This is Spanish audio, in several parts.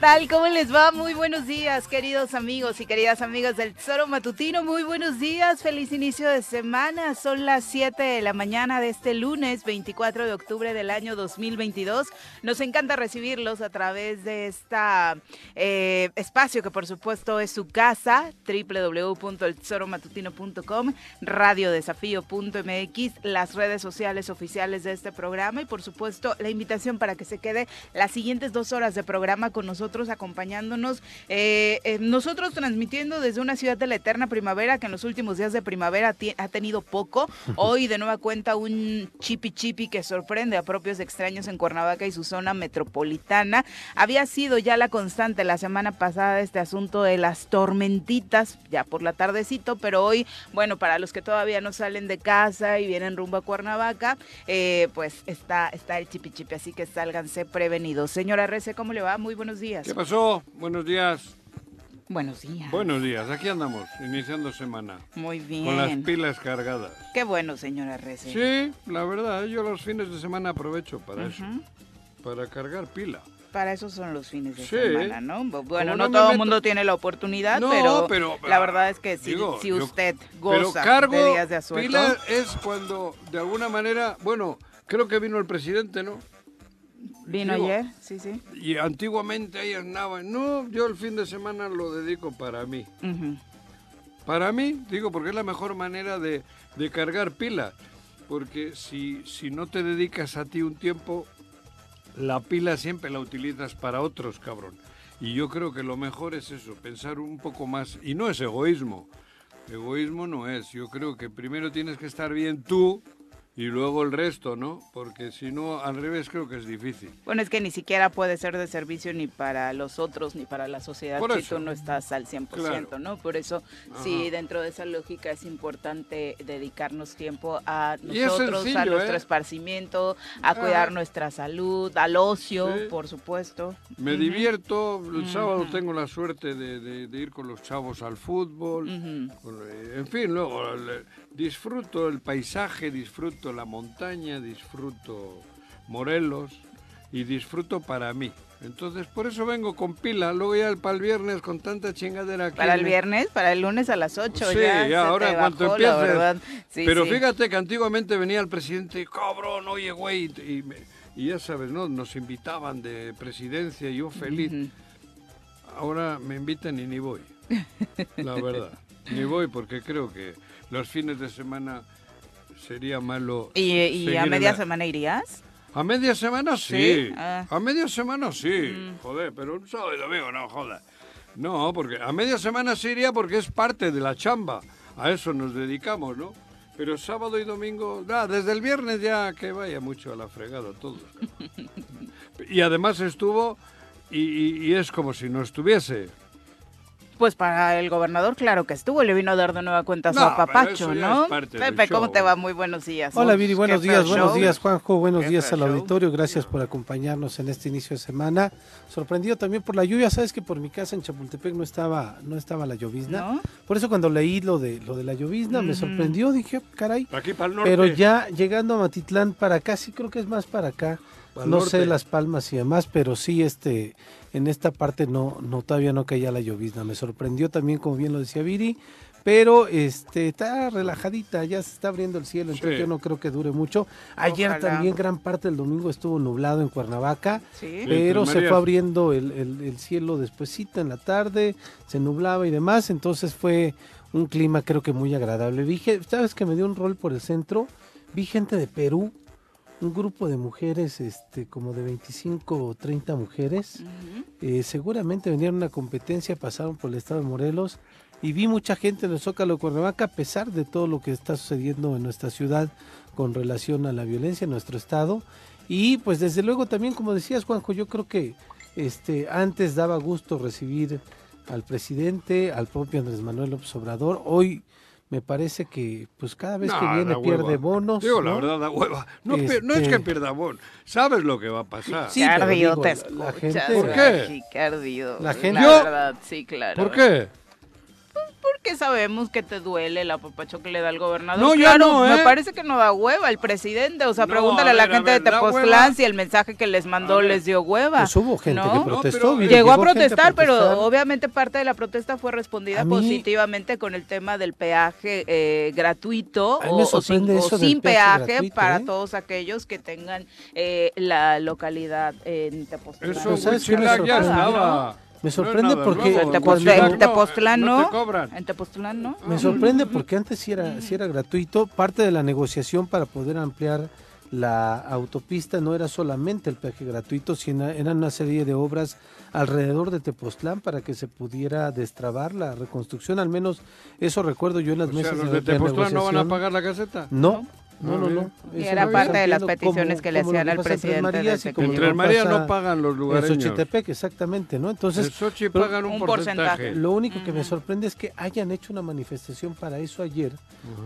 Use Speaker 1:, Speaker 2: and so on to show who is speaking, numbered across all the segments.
Speaker 1: tal? ¿Cómo les va? Muy buenos días, queridos amigos y queridas amigas del Tesoro Matutino. Muy buenos días, feliz inicio de semana. Son las 7 de la mañana de este lunes 24 de octubre del año 2022. Nos encanta recibirlos a través de esta eh, espacio que por supuesto es su casa, www.eltesoromatutino.com, radiodesafío.mx, las redes sociales oficiales de este programa y por supuesto la invitación para que se quede las siguientes dos horas de programa con nosotros, acompañándonos. eh, eh, nosotros transmitiendo desde una ciudad de la eterna primavera que en los últimos días de primavera ha tenido poco. Hoy de nueva cuenta un chipi chipi que sorprende a propios extraños en Cuernavaca y su zona metropolitana. Había sido ya la constante la semana pasada este asunto de las tormentitas, ya por la tardecito, pero hoy, bueno, para los que todavía no salen de casa y vienen rumbo a Cuernavaca, eh, pues está, está el chipi chipi, así que sálganse prevenidos. Señora Rece, ¿cómo le va? Muy buenos días.
Speaker 2: ¿Qué pasó? Buenos días.
Speaker 1: Buenos días.
Speaker 2: Buenos días. Aquí andamos, iniciando semana.
Speaker 1: Muy bien.
Speaker 2: Con las pilas cargadas.
Speaker 1: Qué bueno, señora Rece.
Speaker 2: Sí, la verdad, yo los fines de semana aprovecho para eso.
Speaker 1: Ujú.
Speaker 2: Para cargar pila.
Speaker 1: Para eso son los fines de
Speaker 2: Sí.
Speaker 1: semana, ¿no? Bu- Bueno, no,
Speaker 2: no
Speaker 1: todo el
Speaker 2: meto-
Speaker 1: mundo tiene la oportunidad,
Speaker 2: No,
Speaker 1: pero,
Speaker 2: pero,
Speaker 1: la verdad es que si,
Speaker 2: digo,
Speaker 1: si
Speaker 2: yo-
Speaker 1: usted
Speaker 2: Pero
Speaker 1: goza
Speaker 2: cargo
Speaker 1: de días de asueto,
Speaker 2: pila es cuando, de alguna manera, bueno, creo que vino el presidente, ¿no?
Speaker 1: Vino
Speaker 2: digo-
Speaker 1: ayer, sí, sí.
Speaker 2: Y antiguamente ahí andaba. No, yo el fin de semana lo dedico para mí. Para mí, digo, porque es la mejor manera de, de cargar pila. Porque si, si no te dedicas a ti un tiempo, la pila siempre la utilizas para otros, cabrón. Y yo creo que lo mejor es eso, pensar un poco más. Y no es egoísmo. Egoísmo no es. Yo creo que primero tienes que estar bien tú y luego el resto, ¿no? Porque si no, al revés creo que es difícil.
Speaker 1: Bueno, es que ni siquiera puede ser de servicio ni para los otros ni para la sociedad si tú no estás al 100%,
Speaker 2: Claro.
Speaker 1: ¿no? Por eso, sí, dentro de esa lógica es importante dedicarnos tiempo a nosotros, a nuestro
Speaker 2: ¿eh?
Speaker 1: esparcimiento, a cuidar
Speaker 2: Ah.
Speaker 1: nuestra salud, al ocio,
Speaker 2: Sí.
Speaker 1: por supuesto.
Speaker 2: Me divierto, el sábado tengo la suerte de, de- de ir con los chavos al fútbol, con- eh, en fin, luego le- disfruto el paisaje, disfruto la montaña, disfruto Morelos y disfruto para mí. Entonces, por eso vengo con pila, luego ya para el viernes con tanta chingadera que
Speaker 1: Para el viernes, para el lunes a las 8
Speaker 2: Sí,
Speaker 1: ya,
Speaker 2: ya, ahora cuando.
Speaker 1: Sí,
Speaker 2: Pero
Speaker 1: sí.
Speaker 2: fíjate que antiguamente venía el presidente, cabrón, oye, güey, y, me- y ya sabes, ¿no? Nos invitaban de presidencia y yo feliz. Ahora me invitan y ni voy. La verdad. Ni voy porque creo que los fines de semana sería malo.
Speaker 1: ¿Y, a media
Speaker 2: la-
Speaker 1: semana irías?
Speaker 2: A media semana sí.
Speaker 1: ¿Sí? Ah.
Speaker 2: A media semana sí.
Speaker 1: Mm.
Speaker 2: Joder, pero un sábado y domingo no, joder. No, porque a media semana sí iría porque es parte de la chamba. A eso nos dedicamos, ¿no? Pero sábado y domingo, ah, desde el viernes ya que vaya mucho a la fregada todos. y además estuvo y, y- y es como si no estuviese.
Speaker 1: Pues para el gobernador, claro que estuvo, le vino a dar de nueva cuenta a su
Speaker 2: No, pero
Speaker 1: apapacho, ¿no? Pepe, ¿cómo te va? Muy buenos días.
Speaker 3: Hola Viri, buenos días, buenos
Speaker 1: show.
Speaker 3: días Juanjo, buenos días al
Speaker 1: show.
Speaker 3: auditorio, gracias por acompañarnos en este inicio de semana. Sorprendido también por la lluvia, sabes que por mi casa en Chapultepec no estaba, no estaba la llovizna.
Speaker 1: ¿No?
Speaker 3: Por eso cuando leí lo de lo de la llovizna me sorprendió, dije, caray.
Speaker 2: Aquí para el norte.
Speaker 3: Pero ya llegando a Matitlán para acá, sí creo que es más para acá. No
Speaker 2: norte.
Speaker 3: sé las palmas y demás, pero sí este en esta parte no, no todavía no caía la llovizna. Me sorprendió también, como bien lo decía Viri, pero este está relajadita, ya se está abriendo el cielo, entonces
Speaker 2: Sí.
Speaker 3: yo no creo que dure mucho. Ayer
Speaker 1: Ojalá.
Speaker 3: también gran parte del domingo estuvo nublado en Cuernavaca,
Speaker 1: Sí.
Speaker 3: pero se fue abriendo el, el- el cielo despuesita en la tarde, se nublaba y demás, entonces fue un clima creo que muy agradable. Sabes que me dio un rol por el centro, vi gente de Perú, un grupo de mujeres, este, como de 25 o 30 mujeres, eh, seguramente venían a una competencia, pasaron por el estado de Morelos y vi mucha gente en el Zócalo de Cuernavaca a pesar de todo lo que está sucediendo en nuestra ciudad con relación a la violencia en nuestro estado. Y pues desde luego también como decías Juanjo yo creo que este antes daba gusto recibir al presidente al propio Andrés Manuel López Obrador. Hoy me parece que pues cada vez que
Speaker 2: No,
Speaker 3: viene pierde
Speaker 2: hueva.
Speaker 3: bonos
Speaker 2: Digo, la
Speaker 3: ¿no?
Speaker 2: verdad, da hueva. No, pe- no es
Speaker 3: Este-
Speaker 2: que pierda bon. Sabes lo que va a pasar.
Speaker 3: Sí,
Speaker 1: ardido
Speaker 3: digo,
Speaker 1: te
Speaker 3: la- la gente-
Speaker 2: ¿Por qué?
Speaker 3: La gente-
Speaker 1: La verdad, sí, claro.
Speaker 2: ¿Por qué?
Speaker 1: Sabemos que te duele el apapacho que le da el gobernador.
Speaker 2: No, ya
Speaker 1: claro,
Speaker 2: no, ¿eh?
Speaker 1: me parece que no da hueva el presidente. O sea,
Speaker 2: No,
Speaker 1: pregúntale
Speaker 2: a
Speaker 1: a, la
Speaker 2: ver, a
Speaker 1: gente
Speaker 2: ver,
Speaker 1: de
Speaker 2: ¿da
Speaker 1: Tepoztlán si el mensaje que les mandó les dio hueva.
Speaker 3: Pues hubo gente
Speaker 1: ¿no?
Speaker 3: que
Speaker 2: No,
Speaker 3: protestó.
Speaker 2: pero-
Speaker 1: Llegó a protestar, pero obviamente parte de la protesta fue respondida
Speaker 3: mí-
Speaker 1: positivamente con el tema del peaje eh, gratuito o, sin, o
Speaker 3: peaje gratuito,
Speaker 1: para
Speaker 3: ¿eh?
Speaker 1: todos aquellos que tengan eh, la localidad en Tepoztlán.
Speaker 2: Eso,
Speaker 3: Pero ¿sabes qué me
Speaker 2: Huitzilac ya
Speaker 3: sorprende?
Speaker 2: estaba.
Speaker 3: Me sorprende porque-
Speaker 2: nuevo.
Speaker 1: En Tepoztlán,
Speaker 3: digo,
Speaker 1: en Tepoztlán
Speaker 2: no
Speaker 1: no.
Speaker 2: te cobran.
Speaker 1: En Tepoztlán no.
Speaker 3: Me sorprende porque antes sí era, sí era gratuito. Parte de la negociación para poder ampliar la autopista no era solamente el peaje gratuito, sino eran una serie de obras alrededor de Tepoztlán para que se pudiera destrabar la reconstrucción. Al menos eso recuerdo yo en las
Speaker 2: O sea,
Speaker 3: mesas
Speaker 2: los
Speaker 3: de,
Speaker 2: de
Speaker 3: de
Speaker 2: Tepoztlán no van a
Speaker 3: negociación.
Speaker 2: pagar la caseta.
Speaker 3: No, no, no, no.
Speaker 1: Y era
Speaker 3: no
Speaker 1: parte de las peticiones
Speaker 3: cómo-
Speaker 1: que le hacían al
Speaker 3: en
Speaker 1: presidente
Speaker 3: Marías
Speaker 1: desde
Speaker 3: y
Speaker 1: que
Speaker 2: En. Tres Marías no pagan los
Speaker 3: En
Speaker 2: lugareños.
Speaker 3: Xochitepec, exactamente, ¿no? Entonces,
Speaker 2: en Sochi pagan un,
Speaker 1: un
Speaker 2: porcentaje.
Speaker 1: porcentaje.
Speaker 3: Lo único que me sorprende es que hayan hecho una manifestación para eso ayer,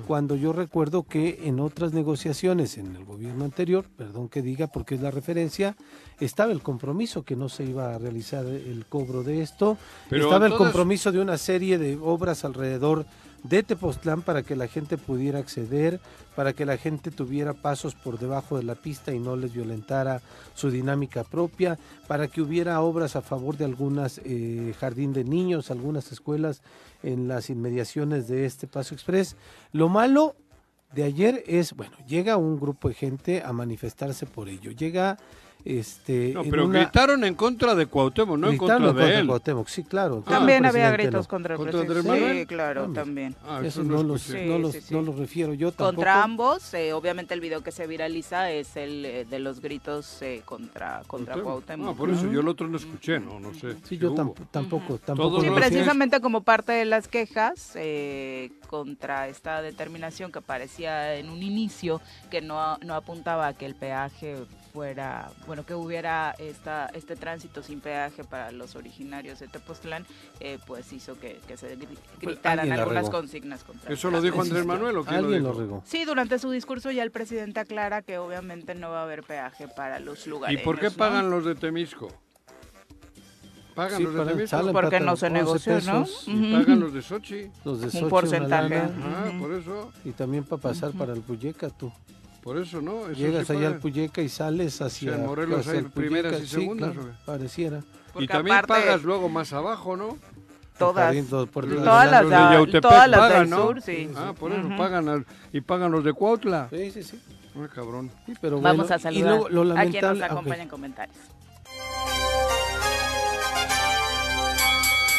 Speaker 3: cuando yo recuerdo que en otras negociaciones en el gobierno anterior, perdón que diga porque es la referencia, estaba el compromiso que no se iba a realizar el cobro de esto,
Speaker 2: Pero
Speaker 3: estaba el compromiso de una serie de obras alrededor de Tepoztlán para que la gente pudiera acceder, para que la gente tuviera pasos por debajo de la pista y no les violentara su dinámica propia, para que hubiera obras a favor de algunas eh, jardín de niños, algunas escuelas en las inmediaciones de este Paso Express. Lo malo de ayer es, bueno, llega un grupo de gente a manifestarse por ello. Llega este
Speaker 2: No,
Speaker 3: en
Speaker 2: pero
Speaker 3: una-
Speaker 2: gritaron en contra de Cuauhtémoc, no en contra de
Speaker 3: contra
Speaker 2: él.
Speaker 3: Cuauhtémoc, sí, claro. el
Speaker 1: También había gritos
Speaker 3: no.
Speaker 1: contra el
Speaker 2: ¿Contra
Speaker 1: presidente.
Speaker 2: Andrés
Speaker 1: Sí, claro, también.
Speaker 2: Ah,
Speaker 3: Eso
Speaker 2: eso
Speaker 3: no, los, no, los,
Speaker 1: sí, sí.
Speaker 3: no los refiero yo tampoco.
Speaker 1: Contra ambos, eh, obviamente el video que se viraliza es el eh, de los gritos eh, contra, contra Cuauhtémoc.
Speaker 2: Ah, por eso
Speaker 1: ¿no?
Speaker 2: yo el otro no escuché, no, no sé.
Speaker 3: Sí, yo tamp- tampoco, tampoco.
Speaker 1: Sí, precisamente como parte de las quejas eh, contra esta determinación que parecía en un inicio que no, no apuntaba a que el peaje fuera, bueno, que hubiera esta, este tránsito sin peaje para los originarios de Tepoztlán, eh, pues hizo que, que se gri- gritaran algunas consignas contra
Speaker 2: ¿Eso lo dijo Andrés Manuel o quién lo
Speaker 3: Alguien
Speaker 2: dijo?
Speaker 3: lo.
Speaker 1: Sí, durante su discurso ya el presidente aclara que obviamente no va a haber peaje para los lugares.
Speaker 2: ¿Y por qué pagan los de Temisco? ¿Pagan
Speaker 3: Sí,
Speaker 2: los de Temisco?
Speaker 3: salen
Speaker 1: Porque no se
Speaker 3: 11
Speaker 1: negoció, ¿no?
Speaker 3: pesos,
Speaker 2: ¿Y pagan los de Sochi?
Speaker 3: Los de
Speaker 1: Un
Speaker 3: Xochitl, una
Speaker 1: porcentaje.
Speaker 2: Ah, por eso,
Speaker 3: Y también para pasar para el Puyeca, tú.
Speaker 2: Por eso, ¿no? Eso
Speaker 3: Llegas
Speaker 2: sí
Speaker 3: allá al. Puyeca y sales hacia,
Speaker 2: en Morelos
Speaker 3: hacia
Speaker 2: hay
Speaker 3: el
Speaker 2: primeras
Speaker 3: Puyeca.
Speaker 2: y
Speaker 3: Sí,
Speaker 2: segundas,
Speaker 3: claro,
Speaker 2: ¿o
Speaker 3: pareciera.
Speaker 1: Porque
Speaker 2: Y también
Speaker 1: aparte-
Speaker 2: pagas luego más abajo, ¿no?
Speaker 1: Todas.
Speaker 3: Por
Speaker 1: Todas las
Speaker 2: de Yautepec
Speaker 1: todas las
Speaker 2: pagan,
Speaker 1: del
Speaker 2: ¿no?
Speaker 1: sur, sí.
Speaker 2: Ah, por eso pagan al- y pagan los de Cuautla.
Speaker 3: Sí, sí, sí.
Speaker 2: Ah, cabrón.
Speaker 3: Sí, pero
Speaker 1: Vamos
Speaker 3: bueno,
Speaker 1: a saludar
Speaker 3: Y luego, lo
Speaker 1: a quien nos
Speaker 3: ah,
Speaker 1: acompaña en comentarios.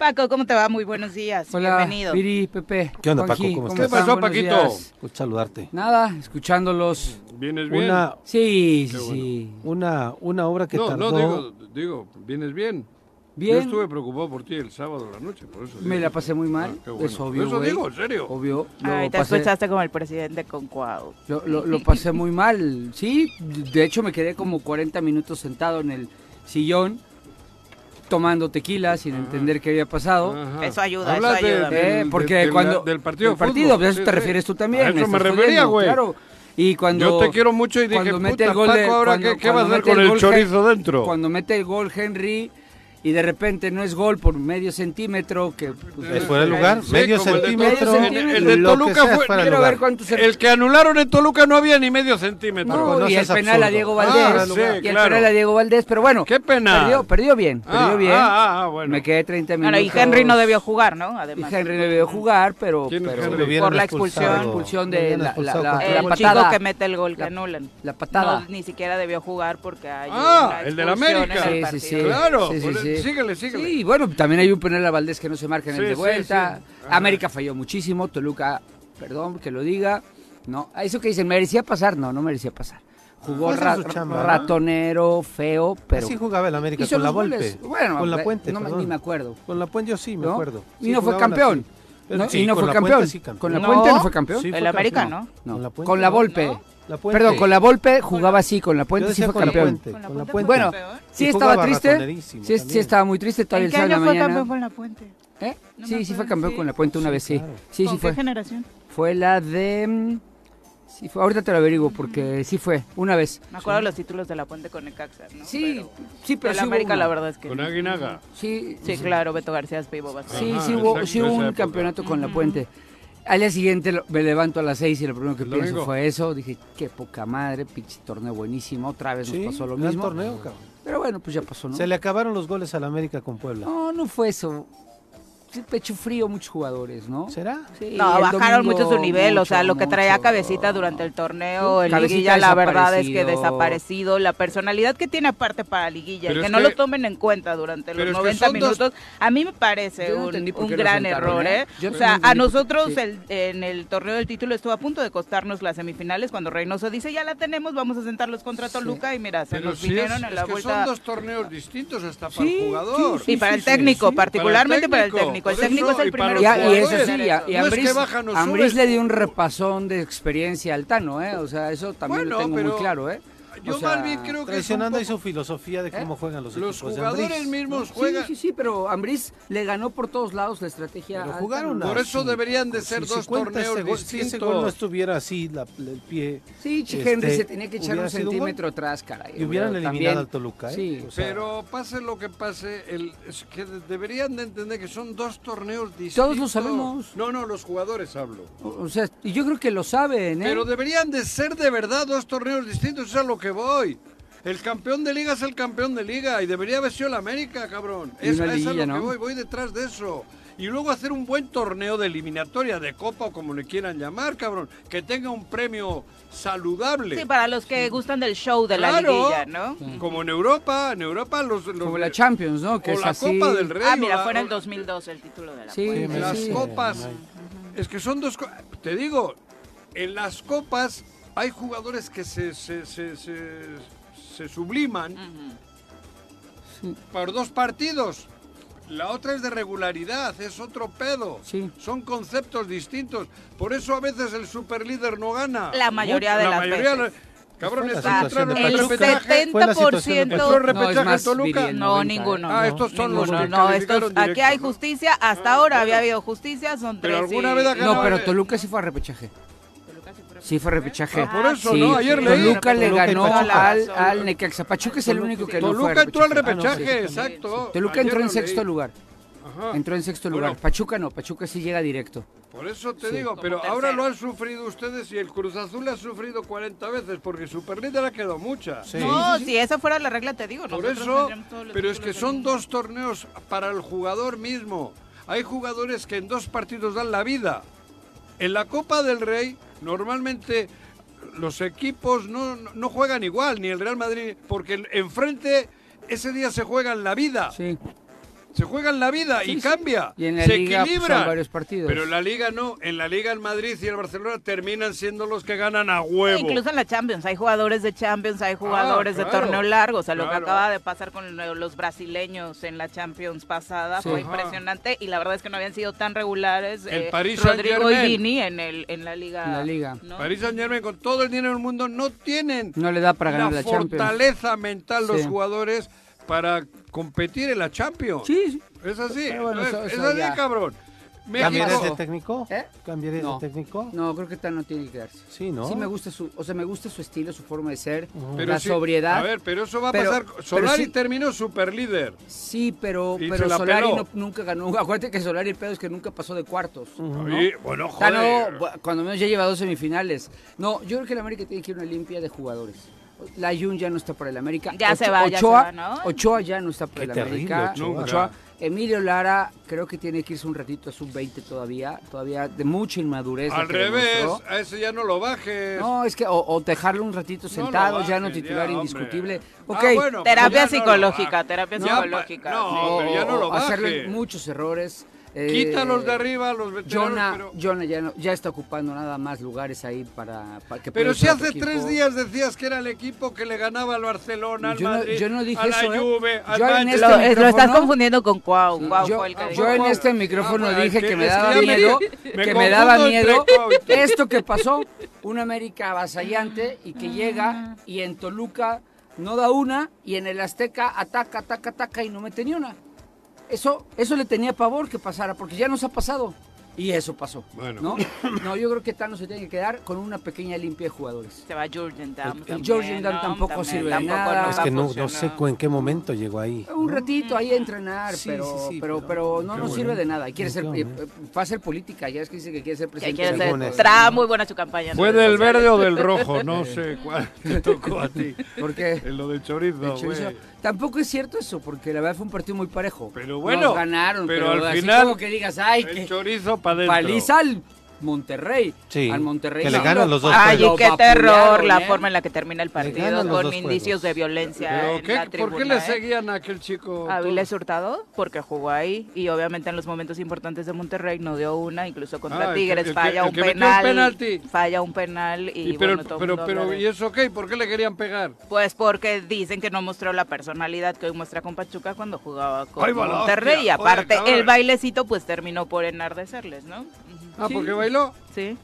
Speaker 1: Paco, ¿cómo te va? Muy buenos días.
Speaker 4: Hola,
Speaker 1: Bienvenido.
Speaker 4: Viri, Pepe.
Speaker 3: ¿Qué onda,
Speaker 4: Juanji,
Speaker 3: Paco? ¿Cómo estás?
Speaker 2: ¿Qué pasó,
Speaker 4: Buenos
Speaker 2: Paquito?
Speaker 4: días.
Speaker 3: Saludarte.
Speaker 4: Nada, escuchándolos.
Speaker 2: ¿Vienes bien?
Speaker 3: Una,
Speaker 4: Sí, sí,
Speaker 2: bueno.
Speaker 4: sí.
Speaker 3: una, una obra que
Speaker 2: no,
Speaker 3: tardó...
Speaker 2: no, digo, digo, vienes bien. Yo
Speaker 4: Bien,
Speaker 2: estuve preocupado por ti el sábado de la noche, por eso.
Speaker 4: me
Speaker 2: digo.
Speaker 4: la pasé muy mal.
Speaker 2: Ah, bueno.
Speaker 4: Es obvio,
Speaker 2: Eso
Speaker 4: güey.
Speaker 2: digo, en serio.
Speaker 4: Obvio. Lo
Speaker 1: Ay, te
Speaker 4: pasé,
Speaker 1: escuchaste como el presidente con Cuau.
Speaker 4: yo lo, lo pasé muy mal. Sí, de hecho me quedé como 40 minutos sentado en el sillón tomando tequila sin entender qué había pasado.
Speaker 2: Ajá.
Speaker 1: Eso ayuda,
Speaker 2: Hablas
Speaker 1: eso ayuda.
Speaker 4: Eh,
Speaker 2: del-
Speaker 4: porque cuando
Speaker 2: del partido
Speaker 4: del
Speaker 2: de
Speaker 4: partido,
Speaker 2: fútbol,
Speaker 4: pues a eso te
Speaker 2: sí.
Speaker 4: refieres tú también.
Speaker 2: A eso me
Speaker 4: estás
Speaker 2: refería, güey.
Speaker 4: Claro. Y cuando
Speaker 2: Yo te quiero mucho y dije,
Speaker 4: cuando mete
Speaker 2: puta,
Speaker 4: el gol
Speaker 2: Paco,
Speaker 4: de-
Speaker 2: ahora
Speaker 4: cuando-
Speaker 2: ¿qué, qué va a hacer con el chorizo
Speaker 4: Hen-
Speaker 2: dentro?
Speaker 4: Cuando mete el gol Henry y de repente no es gol por medio centímetro que pues,
Speaker 3: ¿Es fuera de lugar?
Speaker 2: Sí,
Speaker 3: medio
Speaker 2: como el de
Speaker 3: centímetro.
Speaker 2: Toluca. El- de Toluca fue-
Speaker 4: quiero
Speaker 3: lugar.
Speaker 4: ver cuántos
Speaker 2: El que anularon en Toluca no había ni medio centímetro.
Speaker 4: no,
Speaker 3: no
Speaker 4: y el penal a. Diego
Speaker 2: Ah,
Speaker 4: Valdés
Speaker 2: sí,
Speaker 4: y el
Speaker 2: claro.
Speaker 4: penal a Diego Valdés pero bueno
Speaker 2: ¿Qué penal?
Speaker 4: perdió perdió bien
Speaker 2: Ah,
Speaker 4: perdió bien
Speaker 2: ah, ah, bueno.
Speaker 4: me quedé 30 minutos
Speaker 1: Bueno, y Henry no debió jugar, ¿no?
Speaker 4: y
Speaker 1: Además.
Speaker 4: Henry no debió jugar pero,
Speaker 2: ¿Quién es
Speaker 4: pero
Speaker 2: Henry?
Speaker 1: Por la expulsión.
Speaker 4: Expulsión de la- la- la
Speaker 1: El
Speaker 3: Puebla.
Speaker 4: patada.
Speaker 1: chico que mete el gol que
Speaker 4: La-
Speaker 1: anulan.
Speaker 4: la patada
Speaker 1: ni siquiera debió jugar porque hay
Speaker 2: Ah, el de la América.
Speaker 4: Sí, sí, sí.
Speaker 2: Claro,
Speaker 4: Sí, sí,
Speaker 2: pues,
Speaker 4: sí.
Speaker 2: síguele, síguele.
Speaker 4: Sí, bueno, también hay un penal a Valdés que no se marca en el
Speaker 2: Sí,
Speaker 4: de
Speaker 2: sí,
Speaker 4: vuelta.
Speaker 2: sí. Ajá.
Speaker 4: América falló muchísimo, Toluca, perdón que lo diga. No, a eso que dicen, merecía pasar, no, no merecía pasar. Jugó
Speaker 3: hacer
Speaker 4: ra-
Speaker 3: chamba,
Speaker 4: ratonero, feo, pero
Speaker 3: Así jugaba el América con la Volpe.
Speaker 4: Bueno,
Speaker 3: con la Puente,
Speaker 4: no
Speaker 3: perdón.
Speaker 4: ni me acuerdo.
Speaker 3: Con la Puente yo sí me
Speaker 4: ¿no?
Speaker 3: acuerdo.
Speaker 4: Y
Speaker 3: Sí,
Speaker 4: no fue campeón. ¿no?
Speaker 3: sí,
Speaker 4: y no fue campeón.
Speaker 3: Puente sí campeón.
Speaker 4: Con la
Speaker 1: No.
Speaker 4: Puente no fue campeón.
Speaker 3: Sí,
Speaker 1: El
Speaker 3: fue
Speaker 1: América,
Speaker 3: campeón.
Speaker 1: ¿no?
Speaker 4: No.
Speaker 3: Con la Puente,
Speaker 4: Con la
Speaker 3: ¿no?
Speaker 4: Volpe.
Speaker 1: No.
Speaker 3: La Puente.
Speaker 4: Perdón, con la Volpe jugaba así, con la Puente sí fue
Speaker 3: con la
Speaker 4: campeón.
Speaker 3: Puente,
Speaker 1: Con la
Speaker 3: con la
Speaker 1: Puente.
Speaker 4: Bueno,
Speaker 1: campeón.
Speaker 4: sí estaba triste. Sí, estaba muy triste todavía
Speaker 1: ¿En
Speaker 4: el sábado la
Speaker 1: fue
Speaker 4: mañana.
Speaker 1: campeón con la Puente?
Speaker 4: ¿Eh?
Speaker 1: No
Speaker 4: sí, sí fue campeón
Speaker 1: sí.
Speaker 4: con la Puente una
Speaker 3: Sí,
Speaker 4: vez, sí.
Speaker 3: claro.
Speaker 4: Sí,
Speaker 1: ¿Con
Speaker 4: sí
Speaker 1: qué
Speaker 4: fue.
Speaker 1: generación?
Speaker 4: Fue la de... Sí, fue, ahorita te lo averiguo porque sí fue, una vez.
Speaker 1: Me acuerdo los títulos de la Puente con Necaxa, ¿no?
Speaker 4: Sí,
Speaker 1: Pero
Speaker 4: sí, pero
Speaker 1: de
Speaker 4: sí
Speaker 1: América la verdad es que
Speaker 2: Con
Speaker 1: no.
Speaker 2: Aguinaga.
Speaker 4: Sí,
Speaker 1: Sí, claro, Beto García bastante.
Speaker 4: Sí, sí hubo, sí hubo un campeonato con la Puente. Al día siguiente me levanto a las seis y lo primero que
Speaker 2: ¿El
Speaker 4: pienso fue eso. Dije, qué poca madre, pinche torneo buenísimo. Otra vez
Speaker 3: Sí,
Speaker 4: nos pasó lo mismo.
Speaker 3: torneo, cabrón.
Speaker 4: Pero bueno, pues ya pasó, ¿no?
Speaker 3: Se le acabaron los goles al América con Puebla.
Speaker 4: No, no fue eso. Pecho frío muchos jugadores, ¿no?
Speaker 3: ¿Será?
Speaker 4: Sí,
Speaker 1: No,
Speaker 4: el
Speaker 1: bajaron
Speaker 4: domingo
Speaker 1: mucho su nivel, o sea,
Speaker 4: mucho,
Speaker 1: lo que traía
Speaker 4: mucho.
Speaker 1: Cabecita durante el torneo,
Speaker 4: Cabecita
Speaker 1: Liguilla, la verdad es que
Speaker 4: desaparecido.
Speaker 1: desaparecido, la personalidad que tiene aparte para Liguilla,
Speaker 2: Pero
Speaker 1: que
Speaker 2: es
Speaker 1: no lo tomen en cuenta durante los
Speaker 2: es que
Speaker 1: 90
Speaker 2: son dos-
Speaker 1: minutos, a mí me parece un, gran error,
Speaker 4: ¿eh?
Speaker 1: ¿eh?
Speaker 4: Yo
Speaker 1: O
Speaker 4: no
Speaker 1: sea, a nosotros
Speaker 4: sí.
Speaker 1: el- en el torneo del título estuvo a punto de costarnos las semifinales cuando Reynoso dice, ya la tenemos, vamos a sentarlos contra Toluca y mira, se
Speaker 2: Pero
Speaker 1: nos vinieron
Speaker 2: es,
Speaker 1: en
Speaker 2: es
Speaker 1: la
Speaker 2: que
Speaker 1: vuelta...
Speaker 2: son dos torneos distintos hasta para el jugador.
Speaker 1: y para el técnico, particularmente para el
Speaker 2: el
Speaker 1: técnico. El
Speaker 2: técnico,
Speaker 1: técnico
Speaker 2: por
Speaker 1: es el
Speaker 2: eso,
Speaker 1: primero
Speaker 4: y eso sí,
Speaker 1: hacer
Speaker 4: y a,
Speaker 1: eso.
Speaker 4: y
Speaker 2: No
Speaker 4: a
Speaker 2: es que baja, sube.
Speaker 4: le dio un repasón de experiencia al Tano, ¿eh? O sea, eso también
Speaker 2: Bueno,
Speaker 4: lo tengo
Speaker 2: pero
Speaker 4: muy claro, ¿eh?
Speaker 2: Yo
Speaker 4: O sea,
Speaker 2: más bien creo que
Speaker 3: Traicionando ahí su filosofía de cómo juegan los,
Speaker 2: los
Speaker 3: equipos
Speaker 2: jugadores mismos juegan.
Speaker 4: Sí, sí, sí, pero Ambriz le ganó por todos lados la estrategia.
Speaker 3: Pero jugaron.
Speaker 2: Por eso deberían de ser
Speaker 3: Si-
Speaker 2: dos torneos
Speaker 3: ese gol- Si ese gol no
Speaker 2: distintos.
Speaker 3: estuviera así, la- el pie,
Speaker 4: Sí,
Speaker 3: este,
Speaker 4: Henry se tenía que echar un centímetro atrás, caray.
Speaker 3: y hubieran
Speaker 4: También-
Speaker 3: eliminado al Toluca, ¿eh?
Speaker 4: Sí.
Speaker 3: O sea,
Speaker 2: Pero pase lo que pase, el, es que de- deberían de entender que son dos torneos distintos.
Speaker 4: Todos lo sabemos.
Speaker 2: No, no, los jugadores hablo.
Speaker 4: O o sea, y yo creo que lo saben, ¿eh?
Speaker 2: Pero deberían de ser de verdad dos torneos distintos, eso es a lo que voy. El campeón de liga es el campeón de liga y debería haber sido el América, cabrón. Es, es a lo que voy, voy detrás de eso. Y luego hacer un buen torneo de eliminatoria, de copa o como le quieran llamar, cabrón. Que tenga un premio saludable.
Speaker 1: Sí, para los que gustan del show de la
Speaker 2: Claro.
Speaker 1: liguilla, ¿no?
Speaker 2: Como en Europa, en Europa los... los
Speaker 4: Como la Champions, ¿no? Que
Speaker 2: o
Speaker 4: es
Speaker 2: la
Speaker 4: así.
Speaker 2: Copa del Rey.
Speaker 1: Ah, mira,
Speaker 2: la-
Speaker 1: fue en el
Speaker 2: o-
Speaker 1: 2002 el título de la
Speaker 4: Sí.
Speaker 2: En las
Speaker 4: sí.
Speaker 2: copas. Es que son dos cosas. Te digo, en las copas hay jugadores que se, se, se, se- se subliman por dos partidos. La otra es de regularidad, es otro pedo.
Speaker 4: Sí.
Speaker 2: Son conceptos distintos. Por eso a veces el superlíder no gana.
Speaker 1: La mayoría
Speaker 2: Mucho-
Speaker 1: de
Speaker 2: la
Speaker 1: las
Speaker 2: mayoría
Speaker 1: veces.
Speaker 2: Cabrón,
Speaker 3: Fue la
Speaker 2: están
Speaker 3: situación
Speaker 2: entrando
Speaker 3: de
Speaker 2: en
Speaker 1: El
Speaker 3: Pachuca.
Speaker 2: repechaje.
Speaker 3: Fue la situación de
Speaker 1: 70%
Speaker 2: Entró en
Speaker 4: No,
Speaker 2: repechaje Toluca.
Speaker 4: Viri, el
Speaker 1: No,
Speaker 4: 90.
Speaker 1: ninguno.
Speaker 2: Ah, estos son los
Speaker 1: Ninguno.
Speaker 2: que
Speaker 1: No, estos, aquí hay justicia. Hasta
Speaker 2: Ah,
Speaker 1: ahora
Speaker 2: claro.
Speaker 1: había habido justicia, son
Speaker 2: Pero
Speaker 1: tres.
Speaker 2: alguna
Speaker 1: y-
Speaker 2: vez ha
Speaker 4: No, pero
Speaker 2: el-
Speaker 4: Toluca sí fue a repechaje. Sí fue repechaje.
Speaker 2: Ah, por eso,
Speaker 4: Sí,
Speaker 2: ¿no? Ayer
Speaker 4: sí.
Speaker 2: leí.
Speaker 4: Toluca le ganó
Speaker 3: Pachuca.
Speaker 4: al, al Necaxa. Pachuca es el único que no fue
Speaker 2: Toluca entró al
Speaker 4: repechaje. Ah, no,
Speaker 2: repechaje,
Speaker 4: sí.
Speaker 2: exacto.
Speaker 4: Toluca
Speaker 2: Ayer
Speaker 4: entró en sexto
Speaker 2: leí.
Speaker 4: lugar.
Speaker 2: Ajá.
Speaker 4: Entró en sexto
Speaker 2: Bueno.
Speaker 4: lugar. Pachuca no, Pachuca sí llega directo.
Speaker 2: Por eso te digo,
Speaker 1: Como
Speaker 2: pero
Speaker 1: tercero.
Speaker 2: ahora lo han sufrido ustedes y el Cruz Azul ha sufrido 40 veces porque Superlíder ha quedado mucha.
Speaker 3: Sí.
Speaker 1: No, si esa fuera la regla, te digo.
Speaker 2: Por eso, pero es que son dos torneos para el jugador mismo. Hay jugadores que en dos partidos dan la vida. En la Copa del Rey, normalmente los equipos no, no- juegan igual, ni el Real Madrid, porque enfrente ese día se juegan la vida.
Speaker 4: Sí.
Speaker 2: Se juegan la vida y cambia.
Speaker 4: Y en la
Speaker 2: se
Speaker 4: liga, pues,
Speaker 2: equilibran.
Speaker 4: son varios partidos.
Speaker 2: Pero en la liga no. En la liga el Madrid y el Barcelona terminan siendo los que ganan a huevo.
Speaker 1: Incluso en la Champions, hay jugadores de Champions, hay jugadores de
Speaker 2: Ah, claro,
Speaker 1: torneo largo, o sea, lo que acaba de pasar con lo- los brasileños en la Champions pasada
Speaker 4: Sí.
Speaker 1: fue
Speaker 2: Ajá.
Speaker 1: impresionante y la verdad es que no habían sido tan regulares
Speaker 2: El
Speaker 1: eh,
Speaker 2: Paris
Speaker 1: Rodrigo en, el, en la liga.
Speaker 4: En la liga.
Speaker 1: ¿no?
Speaker 2: París Saint Germain con todo el dinero del mundo no tienen
Speaker 4: No le da para ganar la, Champions.
Speaker 2: fortaleza mental los jugadores para competir en la Champions.
Speaker 4: Sí, sí.
Speaker 2: Es así,
Speaker 4: bueno,
Speaker 2: es,
Speaker 4: eso-
Speaker 2: es
Speaker 4: eso
Speaker 2: así,
Speaker 4: ya.
Speaker 2: cabrón.
Speaker 3: ¿Cambiarías de técnico?
Speaker 4: ¿Eh?
Speaker 3: ¿Cambiarías
Speaker 4: No.
Speaker 3: de técnico?
Speaker 4: No, creo que Tan no tiene que quedarse.
Speaker 3: Sí, ¿no?
Speaker 4: Sí me gusta su, o sea, me gusta su estilo, su forma de ser,
Speaker 2: pero
Speaker 4: la
Speaker 2: sí,
Speaker 4: sobriedad.
Speaker 2: A ver, pero eso va a
Speaker 4: Pero-
Speaker 2: pasar. Solari
Speaker 4: sí-
Speaker 2: terminó super líder.
Speaker 4: Sí, pero, pero Solari no- nunca ganó. Acuérdate que Solari el pedo es que nunca pasó de cuartos. ¿no?
Speaker 2: Oye, bueno,
Speaker 4: Tano,
Speaker 2: joder.
Speaker 4: bu- cuando menos ya lleva dos semifinales. No, yo creo que el América tiene que ir a una limpia de jugadores. La Jun ya no está para el América.
Speaker 1: Ya se va, ya se
Speaker 4: Ochoa,
Speaker 1: va, ¿no?
Speaker 4: Ochoa ya no está para
Speaker 3: Qué
Speaker 4: el
Speaker 3: terrible,
Speaker 4: América.
Speaker 3: Ochoa.
Speaker 4: Emilio Lara creo que tiene que irse un ratito a sub-20 todavía. Todavía de mucha inmadurez.
Speaker 2: Al revés,
Speaker 4: demostró.
Speaker 2: a ese ya no lo bajes.
Speaker 4: No, es que o, o dejarlo un ratito
Speaker 2: No
Speaker 4: sentado, ya no
Speaker 2: bajes,
Speaker 4: titular
Speaker 2: ya,
Speaker 4: indiscutible. Ok,
Speaker 2: Ah, bueno,
Speaker 1: Terapia
Speaker 2: pues ya no lo
Speaker 1: psicológica,
Speaker 2: bajes.
Speaker 1: terapia
Speaker 2: pa-
Speaker 1: psicológica,
Speaker 2: No, pero ya no lo
Speaker 4: o hacerle
Speaker 2: bajes.
Speaker 4: muchos errores. Eh,
Speaker 2: Quítalos de arriba, los veteranos.
Speaker 4: Jonah,
Speaker 2: pero
Speaker 4: Jonah ya, no- ya está ocupando nada más lugares ahí para, para que
Speaker 2: pero si hace tres días decías que era el equipo que le ganaba al Barcelona, al
Speaker 4: Yo no-
Speaker 2: Madrid,
Speaker 4: yo no dije
Speaker 2: a la
Speaker 4: eso, ¿eh?
Speaker 2: Juve, al
Speaker 4: Yo en
Speaker 2: Manchester.
Speaker 4: este
Speaker 1: Lo, lo estás confundiendo con Cuau. Cuau
Speaker 4: yo,
Speaker 1: fue el que
Speaker 4: yo
Speaker 1: dijo.
Speaker 4: en este micrófono
Speaker 2: Ah, pues,
Speaker 4: dije
Speaker 2: que-
Speaker 4: que me daba
Speaker 2: me-
Speaker 4: miedo,
Speaker 2: me
Speaker 4: que me daba miedo esto que pasó, un América avasallante y que llega y en Toluca no da una y en el Azteca ataca, ataca, ataca y no mete ni una. Eso, eso le tenía pavor que pasara, porque ya nos ha pasado. Y eso pasó.
Speaker 2: Bueno.
Speaker 4: ¿no? no, yo creo que Tano se tiene que quedar con una pequeña limpia de jugadores.
Speaker 1: Se va Jurgen Damm.
Speaker 4: El Jurgen Damm
Speaker 1: ¿no?
Speaker 4: tampoco
Speaker 1: También,
Speaker 4: sirve de
Speaker 1: tampoco
Speaker 4: nada.
Speaker 3: Es que no, sé en qué momento llegó ahí.
Speaker 4: Un ratito ahí a entrenar,
Speaker 3: Sí,
Speaker 4: pero,
Speaker 3: sí, sí,
Speaker 4: pero,
Speaker 3: pero-
Speaker 4: pero no nos
Speaker 3: bueno.
Speaker 4: sirve de nada. Quiere ser,
Speaker 3: bueno.
Speaker 4: eh, va a ser política, ya es que dice que quiere ser
Speaker 1: Que
Speaker 4: presidente.
Speaker 1: quiere
Speaker 4: de
Speaker 1: ser-
Speaker 3: según
Speaker 4: México.
Speaker 3: esto,
Speaker 1: Tra,
Speaker 3: ¿no?
Speaker 1: muy buena su campaña.
Speaker 2: ¿Fue del verde o del rojo? No sé cuál te tocó a ti.
Speaker 4: ¿Por qué?
Speaker 2: En lo del chorizo,
Speaker 4: El chorizo.
Speaker 2: güey.
Speaker 4: Tampoco es cierto eso, porque la verdad fue un partido muy parejo.
Speaker 2: Pero bueno,
Speaker 4: Nos ganaron,
Speaker 2: pero
Speaker 4: pero,
Speaker 2: al
Speaker 4: así
Speaker 2: final,
Speaker 4: como que digas, ay,
Speaker 2: El
Speaker 4: que
Speaker 2: chorizo para
Speaker 4: paliza al Monterrey.
Speaker 3: Sí,
Speaker 4: al Monterrey.
Speaker 3: que le ganan
Speaker 4: lo-
Speaker 3: los dos
Speaker 1: Ay, qué terror la
Speaker 4: ¿eh?
Speaker 1: forma en la que termina el partido con indicios
Speaker 3: juegos.
Speaker 1: de violencia
Speaker 2: ¿Pero
Speaker 1: en
Speaker 2: qué?
Speaker 1: la
Speaker 2: ¿Por qué le
Speaker 1: ¿eh?
Speaker 2: seguían a aquel chico?
Speaker 1: ¿A Viles? Hurtado? Porque jugó ahí y obviamente en los momentos importantes de Monterrey no dio una, incluso contra
Speaker 2: Ah,
Speaker 1: Tigres
Speaker 2: el
Speaker 1: falla
Speaker 2: el
Speaker 1: un penal,
Speaker 2: penalti.
Speaker 1: falla un penal y,
Speaker 2: Y pero,
Speaker 1: bueno, todo
Speaker 2: pero,
Speaker 1: mundo
Speaker 2: pero, ¿y eso qué? ¿Por qué le querían pegar?
Speaker 1: Pues porque dicen que no mostró la personalidad que hoy muestra con Pachuca cuando jugaba con Monterrey y aparte el bailecito pues terminó por enardecerles, ¿no?
Speaker 2: Ah,
Speaker 4: Sí.
Speaker 2: porque bailó.
Speaker 1: Sí,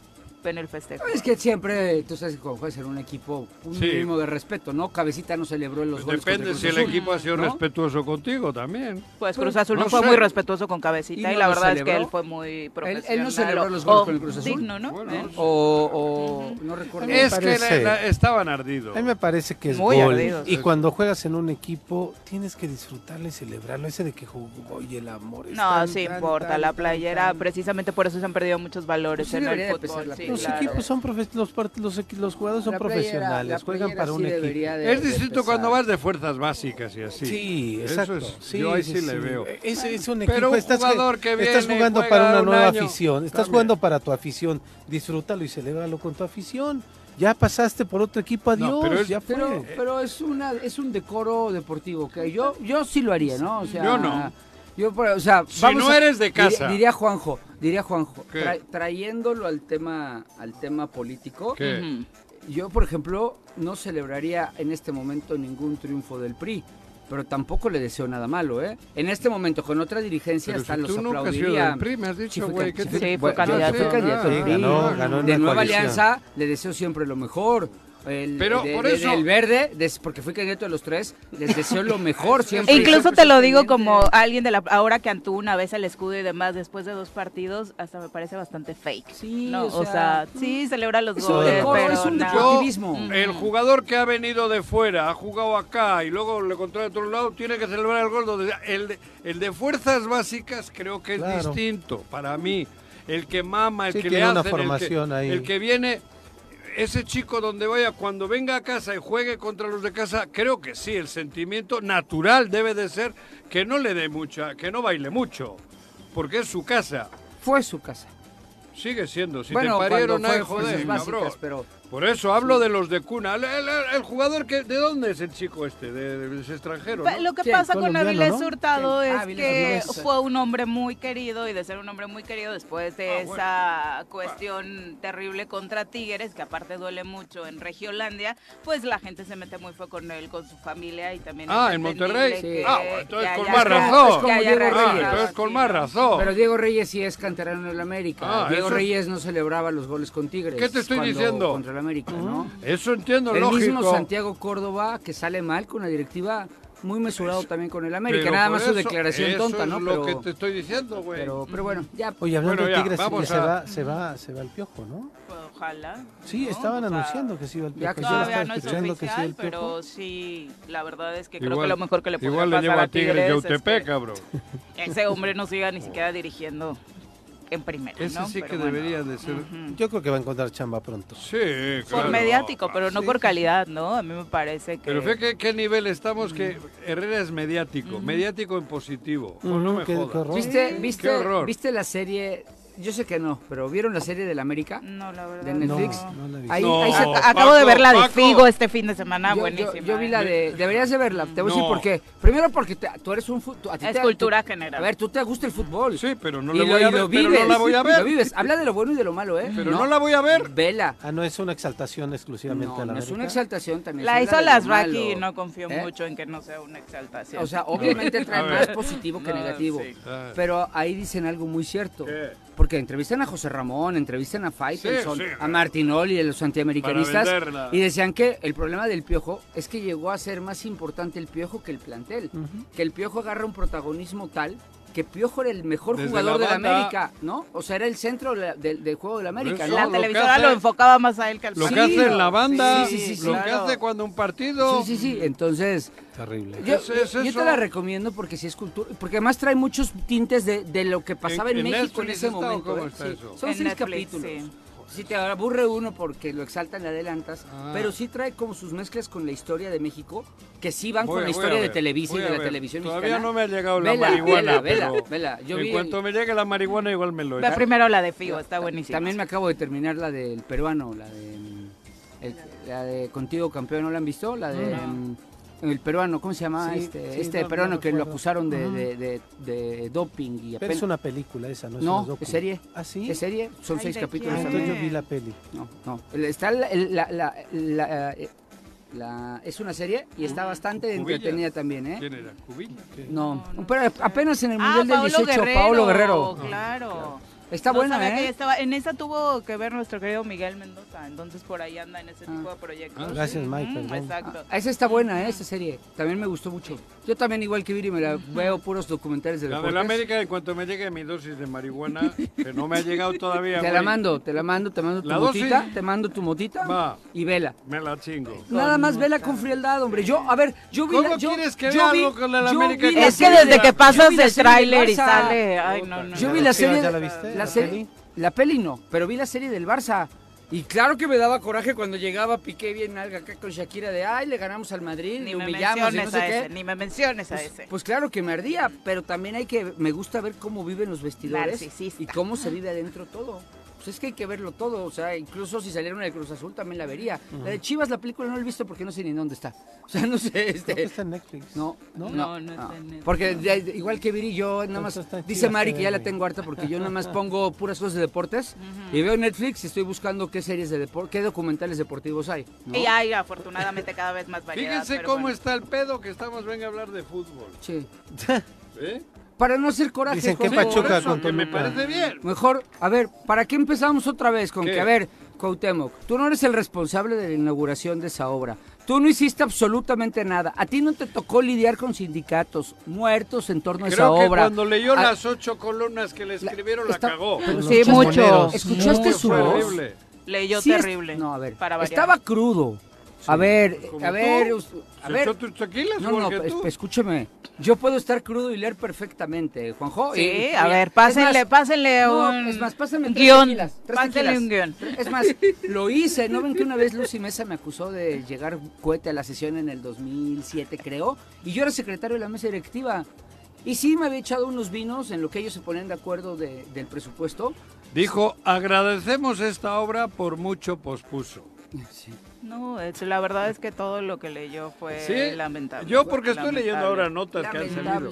Speaker 1: en el festejo.
Speaker 4: Es que siempre, tú sabes que cuando juegas en un equipo, un
Speaker 2: Sí.
Speaker 4: mínimo de respeto, ¿no? Cabecita no celebró en los goles
Speaker 2: Depende si el equipo ha sido
Speaker 4: ¿no?
Speaker 2: respetuoso contigo también.
Speaker 1: Pues Cruz Azul no,
Speaker 2: no
Speaker 1: fue
Speaker 2: sé.
Speaker 1: muy respetuoso con Cabecita
Speaker 4: ¿Y
Speaker 1: y,
Speaker 4: no
Speaker 1: la verdad es que él fue muy profesional.
Speaker 4: él no celebró los goles
Speaker 1: o
Speaker 4: con el Cruz Azul?
Speaker 1: Digno, ¿no?
Speaker 2: Bueno,
Speaker 1: ¿Eh?
Speaker 4: O, o no recuerdo.
Speaker 2: Es que
Speaker 3: parece-
Speaker 2: la- la- estaban ardidos.
Speaker 3: A mí me parece que es
Speaker 1: Muy
Speaker 3: gol.
Speaker 1: ardidos.
Speaker 3: Y cuando juegas en un equipo, tienes que disfrutarlo y celebrarlo. Ese de que jugó y el amor. es
Speaker 1: No, sí importa, la playera, precisamente por eso se han perdido muchos valores
Speaker 4: Pues
Speaker 1: en el fútbol.
Speaker 3: Los
Speaker 1: claro.
Speaker 3: equipos son profes- los, los, los jugadores son
Speaker 4: La
Speaker 3: profesionales, juegan para un
Speaker 4: sí
Speaker 3: equipo.
Speaker 4: de-
Speaker 2: Es distinto cuando vas de fuerzas básicas y así.
Speaker 3: Sí,
Speaker 2: Eso
Speaker 3: exacto.
Speaker 2: es-
Speaker 3: sí,
Speaker 2: yo ahí
Speaker 3: sí,
Speaker 2: le veo.
Speaker 3: Es, es un
Speaker 2: Pero
Speaker 3: equipo,
Speaker 2: un
Speaker 3: estás,
Speaker 2: jugador que
Speaker 3: estás
Speaker 2: viene,
Speaker 3: jugando
Speaker 2: juega
Speaker 3: para una
Speaker 2: un
Speaker 3: nueva
Speaker 2: año,
Speaker 3: afición, estás
Speaker 2: también.
Speaker 3: jugando para tu afición, disfrútalo y celébralo con tu afición. Ya pasaste por otro equipo, adiós,
Speaker 2: No, pero es-
Speaker 3: ya fue.
Speaker 4: Pero, pero es una es un decoro deportivo, que yo yo sí lo haría, ¿no? O sea,
Speaker 2: Yo no.
Speaker 4: Yo, por- o sea,
Speaker 2: Si
Speaker 4: vamos
Speaker 2: no
Speaker 4: a-
Speaker 2: eres de
Speaker 4: diría-
Speaker 2: casa.
Speaker 4: Diría, Juanjo, diría Juanjo,
Speaker 2: ¿Qué?
Speaker 4: tra- trayéndolo al tema al tema político. Yo, por ejemplo, no celebraría en este momento ningún triunfo del PRI, pero tampoco le deseo nada malo, ¿eh? En este momento, con otra dirigencia,
Speaker 2: Pero
Speaker 4: hasta
Speaker 2: si
Speaker 4: los
Speaker 2: tú nunca
Speaker 4: aplaudiría.
Speaker 2: del PRI, me has dicho, güey.
Speaker 4: can-
Speaker 2: ¿qué
Speaker 4: sí,
Speaker 2: te-
Speaker 1: Sí, fue candidato.
Speaker 3: ganó, ganó
Speaker 4: de Nueva
Speaker 3: coalición.
Speaker 4: Alianza le deseo siempre lo mejor. El,
Speaker 2: Pero
Speaker 4: de-
Speaker 2: por
Speaker 4: de-
Speaker 2: eso-
Speaker 4: del verde, des- porque fui candidato de los tres, les deseo lo mejor siempre.
Speaker 1: E incluso
Speaker 4: siempre
Speaker 1: te lo digo como alguien de la ahora que Antú una vez el escudo y demás después de dos partidos, hasta me parece bastante fake.
Speaker 4: Sí,
Speaker 1: no,
Speaker 4: o
Speaker 1: o, sea,
Speaker 4: sea,
Speaker 1: sí celebra los
Speaker 4: es
Speaker 1: goles, pero
Speaker 4: es un.
Speaker 2: Yo, el jugador que ha venido de fuera, ha jugado acá y luego le contrata de otro lado, tiene que celebrar el gol. Donde, el, de, el de fuerzas básicas creo que es
Speaker 3: Claro.
Speaker 2: distinto para mí. El que mama, el
Speaker 3: Sí,
Speaker 2: que
Speaker 3: tiene
Speaker 2: le
Speaker 3: una
Speaker 2: hacen, el que-
Speaker 3: ahí.
Speaker 2: el que viene... Ese chico donde vaya, cuando venga a casa y juegue contra los de casa, creo que sí, el sentimiento natural debe de ser que no le dé mucha, que no baile mucho, porque es su casa.
Speaker 4: Fue su casa.
Speaker 2: Sigue siendo, si
Speaker 4: bueno,
Speaker 2: te parieron ahí, joder, cabrón.
Speaker 4: básicas, pero
Speaker 2: Por eso hablo de los de cuna. El, el- el jugador que ¿de dónde es el chico este? De, de- es extranjero.
Speaker 1: Lo que
Speaker 4: Sí,
Speaker 1: pasa con Avilés
Speaker 3: ¿no?
Speaker 1: Hurtado
Speaker 4: Sí.
Speaker 1: es
Speaker 4: Ah, Avilés
Speaker 1: que fue un hombre muy querido y de ser un hombre muy querido después de
Speaker 2: Ah, bueno.
Speaker 1: esa cuestión terrible contra Tigres, que aparte duele mucho en Regiolandia, pues la gente se mete muy fue con él, con su familia y también
Speaker 2: Ah,
Speaker 1: es
Speaker 2: en Monterrey.
Speaker 1: que-
Speaker 2: Ah, bueno, entonces
Speaker 1: que
Speaker 2: con más razón.
Speaker 4: Es como
Speaker 1: haya
Speaker 4: Diego
Speaker 1: reaccionado
Speaker 4: Reyes.
Speaker 2: Ah, entonces con más razón.
Speaker 4: Pero Diego Reyes sí es canterano del América.
Speaker 2: Ah,
Speaker 4: Diego
Speaker 2: eso-
Speaker 4: Reyes no celebraba los goles con Tigres.
Speaker 2: ¿Qué te estoy
Speaker 4: cuando- América, ¿no?
Speaker 2: Eso entiendo,
Speaker 4: El
Speaker 2: lógico.
Speaker 4: mismo Santiago Córdoba que sale mal con la directiva, muy mesurado también con el América.
Speaker 2: Pero
Speaker 4: Nada más su
Speaker 2: eso-
Speaker 4: declaración
Speaker 2: eso
Speaker 4: tonta,
Speaker 2: es
Speaker 4: ¿no?
Speaker 2: lo
Speaker 4: Pero,
Speaker 2: que te estoy diciendo, güey.
Speaker 4: pero, pero bueno, ya.
Speaker 3: Oye, hablando
Speaker 2: Bueno,
Speaker 3: de
Speaker 2: ya,
Speaker 3: Tigres,
Speaker 2: vamos
Speaker 3: se,
Speaker 2: a-
Speaker 3: va, se, va, se va el piojo, ¿no?
Speaker 1: Pues, Ojalá.
Speaker 3: Sí,
Speaker 1: ¿no?
Speaker 3: estaban
Speaker 1: O sea,
Speaker 3: anunciando que se iba el
Speaker 4: ya
Speaker 3: piojo.
Speaker 4: que
Speaker 3: Yo
Speaker 1: Todavía
Speaker 3: estaba
Speaker 1: no es
Speaker 3: escuchando que se iba
Speaker 1: oficial,
Speaker 3: el piojo.
Speaker 1: pero sí, la verdad es que creo
Speaker 2: Igual-
Speaker 1: que lo mejor que le puede
Speaker 2: Igual le
Speaker 1: pasar
Speaker 2: llevo
Speaker 1: a
Speaker 2: a Tigres de
Speaker 1: Tigres es
Speaker 2: Yautepec,
Speaker 1: que
Speaker 2: cabrón.
Speaker 1: ese hombre no siga ni siquiera dirigiendo en primera,
Speaker 2: Ese
Speaker 1: ¿no?
Speaker 2: sí
Speaker 1: Pero
Speaker 2: que
Speaker 1: bueno.
Speaker 2: debería de ser.
Speaker 3: Yo creo que va a encontrar chamba pronto.
Speaker 2: Sí,
Speaker 1: Por
Speaker 2: claro.
Speaker 1: mediático, pero no
Speaker 2: Sí,
Speaker 1: por calidad, ¿no? A mí me parece que...
Speaker 2: Pero fíjate qué, nivel estamos que Herrera es mediático, mediático en positivo. No me
Speaker 3: qué- qué
Speaker 2: jodas.
Speaker 3: horror.
Speaker 4: ¿Viste,
Speaker 2: Qué
Speaker 4: viste,
Speaker 2: horror.
Speaker 4: ¿Viste la serie? Yo sé que no, pero ¿vieron la serie del América?
Speaker 1: No, la verdad.
Speaker 4: de Netflix.
Speaker 1: no.
Speaker 3: No la he visto.
Speaker 4: Ahí,
Speaker 2: No,
Speaker 4: ahí se-
Speaker 1: Acabo de ver la de
Speaker 2: Paco.
Speaker 1: Figo este fin de semana,
Speaker 4: yo, yo-
Speaker 1: buenísima.
Speaker 4: yo vi la
Speaker 1: ¿eh?
Speaker 4: de. Deberías de verla. Te voy a decir por qué. Primero porque te- tú eres un. tú- a ti
Speaker 1: Es
Speaker 4: te-
Speaker 1: cultura
Speaker 4: tú-
Speaker 1: general.
Speaker 4: A ver, tú te gusta el fútbol.
Speaker 2: Sí, pero no
Speaker 4: y
Speaker 2: la
Speaker 4: lo,
Speaker 2: voy a
Speaker 4: y
Speaker 2: ver.
Speaker 4: lo
Speaker 2: pero
Speaker 4: vives.
Speaker 2: no la voy a ver.
Speaker 4: Lo vives. Habla de lo bueno y de lo malo, ¿eh?
Speaker 2: Pero no la voy a ver.
Speaker 4: Vela.
Speaker 3: Ah, no es una exaltación exclusivamente
Speaker 4: No,
Speaker 3: a la
Speaker 4: no es una
Speaker 3: América?
Speaker 4: exaltación también.
Speaker 1: La hizo las Raki y no confío
Speaker 4: ¿Eh?
Speaker 1: mucho en que no sea una exaltación.
Speaker 4: O sea, obviamente trae más positivo que negativo.
Speaker 2: Ah.
Speaker 4: Pero ahí dicen algo muy cierto. Porque entrevistan a José Ramón, entrevistan a Faitelson,
Speaker 2: Sí, sí.
Speaker 4: a Martinoli, a los antiamericanistas. Y decían que el problema del piojo es que llegó a ser más importante el piojo que el plantel. Que el piojo agarra un protagonismo tal que Piojo era el mejor
Speaker 2: Desde
Speaker 4: jugador
Speaker 2: la
Speaker 4: de la. América, ¿no? O sea, era el centro de del, juego de la América,
Speaker 2: Eso,
Speaker 4: ¿no?
Speaker 1: la
Speaker 2: lo
Speaker 1: televisora
Speaker 2: hace-
Speaker 1: lo enfocaba más a él que al
Speaker 2: Lo que hace en la banda,
Speaker 4: Sí, sí, sí,
Speaker 2: lo que hace cuando un partido.
Speaker 4: Sí, sí, sí. Entonces,
Speaker 3: Terrible.
Speaker 4: yo,
Speaker 2: Es- es
Speaker 4: yo
Speaker 2: eso.
Speaker 4: te la recomiendo porque sí es cultura. Porque además trae muchos tintes de, de lo que pasaba en,
Speaker 2: en
Speaker 4: México en ese momento.
Speaker 2: cómo
Speaker 4: ¿eh? Son
Speaker 1: En
Speaker 4: seis
Speaker 1: Netflix,
Speaker 4: capítulos.
Speaker 1: Sí.
Speaker 4: Si te aburre uno porque lo exaltan, le adelantas.
Speaker 2: Ah.
Speaker 4: Pero sí trae como sus mezclas con la historia de México, que sí van
Speaker 2: Voy
Speaker 4: con la historia de Televisa y de la televisión
Speaker 2: Todavía
Speaker 4: mexicana.
Speaker 2: no me ha llegado la
Speaker 4: Vela,
Speaker 2: marihuana.
Speaker 4: vela, vela,
Speaker 2: pero
Speaker 4: vela. Yo
Speaker 2: en
Speaker 4: vi
Speaker 2: cuanto
Speaker 4: el-
Speaker 2: me llegue la marihuana, igual me lo
Speaker 1: Ve primero la de Figo, está buenísima.
Speaker 4: También me acabo de terminar la del peruano, la de, el- la de Contigo Campeón, ¿no la han visto? La de mm, el peruano, ¿cómo se llama?
Speaker 3: Sí,
Speaker 4: este
Speaker 3: sí,
Speaker 4: este
Speaker 3: no-
Speaker 4: peruano
Speaker 3: no
Speaker 4: que lo acusaron de, de, de- de doping y
Speaker 3: Pero
Speaker 4: apenas...
Speaker 3: es una película esa, no es
Speaker 4: No, es serie.
Speaker 3: ¿Ah, sí?
Speaker 4: ¿Es serie? Son
Speaker 1: Ay,
Speaker 4: seis
Speaker 1: ¿de
Speaker 4: capítulos
Speaker 3: Ah, entonces yo vi la peli.
Speaker 4: No, no. Está la, el- la- la- la, eh, la- es una serie y está bastante
Speaker 2: Cubilla.
Speaker 4: entretenida también, ¿eh?
Speaker 2: ¿Quién era? ¿Cubilla?
Speaker 4: No, pero apenas en el
Speaker 1: Ah,
Speaker 4: Mundial del
Speaker 1: Paolo
Speaker 4: 18,
Speaker 1: Guerrero.
Speaker 4: Paolo Guerrero.
Speaker 1: Claro.
Speaker 4: Está
Speaker 1: No
Speaker 4: buena, ¿eh?
Speaker 1: estaba- en esa tuvo que ver nuestro querido Miguel Mendoza, entonces por ahí anda en ese
Speaker 4: Ah.
Speaker 1: tipo de proyectos.
Speaker 2: Ah,
Speaker 3: Gracias, Mike, perdón.
Speaker 1: Exacto.
Speaker 4: Ah, esa está buena, ¿eh? Esa serie. También me gustó mucho. Yo también, igual que Viri, me la veo puros documentales de
Speaker 2: La de
Speaker 4: deportes.
Speaker 2: la América, en cuanto me llegue mi dosis de marihuana, que no me ha llegado todavía.
Speaker 4: Te la
Speaker 2: güey,
Speaker 4: mando, te la mando, te mando tu
Speaker 2: La dosis.
Speaker 4: motita, te mando tu motita
Speaker 2: Va.
Speaker 4: y vela.
Speaker 2: Me la chingo.
Speaker 4: Nada más vela con frialdad, hombre. Yo, a ver, yo vi
Speaker 2: ¿Cómo
Speaker 4: la, yo,
Speaker 2: quieres que
Speaker 4: yo
Speaker 2: vea
Speaker 4: vi-
Speaker 2: algo con la América
Speaker 4: vi
Speaker 1: Es que desde
Speaker 4: de-
Speaker 1: que pasas el tráiler y sale... Ay, no, no.
Speaker 4: Yo
Speaker 1: no.
Speaker 4: vi la serie,
Speaker 3: ya la
Speaker 4: serie,
Speaker 3: peli?
Speaker 4: la peli no, pero vi la serie del Barça. Y claro que me daba coraje cuando llegaba Piqué bien alga acá con Shakira de, ay, le ganamos al Madrid,
Speaker 1: Ni
Speaker 4: le
Speaker 1: me
Speaker 4: humillamos y no sé
Speaker 1: a
Speaker 4: qué.
Speaker 1: ese, ni me menciones a ese.
Speaker 4: Pues claro que me ardía, pero también hay que, me gusta ver cómo viven los vestidores y cómo se vive adentro todo. Pues es que hay que verlo todo, o sea, incluso si saliera una de Cruz Azul también la vería. La de Chivas, la película no la he visto porque no sé ni dónde está. O sea, no sé,
Speaker 3: Creo que
Speaker 4: este...
Speaker 3: está en Netflix.
Speaker 4: No,
Speaker 3: ¿No?
Speaker 1: No, no está en Netflix.
Speaker 4: Porque de- de- igual que Viri, yo nada más. Dice Mari que ya la tengo harta porque yo nada más pongo puras cosas de deportes y veo Netflix y estoy buscando qué series de deporte, qué documentales deportivos hay. ¿no?
Speaker 1: Y hay afortunadamente cada vez más variedad.
Speaker 2: Fíjense cómo
Speaker 1: bueno.
Speaker 2: está el pedo que estamos, venga a hablar de fútbol.
Speaker 4: Sí.
Speaker 2: ¿Eh?
Speaker 4: Para no hacer coraje.
Speaker 3: Dicen que Pachuca con
Speaker 2: que me parece bien.
Speaker 4: Mejor, a ver, ¿para qué empezamos otra vez con
Speaker 2: ¿Qué?
Speaker 4: que, a ver, Cuauhtémoc, tú no eres el responsable de la inauguración de esa obra. Tú no hiciste absolutamente nada. A ti no te tocó lidiar con sindicatos muertos en torno a esa
Speaker 2: Creo que
Speaker 4: obra.
Speaker 2: cuando leyó
Speaker 4: Ah,
Speaker 2: las ocho columnas que le escribieron, la,
Speaker 4: está-
Speaker 2: cagó.
Speaker 4: pero
Speaker 1: Sí, mucho.
Speaker 4: ¿Escuchaste su voz?
Speaker 2: horrible.
Speaker 1: Leyó
Speaker 4: Sí es-
Speaker 1: terrible.
Speaker 4: No, a ver.
Speaker 1: Para
Speaker 4: estaba crudo. A ver,
Speaker 2: ¿Como
Speaker 4: a ver,
Speaker 2: tú?
Speaker 4: A
Speaker 2: ¿Se
Speaker 4: ver.
Speaker 2: echó tus tequilas
Speaker 4: No, no,
Speaker 2: tú?
Speaker 4: escúcheme. Yo puedo estar crudo y leer perfectamente, Juanjo.
Speaker 1: Sí,
Speaker 4: y-
Speaker 1: a ver, pásenle,
Speaker 4: más,
Speaker 1: pásenle
Speaker 4: no,
Speaker 1: un
Speaker 4: es más, pásenme tres
Speaker 1: guion.
Speaker 4: tequilas, tres
Speaker 1: pásenle
Speaker 4: tequilas.
Speaker 1: un guion.
Speaker 4: Es más, lo hice. ¿No ven que una vez Lucy Mesa me acusó de llegar cohete a la sesión en el 2007, creo? Y yo era secretario de la mesa directiva. Y sí me había echado unos vinos en lo que ellos se ponían de acuerdo de- del presupuesto.
Speaker 2: Dijo, agradecemos esta obra por mucho pospuso.
Speaker 1: No, es- la verdad es que todo lo que leyó fue
Speaker 2: Sí,
Speaker 1: lamentable.
Speaker 2: yo porque estoy leyendo ahora notas que han salido.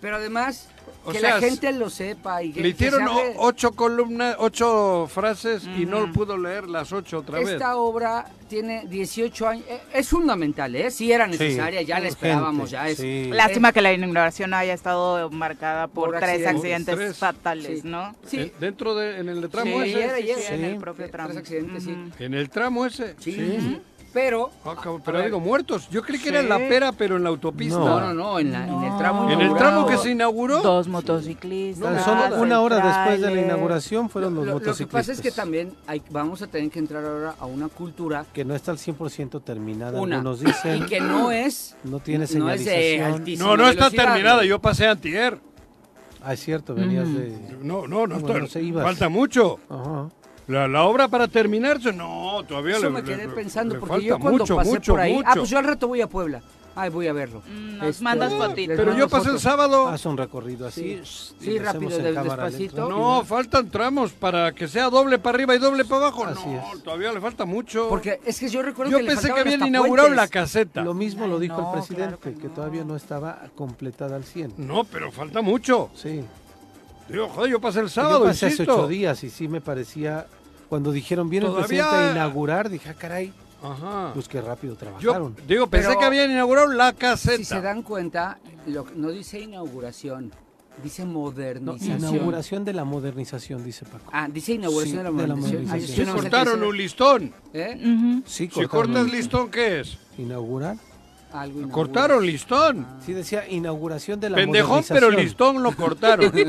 Speaker 4: Pero además,
Speaker 2: O
Speaker 4: que
Speaker 2: sea,
Speaker 4: la gente lo sepa y que,
Speaker 2: Le
Speaker 4: que
Speaker 2: hicieron
Speaker 4: hable-
Speaker 2: ocho columnas, ocho frases y no pudo leer las ocho otra vez.
Speaker 4: Esta obra tiene 18 años. eh, Es fundamental, ¿eh? Sí era necesaria, ya la esperábamos, ya es.
Speaker 3: sí.
Speaker 1: Lástima que la inauguración haya estado marcada por,
Speaker 4: Por
Speaker 1: tres
Speaker 4: accidentes.
Speaker 1: accidentes
Speaker 2: Tres.
Speaker 1: fatales,
Speaker 4: Sí.
Speaker 1: ¿no?
Speaker 4: Sí,
Speaker 2: En- Dentro de, en el tramo
Speaker 1: Sí,
Speaker 2: ese.
Speaker 4: ayer.
Speaker 1: sí, en el
Speaker 3: Sí.
Speaker 1: propio
Speaker 4: Tres
Speaker 1: tramo.
Speaker 4: accidentes, sí.
Speaker 1: Ujú.
Speaker 2: En el tramo ese.
Speaker 4: sí. Pero.
Speaker 2: Ah, cabrón, pero digo, muertos. Yo creí que era en la pera, pero en la autopista.
Speaker 4: No, no, no, en, la- en el tramo
Speaker 1: No.
Speaker 2: En el tramo que se inauguró.
Speaker 1: Dos motociclistas.
Speaker 3: Solo una hora después de la inauguración fueron los
Speaker 4: Lo, lo que
Speaker 3: motociclistas.
Speaker 4: pasa es que también hay, vamos a tener que entrar ahora a una cultura
Speaker 3: Que no está al 100% terminada,
Speaker 4: una
Speaker 3: algunos
Speaker 4: y
Speaker 3: dicen.
Speaker 4: que no es
Speaker 3: No tiene
Speaker 4: no es
Speaker 3: señalización.
Speaker 2: No, no está terminada. Yo pasé antier.
Speaker 3: Ah, es cierto, venías de...
Speaker 2: No, no, no.
Speaker 3: Bueno,
Speaker 2: está-
Speaker 3: se ibas.
Speaker 2: falta mucho.
Speaker 3: Ajá.
Speaker 2: La, la obra para terminarse, no, todavía
Speaker 4: Eso
Speaker 2: le
Speaker 4: me quedé
Speaker 2: le-
Speaker 4: pensando
Speaker 2: le
Speaker 4: porque
Speaker 2: falta
Speaker 4: yo cuando
Speaker 2: mucho,
Speaker 4: pasé
Speaker 2: mucho,
Speaker 4: por ahí, ah,
Speaker 2: mucho.
Speaker 4: pues yo al rato voy a Puebla. Ay, voy a verlo.
Speaker 1: Mm, Nos
Speaker 4: Este,
Speaker 1: mandas fotitos.
Speaker 2: Pero yo pasé el sábado.
Speaker 3: Haz un recorrido así.
Speaker 4: Sí. rápido, de- despacito.
Speaker 2: No, faltan tramos para que sea doble para arriba y doble para abajo.
Speaker 3: Así
Speaker 2: no,
Speaker 3: es.
Speaker 2: todavía le falta mucho.
Speaker 4: Porque es que yo recuerdo
Speaker 2: yo
Speaker 4: que
Speaker 2: pensé que habían inaugurado la caseta.
Speaker 3: Lo mismo lo dijo
Speaker 1: no,
Speaker 3: el presidente,
Speaker 1: claro que
Speaker 3: que,
Speaker 1: no.
Speaker 3: todavía no estaba completada al 100.
Speaker 2: No, pero falta mucho.
Speaker 3: Sí.
Speaker 2: Digo, joder, yo pasé el
Speaker 3: yo
Speaker 2: sábado,
Speaker 3: pasé hace ocho días y sí me parecía... Cuando dijeron, viene el presidente a inaugurar, dije, ah, caray,
Speaker 2: Ajá.
Speaker 3: pues qué rápido
Speaker 2: Yo
Speaker 3: trabajaron.
Speaker 2: digo, pensé
Speaker 4: Pero-
Speaker 2: que habían inaugurado la caseta.
Speaker 4: Si se dan cuenta, lo- no dice inauguración, dice
Speaker 3: No,
Speaker 4: modernización.
Speaker 3: inauguración de la modernización, dice Paco.
Speaker 4: Ah, dice inauguración
Speaker 3: Sí,
Speaker 4: de la
Speaker 3: de la
Speaker 4: modernización. Yo
Speaker 2: Sí,
Speaker 4: no sé qué
Speaker 2: cortaron
Speaker 4: dice.
Speaker 2: un listón.
Speaker 4: ¿Eh?
Speaker 3: Sí,
Speaker 2: Si
Speaker 3: cortaron
Speaker 2: cortas
Speaker 3: el-
Speaker 2: listón, ¿qué es?
Speaker 3: Inaugurar.
Speaker 4: Algo inaugura.
Speaker 2: Cortaron listón.
Speaker 3: Sí decía inauguración de la
Speaker 2: Pendejón, pero listón lo cortaron.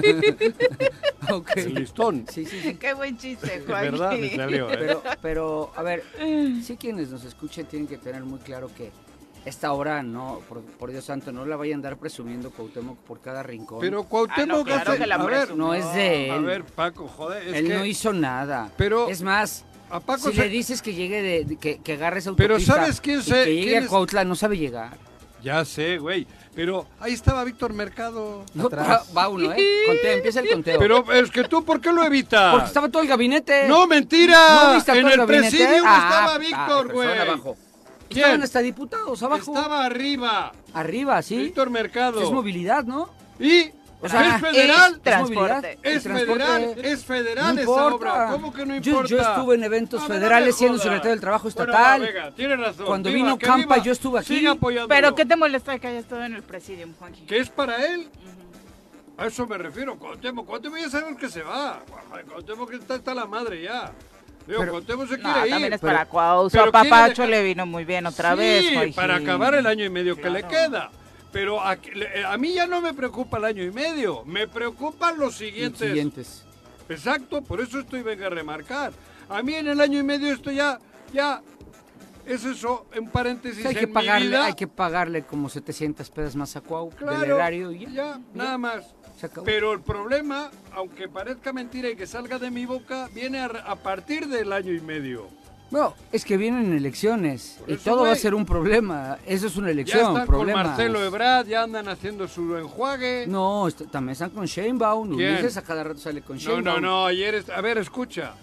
Speaker 4: Ok.
Speaker 2: El listón.
Speaker 4: Sí, sí, sí.
Speaker 1: Qué buen chiste, Juan.
Speaker 2: verdad, me salió. ¿eh?
Speaker 4: Pero, pero, a ver, sí quienes nos escuchen tienen que tener muy claro que esta obra, no, por, por Dios santo, no la vayan a andar presumiendo Cuauhtémoc por cada rincón.
Speaker 2: Pero
Speaker 1: Ah, no,
Speaker 2: Cuauhtémoc
Speaker 1: claro
Speaker 2: hace-
Speaker 1: que la
Speaker 2: a ver,
Speaker 4: no es de él.
Speaker 2: a ver, Paco, joder, es
Speaker 4: Él
Speaker 2: que
Speaker 4: no hizo nada.
Speaker 2: Pero-
Speaker 4: es más,
Speaker 2: a Paco
Speaker 4: si
Speaker 2: se-
Speaker 4: le dices que llegue de, de- que, que agarre esa
Speaker 2: Pero ¿sabes quién se-
Speaker 4: que llegue
Speaker 2: quién
Speaker 4: a
Speaker 2: es-
Speaker 4: Cuautla no sabe llegar.
Speaker 2: Ya sé, güey. Pero ahí estaba Víctor Mercado.
Speaker 4: No,
Speaker 3: Atrás.
Speaker 4: va, va uno, ¿eh? Conteo, empieza el conteo.
Speaker 2: Pero es que tú, ¿por qué lo evitas?
Speaker 4: Porque estaba todo el gabinete.
Speaker 2: No, mentira.
Speaker 4: ¿No viste a
Speaker 2: en
Speaker 4: todo
Speaker 2: el
Speaker 4: gabinete?
Speaker 2: presidium
Speaker 4: Ah,
Speaker 2: estaba
Speaker 4: ah,
Speaker 2: Víctor, güey.
Speaker 4: estaban abajo.
Speaker 2: ¿Quién?
Speaker 4: Estaban hasta diputados abajo.
Speaker 2: Estaba arriba.
Speaker 4: Arriba, sí.
Speaker 2: Víctor Mercado.
Speaker 4: Es movilidad, ¿no?
Speaker 2: Y
Speaker 4: O sea,
Speaker 2: es federal.
Speaker 4: es
Speaker 1: transporte.
Speaker 2: Es
Speaker 4: transporte-
Speaker 2: federal, es federal
Speaker 4: No
Speaker 2: esa
Speaker 4: importa.
Speaker 2: obra. ¿Cómo que no
Speaker 4: Yo-
Speaker 2: importa?
Speaker 4: yo estuve en eventos
Speaker 2: ver, no
Speaker 4: federales siendo secretario del Trabajo
Speaker 2: Bueno,
Speaker 4: estatal.
Speaker 2: va, venga, tiene razón.
Speaker 4: Cuando
Speaker 2: Viva,
Speaker 4: vino Campa,
Speaker 2: viva.
Speaker 4: yo estuve aquí.
Speaker 1: Pero ¿qué te molesta que haya estado en el presidium, Juanji?
Speaker 2: ¿Que es para él? A eso me refiero. Cuauhtémoc, Cuauhtémoc ya sabemos que se va. Cuauhtémoc está hasta la madre ya. Digo,
Speaker 4: Pero-
Speaker 2: Cuauhtémoc se
Speaker 1: No,
Speaker 2: quiere ir.
Speaker 1: también es
Speaker 2: pero-
Speaker 1: para Cuau. Su
Speaker 2: dejar-
Speaker 1: le vino muy bien otra
Speaker 2: Sí,
Speaker 1: vez, Juanji.
Speaker 2: para acabar el año y medio que le
Speaker 1: Claro.
Speaker 2: queda. Pero a, le- a mí ya no me preocupa el año y medio, me preocupan los
Speaker 4: Los
Speaker 2: siguientes. Exacto, por eso estoy venga a remarcar. A mí en el año y medio esto ya, ya, es eso, en paréntesis
Speaker 4: hay, que
Speaker 2: en mi
Speaker 4: pagarle,
Speaker 2: vida.
Speaker 4: hay que pagarle como 700 pedas más a Cuau del erario y ya.
Speaker 2: ya, nada más.
Speaker 4: Se acabó.
Speaker 2: Pero el problema, aunque parezca mentira y que salga de mi boca, viene a, a partir del año y medio.
Speaker 4: No, es que vienen elecciones y todo va a ser un problema. Eso es una
Speaker 2: Ya
Speaker 4: elección,
Speaker 2: están
Speaker 4: problemas.
Speaker 2: con Marcelo Ebrard, ya andan haciendo su enjuague.
Speaker 4: No, también están con Sheinbaum.
Speaker 2: ¿Quién?
Speaker 4: Ulises a cada rato sale con
Speaker 2: No,
Speaker 4: Sheinbaum.
Speaker 2: no, no, ayer, es- a ver, escucha.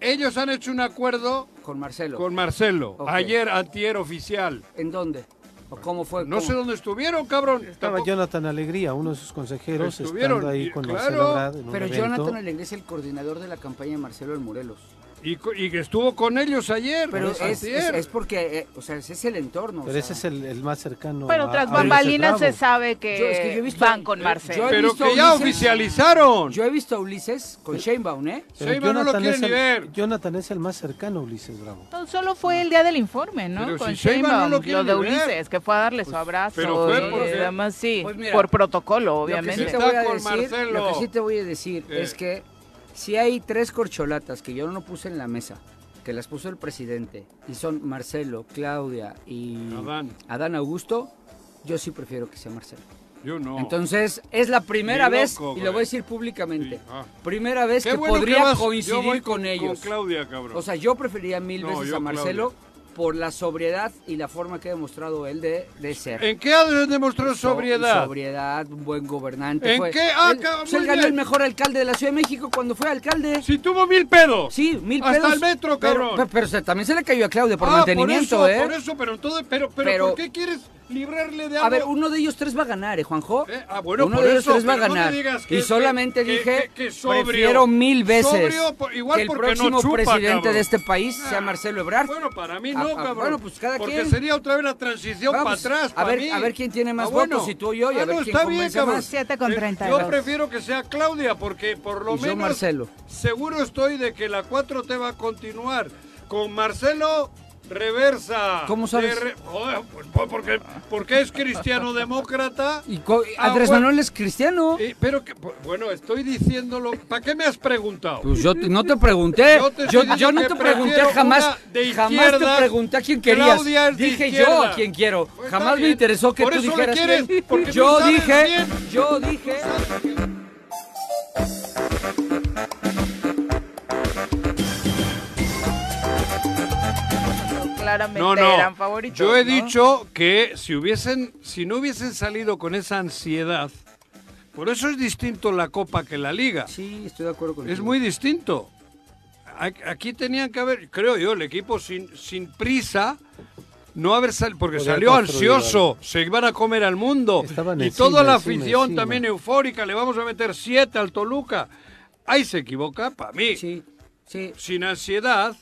Speaker 2: Ellos han hecho un acuerdo
Speaker 4: Con Marcelo.
Speaker 2: con Marcelo,
Speaker 4: Ok.
Speaker 2: ayer, antier oficial.
Speaker 4: ¿En dónde? ¿O cómo fue?
Speaker 2: No
Speaker 4: ¿Cómo?
Speaker 2: sé dónde estuvieron, cabrón.
Speaker 3: Estaba
Speaker 2: Tampoco-
Speaker 3: Jonathan Alegría, uno de sus consejeros,
Speaker 2: Estuvieron,
Speaker 3: estando ahí con
Speaker 2: claro.
Speaker 3: Marcelo Ebrard en un
Speaker 4: Pero
Speaker 3: evento.
Speaker 4: Jonathan Alegría es el coordinador de la campaña de Marcelo en Morelos.
Speaker 2: Y, co- y que estuvo con ellos ayer.
Speaker 4: Pero
Speaker 2: pues,
Speaker 4: es, es,
Speaker 2: antier.
Speaker 4: es porque, eh, o sea, ese es el entorno. o
Speaker 3: Pero
Speaker 4: sea.
Speaker 3: ese es el, el más cercano.
Speaker 1: Pero
Speaker 3: a-
Speaker 1: tras
Speaker 3: a
Speaker 1: bambalinas se sabe que,
Speaker 4: Yo- es que yo he visto-
Speaker 1: van con
Speaker 4: eh,
Speaker 1: Marcelo.
Speaker 2: Pero que ya
Speaker 4: Ulises-
Speaker 2: oficializaron.
Speaker 4: Yo he visto a Ulises con Sheinbaum, ¿eh?
Speaker 3: Pero
Speaker 2: Sheinbaum no lo
Speaker 3: Jonathan
Speaker 2: quiere
Speaker 3: es
Speaker 2: ni
Speaker 3: el-
Speaker 2: ver.
Speaker 3: Jonathan es el más cercano a Ulises Bravo.
Speaker 1: No, Solo fue el día del informe, ¿no?
Speaker 2: Pero
Speaker 1: Con
Speaker 2: si Sheinbaum no lo quiere
Speaker 1: de
Speaker 2: ver.
Speaker 1: Ulises, que fue a darle su abrazo.
Speaker 2: pero fue
Speaker 1: además sí,
Speaker 4: Pues mira,
Speaker 1: por protocolo,
Speaker 4: Lo que, sí
Speaker 1: obviamente.
Speaker 4: te
Speaker 2: Está
Speaker 4: voy a
Speaker 2: con
Speaker 4: decir,
Speaker 2: Marcelo.
Speaker 4: lo que sí te voy a decir
Speaker 2: ¿Qué?
Speaker 4: es que si hay tres corcholatas que yo no puse en la mesa, que las puso el presidente, y son Marcelo, Claudia y
Speaker 2: Adán.
Speaker 4: Adán Augusto, yo sí prefiero que sea Marcelo.
Speaker 2: Yo no.
Speaker 4: Entonces, es la primera vez, y lo voy a decir públicamente,
Speaker 2: Sí, ah.
Speaker 4: primera vez
Speaker 2: Qué
Speaker 4: que
Speaker 2: bueno
Speaker 4: podría
Speaker 2: vas. Yo
Speaker 4: coincidir
Speaker 2: voy
Speaker 4: con, ellos.
Speaker 2: Con Claudia, cabrón.
Speaker 4: o sea, yo preferiría mil
Speaker 2: No,
Speaker 4: veces
Speaker 2: yo
Speaker 4: a Marcelo por la sobriedad y la forma que ha demostrado él de, de ser.
Speaker 2: ¿En qué ha demostrado
Speaker 4: So-
Speaker 2: sobriedad?
Speaker 4: Sobriedad, un buen gobernante.
Speaker 2: ¿En
Speaker 4: fue.
Speaker 2: qué? Ah,
Speaker 4: Él, pues, él ganó el mejor alcalde de la Ciudad de México cuando fue alcalde.
Speaker 2: Si tuvo mil pedos.
Speaker 4: Sí, mil
Speaker 2: Hasta
Speaker 4: pedos.
Speaker 2: el metro, cabrón.
Speaker 4: pero- también se le cayó a Claudia por
Speaker 2: Ah,
Speaker 4: mantenimiento,
Speaker 2: por
Speaker 4: ¿eh?
Speaker 2: eso, por eso, pero entonces, pero, pero,
Speaker 4: Pero-
Speaker 2: ¿por qué quieres librarle de algo?
Speaker 4: A ver, uno de ellos tres va a ganar, ¿eh, Juanjo?
Speaker 2: Eh, ah, bueno,
Speaker 4: uno
Speaker 2: por
Speaker 4: de ellos
Speaker 2: eso,
Speaker 4: tres va a
Speaker 2: pero no
Speaker 4: ganar.
Speaker 2: digas que
Speaker 4: y solamente
Speaker 2: que-
Speaker 4: dije,
Speaker 2: que- sobrio.
Speaker 4: prefiero mil veces
Speaker 2: Sobrio, igual
Speaker 4: que el
Speaker 2: no
Speaker 4: próximo
Speaker 2: chupa,
Speaker 4: presidente
Speaker 2: cabrón.
Speaker 4: de este país sea
Speaker 2: Ah,
Speaker 4: Marcelo Ebrard.
Speaker 2: Bueno, para mí
Speaker 4: Ah,
Speaker 2: no,
Speaker 4: ah,
Speaker 2: cabrón.
Speaker 4: bueno, pues cada
Speaker 2: Porque
Speaker 4: quien.
Speaker 2: sería otra vez la transición para atrás,
Speaker 4: a ver-
Speaker 2: mí.
Speaker 4: a ver quién tiene más
Speaker 2: bueno.
Speaker 4: votos, si tú o yo, y a ver
Speaker 2: no,
Speaker 4: quién
Speaker 2: está bien, cabrón.
Speaker 4: más.
Speaker 1: Siete con
Speaker 2: Eh,
Speaker 1: 32.
Speaker 2: Yo prefiero que sea Claudia, porque por lo
Speaker 4: Y yo
Speaker 2: menos
Speaker 4: Marcelo.
Speaker 2: seguro estoy de que la 4T va a continuar. Con Marcelo reversa.
Speaker 4: ¿Cómo sabes?
Speaker 2: Re- Joder, pues, pues, porque, porque es cristiano demócrata.
Speaker 4: Y
Speaker 2: Ah,
Speaker 4: Andrés
Speaker 2: bueno.
Speaker 4: Manuel es cristiano.
Speaker 2: Eh, pero que, pues, bueno, estoy diciéndolo. ¿Para qué me has preguntado?
Speaker 4: Pues yo te- no te pregunté.
Speaker 2: Yo te
Speaker 4: Yo, yo no te pregunté jamás.
Speaker 2: de
Speaker 4: Jamás te pregunté a quién querías. Dije yo a quién quiero.
Speaker 2: Pues
Speaker 4: jamás me interesó que
Speaker 2: Por
Speaker 4: tú dijeras
Speaker 2: quieres,
Speaker 4: quién. Yo
Speaker 2: sabes
Speaker 4: dije, yo dije.
Speaker 1: Claramente
Speaker 2: No, no.
Speaker 1: eran favoritos.
Speaker 2: Yo he
Speaker 1: ¿no?
Speaker 2: dicho que si hubiesen, si no hubiesen salido con esa ansiedad, por eso es distinto la Copa que la Liga.
Speaker 4: Sí, estoy de acuerdo contigo.
Speaker 2: Es muy distinto. Aquí tenían que haber, creo yo, el equipo sin, sin prisa, no haber salido, porque salió ansioso, se iban a comer al mundo.
Speaker 3: Estaban
Speaker 2: y
Speaker 3: encima,
Speaker 2: toda la
Speaker 3: encima,
Speaker 2: afición
Speaker 3: encima.
Speaker 2: también eufórica, le vamos a meter siete al Toluca. Ahí se equivoca, para mí.
Speaker 4: Sí, sí.
Speaker 2: Sin ansiedad,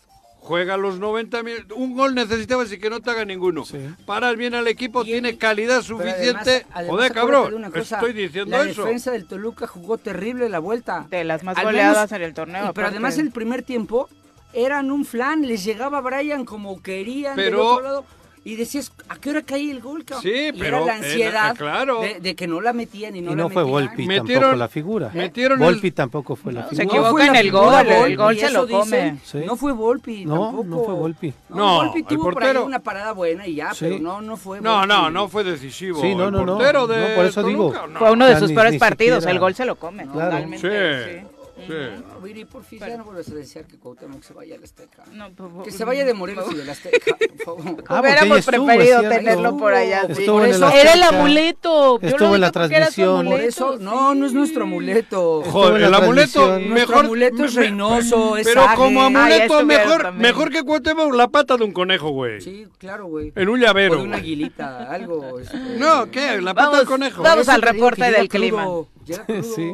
Speaker 2: juega los 90 minutos. Un gol necesitabas y que no te haga ninguno.
Speaker 3: Sí.
Speaker 2: Paras bien al equipo,
Speaker 4: Y-
Speaker 2: tiene calidad suficiente.
Speaker 4: además- además,
Speaker 2: Joder, cabrón,
Speaker 4: cosa,
Speaker 2: estoy diciendo
Speaker 4: la
Speaker 2: eso.
Speaker 4: defensa del Toluca jugó terrible la vuelta.
Speaker 1: De las más
Speaker 4: Al
Speaker 1: goleadas
Speaker 4: menos-
Speaker 1: en el torneo.
Speaker 4: y- pero
Speaker 1: aparte.
Speaker 4: además el primer tiempo eran un flan, les llegaba Brian como querían del
Speaker 2: Pero-
Speaker 4: otro lado. Y decías, ¿a qué hora cae el gol, cabrón?
Speaker 2: Sí,
Speaker 4: Y
Speaker 2: pero,
Speaker 4: era la ansiedad
Speaker 2: claro.
Speaker 4: de, de que no la metían y no
Speaker 3: y
Speaker 4: la
Speaker 3: no fue
Speaker 4: metían.
Speaker 3: Volpi
Speaker 2: Metieron-
Speaker 3: tampoco la figura.
Speaker 2: metieron el-
Speaker 3: Volpi tampoco fue la
Speaker 1: No,
Speaker 3: figura.
Speaker 1: se equivoca
Speaker 4: fue
Speaker 1: en
Speaker 4: la
Speaker 1: el gol, el gol se lo come.
Speaker 4: dicen.
Speaker 3: Sí.
Speaker 4: No fue Volpi
Speaker 3: No,
Speaker 4: tampoco.
Speaker 3: no fue Volpi.
Speaker 4: No,
Speaker 2: No,
Speaker 4: Volpi
Speaker 2: el
Speaker 4: tuvo por ahí
Speaker 2: portero.
Speaker 4: una parada buena y ya,
Speaker 3: Sí.
Speaker 4: pero no, no fue
Speaker 2: No,
Speaker 4: Volpi.
Speaker 2: no, no fue decisivo.
Speaker 3: Sí, no,
Speaker 2: el
Speaker 3: no, no.
Speaker 2: portero de
Speaker 3: No, por eso digo.
Speaker 2: Toluca, no.
Speaker 1: Fue uno de sus peores partidos. El gol se lo come. Totalmente.
Speaker 4: No, por fin, ya no vuelves a desear que Cuauhtémoc se vaya al Azteca.
Speaker 1: No, por favor.
Speaker 4: Que se vaya de Morelos y del Azteca, por favor.
Speaker 3: Ah,
Speaker 1: Hubiéramos
Speaker 3: estuvo,
Speaker 1: preferido
Speaker 3: cierto.
Speaker 1: tenerlo por allá. sí.
Speaker 4: Por eso-
Speaker 3: el
Speaker 1: Era el amuleto. Yo
Speaker 3: Estuvo en la transmisión.
Speaker 4: Por eso, no, no es nuestro amuleto.
Speaker 2: Joder, el amuleto
Speaker 3: transmisión.
Speaker 4: Nuestro
Speaker 2: mejor.
Speaker 4: amuleto es Reynoso, es
Speaker 2: Pero como
Speaker 1: Ah,
Speaker 2: amuleto,
Speaker 1: estuvieron
Speaker 2: mejor, mejor que Cuauhtémoc la pata de un conejo, güey.
Speaker 4: Sí, claro, güey.
Speaker 2: En un
Speaker 4: O
Speaker 2: llavero.
Speaker 4: de una aguilita, algo. este,
Speaker 2: No, ¿qué? La pata del conejo.
Speaker 1: vamos al reporte del clima.
Speaker 3: Sí.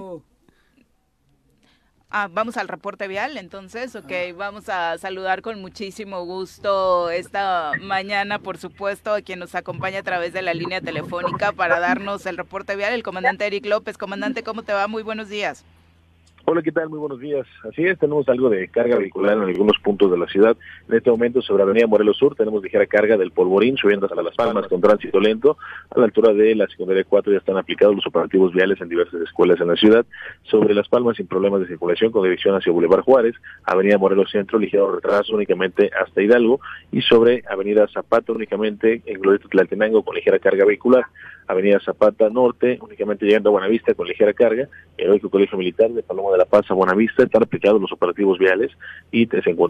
Speaker 1: Ah, vamos al reporte vial, entonces, ok, vamos a saludar con muchísimo gusto esta mañana, por supuesto, a quien nos acompaña a través de la línea telefónica para darnos el reporte vial, el comandante Eric López. Comandante, ¿cómo te va? Muy buenos días.
Speaker 5: Hola, ¿qué tal? Muy buenos días. Así es, tenemos algo de carga vehicular en algunos puntos de la ciudad. En este momento, sobre Avenida Morelos Sur, tenemos ligera carga del Polvorín, subiendo hasta Las Palmas con tránsito lento. A la altura de la secundaria 4 ya están aplicados los operativos viales en diversas escuelas en la ciudad. Sobre Las Palmas, sin problemas de circulación, con dirección hacia Boulevard Juárez. Avenida Morelos Centro, ligero retraso únicamente hasta Hidalgo. Y sobre Avenida Zapata, únicamente en Glorieta Tlaltenango, con ligera carga vehicular. Avenida Zapata Norte, únicamente llegando a Buenavista con ligera carga. Heroico Colegio Militar de Paloma de la Paz a Buenavista, están aplicados los operativos viales y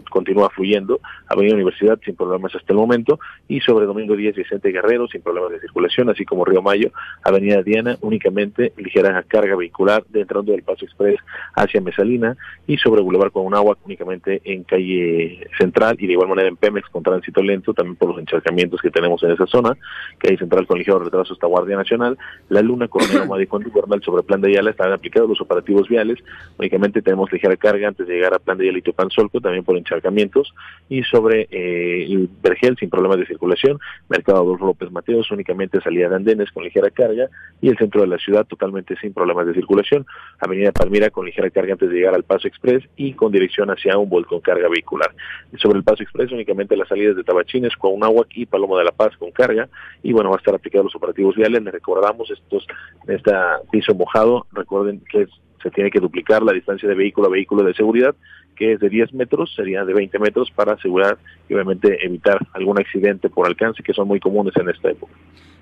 Speaker 5: continúa fluyendo. Avenida Universidad sin problemas hasta el momento. Y sobre Domingo 10 Vicente Guerrero sin problemas de circulación, así como Río Mayo. Avenida Diana únicamente ligera carga vehicular de entrando del Paso Express hacia Mesalina. Y sobre Boulevard Comunagua únicamente en calle central y de igual manera en Pemex con tránsito lento, también por los encharcamientos que tenemos en esa zona. Calle central con ligero retraso hasta Guardia Nacional. La Luna, Coronel Omar y Bernal sobre Plan de Ayala están aplicados los operativos viales. Únicamente tenemos ligera carga antes de llegar a Plan de Ayala y Tupanzolco, también por encharcamientos. Y sobre eh, el Vergel, sin problemas de circulación. Mercado Adolfo López Mateos, únicamente salida de andenes con ligera carga. Y el centro de la ciudad totalmente sin problemas de circulación. Avenida Palmira con ligera carga antes de llegar al Paso Express y con dirección hacia un con carga vehicular. Sobre el Paso Express únicamente las salidas de Tabachines, Cuauhnáhuac y Paloma de la Paz con carga. Y bueno, va a estar aplicados los operativos viales. Les recordamos estos, este piso mojado. Recuerden que se tiene que duplicar la distancia de vehículo a vehículo de seguridad, que es de 10 metros, sería de 20 metros para asegurar y obviamente evitar algún accidente por alcance que son muy comunes en esta época.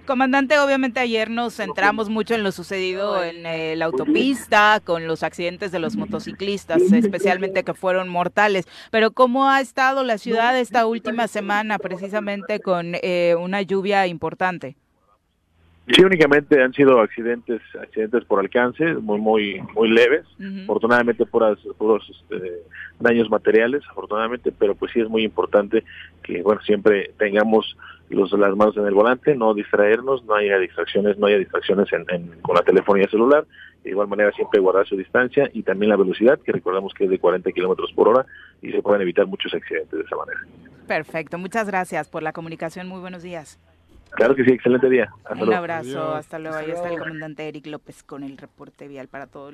Speaker 1: Comandante, obviamente ayer nos centramos mucho en lo sucedido en la autopista, con los accidentes de los motociclistas, especialmente que fueron mortales. Pero ¿cómo ha estado la ciudad esta última semana, precisamente con eh, una lluvia importante?
Speaker 5: Sí, únicamente han sido accidentes, accidentes por alcance, muy, muy, muy leves. Afortunadamente, puras, puros este, daños materiales, afortunadamente, pero pues sí es muy importante que, bueno, siempre tengamos los, las manos en el volante, no distraernos, no haya distracciones, no haya distracciones en, en- con la telefonía celular. De igual manera, siempre guardar su distancia y también la velocidad, que recordamos que es de 40 kilómetros por hora y se pueden evitar muchos accidentes de esa manera.
Speaker 1: Perfecto, muchas gracias por la comunicación. Muy buenos días.
Speaker 5: Claro que sí, excelente día. Hasta
Speaker 1: Un
Speaker 5: luego.
Speaker 1: abrazo,
Speaker 2: Adiós.
Speaker 1: hasta luego. Ahí
Speaker 4: Hasta
Speaker 1: está el comandante Eric López con el reporte vial para todos.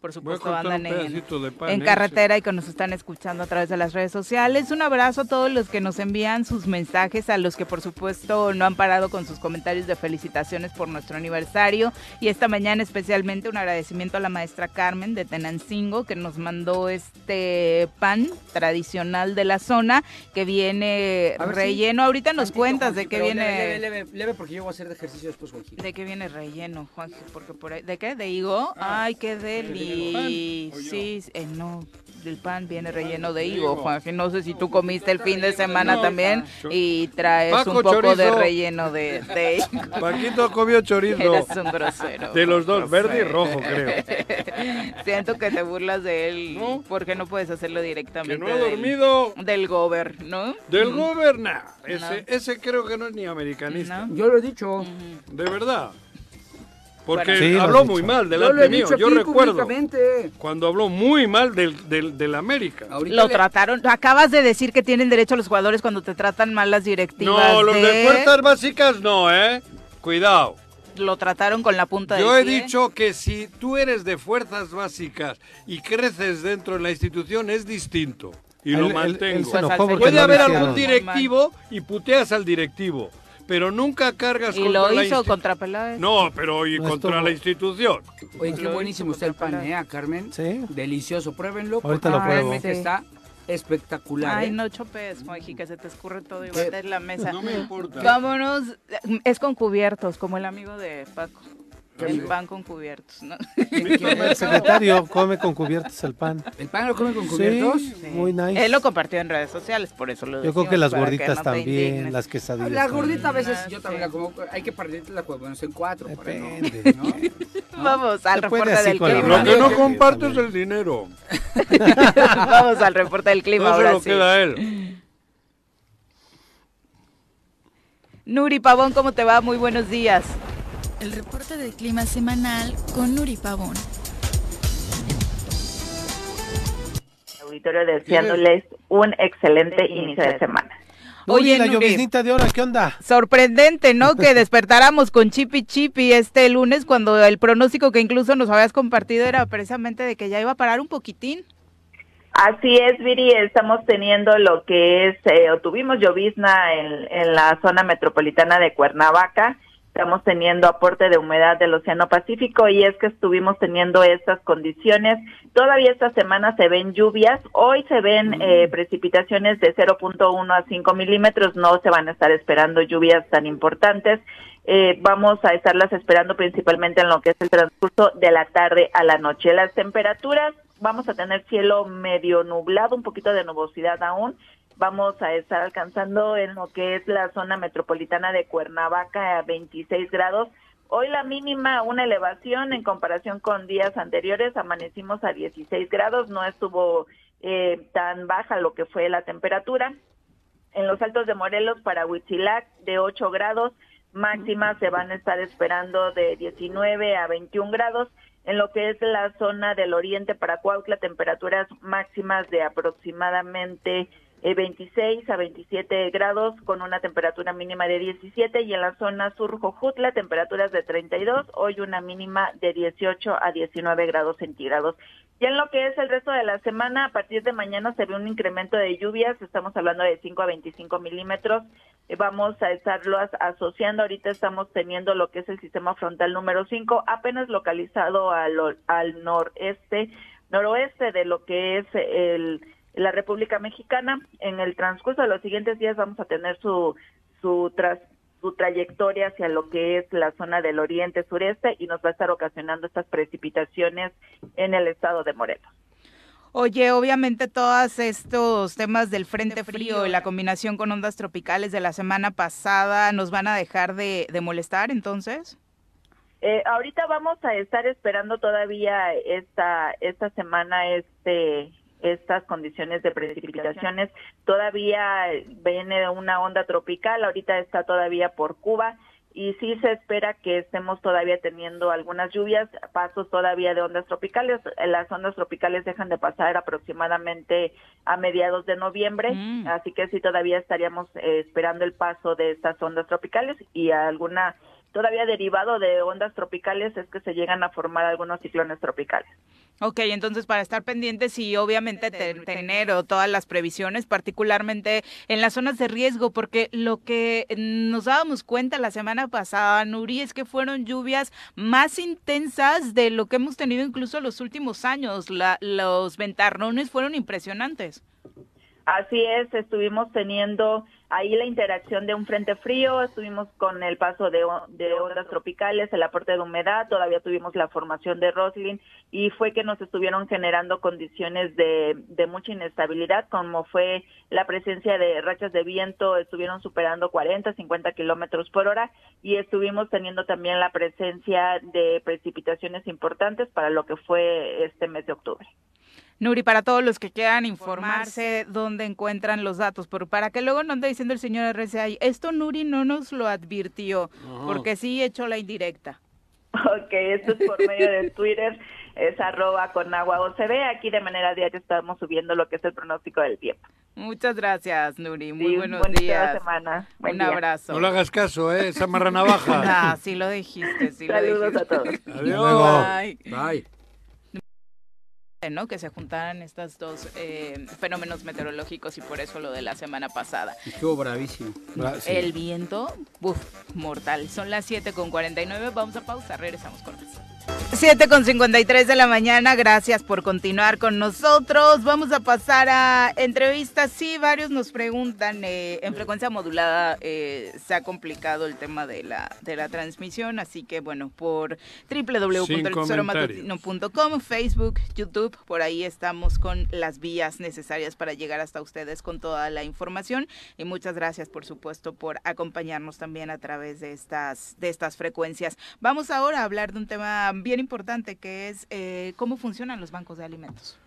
Speaker 1: Por supuesto, andan en,
Speaker 2: de
Speaker 1: en
Speaker 2: ¿eh?
Speaker 1: carretera y que nos están escuchando a través de las redes sociales. Un abrazo a todos los que nos envían sus mensajes, a los que por supuesto no han parado con sus comentarios de felicitaciones por nuestro aniversario. Y esta mañana especialmente un agradecimiento a la maestra Carmen de Tenancingo que nos mandó este pan tradicional de la zona que viene relleno. Ahorita nos cuentas de qué viene...
Speaker 4: Leve, leve, porque yo voy a hacer de ejercicio después, Juanji.
Speaker 1: ¿De qué viene relleno, Juanji? Porque por ahí, ¿De qué? ¿De higo? Ay, qué deli.
Speaker 2: ¿Pan o yo?
Speaker 1: Sí, eh, no, el pan viene relleno de
Speaker 2: higo.
Speaker 1: Juanji. No sé si tú comiste el fin de semana también y traes
Speaker 2: Paco
Speaker 1: un poco de relleno de, de higo.
Speaker 2: Paquito comió chorizo.
Speaker 1: Eres un grosero.
Speaker 2: De los dos, verde y rojo, creo.
Speaker 1: Siento que te burlas de él
Speaker 2: No.
Speaker 1: porque no puedes hacerlo
Speaker 2: Que
Speaker 1: directamente.
Speaker 2: no ha
Speaker 1: del-
Speaker 2: dormido.
Speaker 1: Del gober, ¿no?
Speaker 2: Del
Speaker 1: Mm.
Speaker 2: gobernador. Ese,
Speaker 1: No.
Speaker 2: ese creo que no es ni americanista.
Speaker 1: No.
Speaker 4: Yo lo he dicho.
Speaker 2: De verdad. Porque.
Speaker 3: Sí,
Speaker 2: habló muy mal delante mío. Yo recuerdo cuando habló muy mal del, del, del América.
Speaker 4: Ahorita
Speaker 1: Lo
Speaker 4: le-
Speaker 1: trataron, acabas de decir que tienen derecho los jugadores cuando te tratan mal las directivas.
Speaker 2: No, los de fuerzas básicas no, ¿eh? Cuidado.
Speaker 1: Lo trataron con la punta
Speaker 2: Yo
Speaker 1: del
Speaker 2: he
Speaker 1: pie.
Speaker 2: dicho que si tú eres de fuerzas básicas y creces dentro de la institución es distinto. Y
Speaker 3: Él-
Speaker 2: lo mantengo.
Speaker 3: se
Speaker 1: Pues
Speaker 3: porque
Speaker 2: Puede haber algún directivo y puteas al directivo, pero nunca cargas
Speaker 1: Y
Speaker 2: contra
Speaker 1: lo
Speaker 2: la
Speaker 1: hizo contra Peláez.
Speaker 2: No, pero y
Speaker 3: No
Speaker 2: contra
Speaker 3: estuvo-
Speaker 2: la institución.
Speaker 4: Oye, qué buenísimo está el pan,
Speaker 1: contra
Speaker 4: ¿eh, Carmen?
Speaker 3: Sí.
Speaker 4: Delicioso, pruébenlo.
Speaker 3: Ahorita
Speaker 4: porque
Speaker 3: lo pruebo.
Speaker 1: Sí.
Speaker 4: está espectacular,
Speaker 1: Ay,
Speaker 4: ¿eh?
Speaker 1: no chopes, Juanji, que se te escurre todo y
Speaker 4: ¿Qué?
Speaker 1: bates la mesa.
Speaker 2: No me importa.
Speaker 1: Vámonos, es con cubiertos, como el amigo de Paco.
Speaker 4: ¿Qué
Speaker 1: El pan con cubiertos, ¿no?
Speaker 4: ¿Quién- quién
Speaker 3: El secretario come con cubiertos el pan.
Speaker 4: ¿El pan lo come con cubiertos?
Speaker 3: Sí, muy nice.
Speaker 1: Él lo compartió en redes sociales, por eso lo
Speaker 3: Yo creo que las gorditas también, las quesadillas.
Speaker 4: La
Speaker 3: también.
Speaker 4: gordita a veces yo
Speaker 1: sí.
Speaker 4: también la como. Hay que partirla pues, bueno, en cuatro. para no-
Speaker 3: Depende.
Speaker 4: ¿no?
Speaker 1: Vamos al
Speaker 3: Se
Speaker 1: reporte del clima.
Speaker 2: Lo que no comparto es el dinero.
Speaker 1: Vamos al reporte del clima
Speaker 2: No se
Speaker 1: ahora
Speaker 2: lo
Speaker 1: sí.
Speaker 2: queda él.
Speaker 1: Nuri Pavón, ¿cómo te va? Muy buenos días.
Speaker 6: El reporte del clima semanal con Nuri Pavón.
Speaker 7: auditorio deseándoles un excelente inicio de semana.
Speaker 3: Oye,
Speaker 1: Oye,
Speaker 3: la lloviznita de ahora, ¿qué onda?
Speaker 1: Sorprendente, ¿no? Que despertáramos con Chipi Chipi este lunes cuando el pronóstico que incluso nos habías compartido era precisamente de que ya iba a parar un poquitín.
Speaker 7: Así es, Viri, estamos teniendo lo que es, eh, o tuvimos llovizna en, en la zona metropolitana de Cuernavaca, estamos teniendo aporte de humedad del Océano Pacífico y es que estuvimos teniendo estas condiciones. Todavía esta semana se ven lluvias, hoy se ven eh, precipitaciones de 0.1 a 5 milímetros, no se van a estar esperando lluvias tan importantes. Eh, vamos a estarlas esperando principalmente en lo que es el transcurso de la tarde a la noche. Las temperaturas, vamos a tener cielo medio nublado, un poquito de nubosidad aún. Vamos a estar alcanzando en lo que es la zona metropolitana de Cuernavaca a 26 grados. Hoy la mínima, una elevación en comparación con días anteriores, amanecimos a 16 grados, no estuvo eh, tan baja lo que fue la temperatura. En los altos de Morelos para Huitzilac de 8 grados, máximas se van a estar esperando de 19 a 21 grados. En lo que es la zona del oriente para Cuautla, temperaturas máximas de aproximadamente 26 a 27 grados con una temperatura mínima de 17 y en la zona sur Jojutla temperaturas de 32, hoy una mínima de 18 a 19 grados centígrados. Ya en lo que es el resto de la semana, a partir de mañana se ve un incremento de lluvias, estamos hablando de 5 a 25 milímetros, Eh, vamos a estarlo as- asociando, ahorita estamos teniendo lo que es el sistema frontal número 5, apenas localizado al, al noreste, noroeste de lo que es el la República Mexicana. En el transcurso de los siguientes días vamos a tener su su tras su trayectoria hacia lo que es la zona del oriente sureste y nos va a estar ocasionando estas precipitaciones en el estado de Morelos.
Speaker 1: Oye, obviamente todos estos temas del frente frío y la combinación con ondas tropicales de la semana pasada nos van a dejar de, de molestar entonces.
Speaker 7: Eh, ahorita vamos a estar esperando todavía esta esta semana este estas condiciones de precipitaciones. Todavía viene una onda tropical, ahorita está todavía por Cuba y sí se espera que estemos todavía teniendo algunas lluvias, pasos todavía de ondas tropicales. Las ondas tropicales dejan de pasar aproximadamente a mediados de noviembre,
Speaker 1: Mm.
Speaker 7: así que sí todavía estaríamos eh, esperando el paso de estas ondas tropicales y alguna todavía derivado de ondas tropicales es que se llegan a formar algunos ciclones tropicales.
Speaker 1: Ok, entonces para estar pendientes y obviamente te- tener o todas las previsiones, particularmente en las zonas de riesgo, porque lo que nos dábamos cuenta la semana pasada, Nuri, es que fueron lluvias más intensas de lo que hemos tenido incluso los últimos años. La- los ventarrones fueron impresionantes.
Speaker 7: Así es, estuvimos teniendo ahí la interacción de un frente frío, estuvimos con el paso de, de ondas tropicales, el aporte de humedad, todavía tuvimos la formación de Roslin y fue que nos estuvieron generando condiciones de, de mucha inestabilidad, como fue la presencia de rachas de viento, estuvieron superando 40, 50 kilómetros por hora y estuvimos teniendo también la presencia de precipitaciones importantes para lo que fue este mes de octubre.
Speaker 1: Nuri, para todos los que quieran informarse dónde encuentran los datos, pero para que luego no ande diciendo el señor RCI, esto Nuri no nos lo advirtió, porque sí echó la indirecta.
Speaker 7: Ok, esto es por medio de Twitter, es arroba con agua OCB. Aquí de manera diaria estamos subiendo lo que es el pronóstico del tiempo.
Speaker 1: Muchas gracias, Nuri. Muy
Speaker 7: Sí,
Speaker 1: buenos días.
Speaker 7: semana. Buen
Speaker 1: Un
Speaker 7: día.
Speaker 1: abrazo.
Speaker 2: No le hagas caso, ¿eh? Esa marra navaja.
Speaker 1: Ah, sí lo dijiste, sí lo
Speaker 7: Saludos
Speaker 1: dijiste.
Speaker 7: a todos.
Speaker 2: Adiós.
Speaker 1: Bye.
Speaker 4: Bye.
Speaker 1: ¿No? Que se juntaran estos dos eh, fenómenos meteorológicos y por eso lo de la semana pasada.
Speaker 4: Estuvo bravísimo.
Speaker 1: El viento, uf, mortal. Son las 7 con 49. Vamos a pausa, regresamos con más. 7 con 53 de la mañana, gracias por continuar con nosotros. Vamos a pasar a entrevistas. Sí, varios nos preguntan, eh, en frecuencia modulada eh, se ha complicado el tema de la, de la transmisión, así que bueno, por www.eltesoromatutino.com, Facebook, YouTube, por ahí estamos con las vías necesarias para llegar hasta ustedes con toda la información y muchas gracias por supuesto por acompañarnos también a través de estas, de estas frecuencias. Vamos ahora a hablar de un tema bien importante que es eh, cómo funcionan los bancos de alimentos.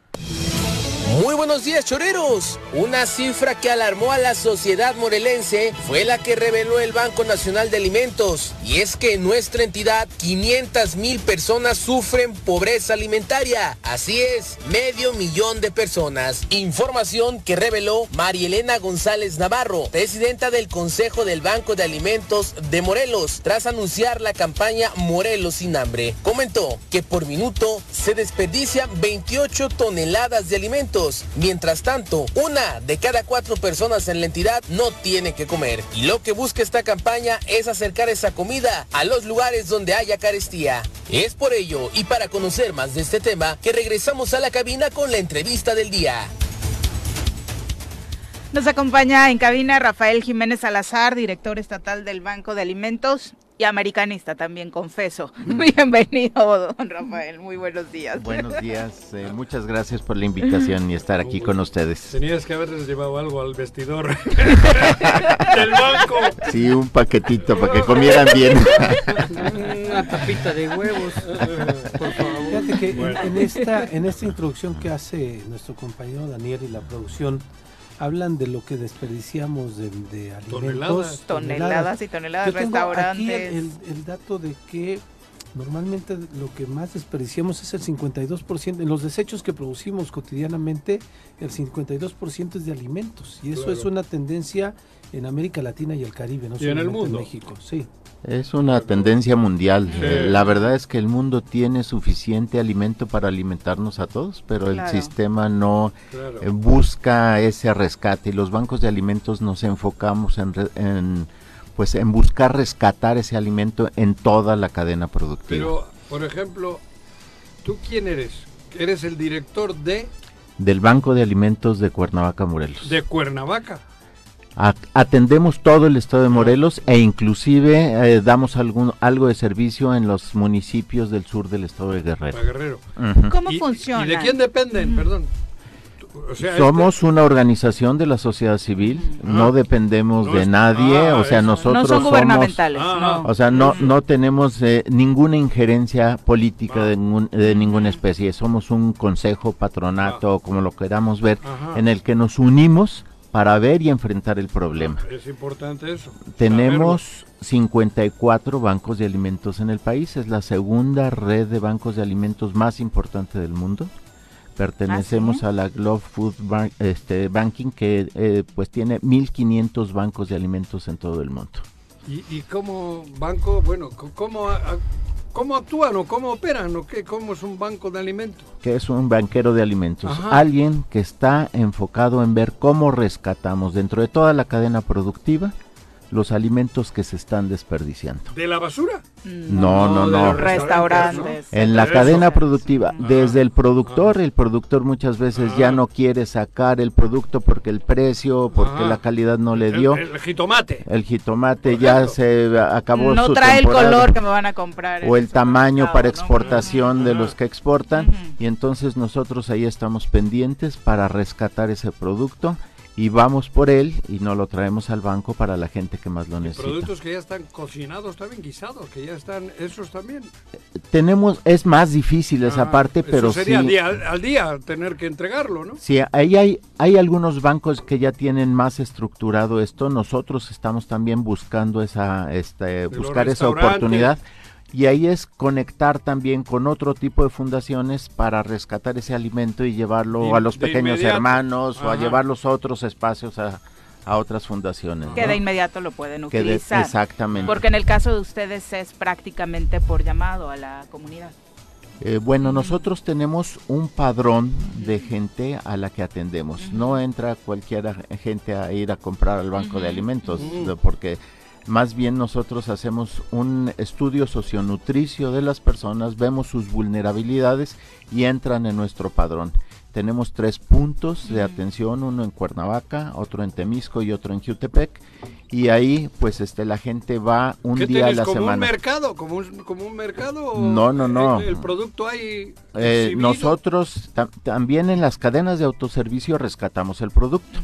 Speaker 8: Muy buenos días, choreros. Una cifra que alarmó a la sociedad morelense fue la que reveló el Banco Nacional de Alimentos. Y es que en nuestra entidad, 500 mil personas sufren pobreza alimentaria. Así es, medio millón de personas. Información que reveló Marielena González Navarro, presidenta del Consejo del Banco de Alimentos de Morelos, tras anunciar la campaña Morelos sin hambre. Comentó que por minuto se desperdician 28 toneladas de alimentos. Mientras tanto, una de cada cuatro personas en la entidad no tiene que comer. Y lo que busca esta campaña es acercar esa comida a los lugares donde haya carestía. Es por ello y para conocer más de este tema que regresamos a la cabina con la entrevista del día.
Speaker 1: Nos acompaña en cabina Rafael Jiménez Salazar, director estatal del Banco de Alimentos y americanista también, confeso. Bienvenido, don Rafael. Muy buenos días.
Speaker 9: Buenos días, eh, muchas gracias por la invitación y estar aquí con ustedes.
Speaker 2: Tenías que haberles llevado algo al vestidor del banco.
Speaker 9: Sí, un paquetito para que comieran bien.
Speaker 4: Una tapita de huevos. Por favor.
Speaker 3: Fíjate que
Speaker 4: Bueno.
Speaker 3: en, esta, en esta introducción que hace nuestro compañero Daniel y la producción, hablan de lo que desperdiciamos de, de alimentos.
Speaker 1: Toneladas. Toneladas y toneladas,
Speaker 3: Yo tengo aquí
Speaker 1: restaurantes.
Speaker 3: el, el- el dato de que normalmente lo que más desperdiciamos es el 52%. En los desechos que producimos cotidianamente, el 52% es de alimentos. Y eso
Speaker 2: Claro.
Speaker 3: es una tendencia en América Latina y el Caribe, no
Speaker 2: Y en el
Speaker 3: solamente
Speaker 2: mundo.
Speaker 3: México. Sí.
Speaker 9: Es una tendencia mundial.
Speaker 3: Sí.
Speaker 9: Eh, La verdad es que el mundo tiene suficiente alimento para alimentarnos a todos, pero
Speaker 3: Claro.
Speaker 9: el sistema no
Speaker 3: Claro.
Speaker 9: eh, busca ese rescate y los bancos de alimentos nos enfocamos en, re- en, pues en buscar rescatar ese alimento en toda la cadena productiva.
Speaker 2: Pero, por ejemplo, ¿tú quién eres? ¿Eres el director de...?
Speaker 9: del Banco de Alimentos de Cuernavaca, Morelos.
Speaker 2: De Cuernavaca.
Speaker 9: Atendemos todo el estado de Morelos e inclusive eh, damos algún, algo de servicio en los municipios del sur del estado de Guerrero.
Speaker 1: ¿Cómo
Speaker 2: ¿Y-
Speaker 1: funciona?
Speaker 2: ¿Y de quién dependen? Perdón. O sea, este-
Speaker 9: Somos una organización de la sociedad civil, no dependemos
Speaker 2: No
Speaker 9: de nadie,
Speaker 2: ah,
Speaker 9: o sea,
Speaker 2: eso.
Speaker 9: nosotros
Speaker 1: no son
Speaker 9: somos...
Speaker 1: gubernamentales,
Speaker 2: Ah,
Speaker 1: no.
Speaker 9: O sea, no, no tenemos eh, ninguna injerencia política de, ningún- de ninguna especie. Somos un consejo, patronato, como lo queramos ver,
Speaker 2: Ajá.
Speaker 9: en el que nos unimos para ver y enfrentar el problema.
Speaker 2: Es importante eso.
Speaker 9: Tenemos 54 bancos de alimentos en el país. Es la segunda red de bancos de alimentos más importante del mundo. Pertenecemos a la Global Food Ban- este, Banking, que eh, pues tiene 1.500 bancos de alimentos en todo el mundo.
Speaker 2: ¿Y, y cómo banco, bueno, cómo, a- a- cómo actúan o cómo operan o qué? ¿Cómo es un banco de alimentos?
Speaker 9: que es un banquero de alimentos,
Speaker 2: Ajá.
Speaker 9: alguien que está enfocado en ver cómo rescatamos dentro de toda la cadena productiva los alimentos que se están desperdiciando.
Speaker 2: ¿De la basura?
Speaker 9: No, no, no.
Speaker 2: los
Speaker 1: Restaurantes.
Speaker 9: En la cadena productiva, desde el productor, el productor muchas veces ya no quiere sacar el producto porque el precio, porque la calidad no le dio.
Speaker 2: El, jitomate.
Speaker 9: El jitomate ya se acabó
Speaker 1: no
Speaker 9: su
Speaker 1: trae el color que me van a comprar.
Speaker 9: o el tamaño para
Speaker 1: ¿no?
Speaker 9: exportación de los que exportan y entonces nosotros ahí estamos pendientes para rescatar ese producto y vamos por él y no lo traemos al banco para la gente que más lo necesita.
Speaker 2: Productos que ya están cocinados, también guisados, que ya están, esos también.
Speaker 9: Tenemos es más difícil esa
Speaker 2: Ah,
Speaker 9: parte,
Speaker 2: eso
Speaker 9: pero sí
Speaker 2: sería al, día, al día tener que entregarlo, ¿no?
Speaker 9: Sí, ahí hay, hay algunos bancos que ya tienen más estructurado esto. Nosotros estamos también buscando esa, este, buscar esa oportunidad. Y ahí es conectar también con otro tipo de fundaciones para rescatar ese alimento y llevarlo
Speaker 2: De-
Speaker 9: a los pequeños
Speaker 2: inmediato.
Speaker 9: hermanos o a llevarlos a otros espacios, a, a otras fundaciones.
Speaker 1: Que
Speaker 9: ¿no?
Speaker 1: de inmediato lo pueden
Speaker 9: Que de-
Speaker 1: utilizar.
Speaker 9: exactamente.
Speaker 1: Porque en el caso de ustedes es prácticamente por llamado a la comunidad.
Speaker 9: Eh, bueno, nosotros tenemos un padrón de gente a la que atendemos. No entra cualquier gente a ir a comprar al banco de alimentos, porque más bien nosotros hacemos un estudio socionutricio de las personas, vemos sus vulnerabilidades y entran en nuestro padrón. Tenemos tres puntos de atención, uno en Cuernavaca, otro en Temisco y otro en Jutepec. Y ahí, pues, este, la gente va un
Speaker 2: ¿Qué
Speaker 9: día a la
Speaker 2: como un
Speaker 9: semana.
Speaker 2: mercado? ¿Como un, como un mercado?
Speaker 9: No, no, no.
Speaker 2: El, el producto hay
Speaker 9: Eh, nosotros tam- también en las cadenas de autoservicio rescatamos el producto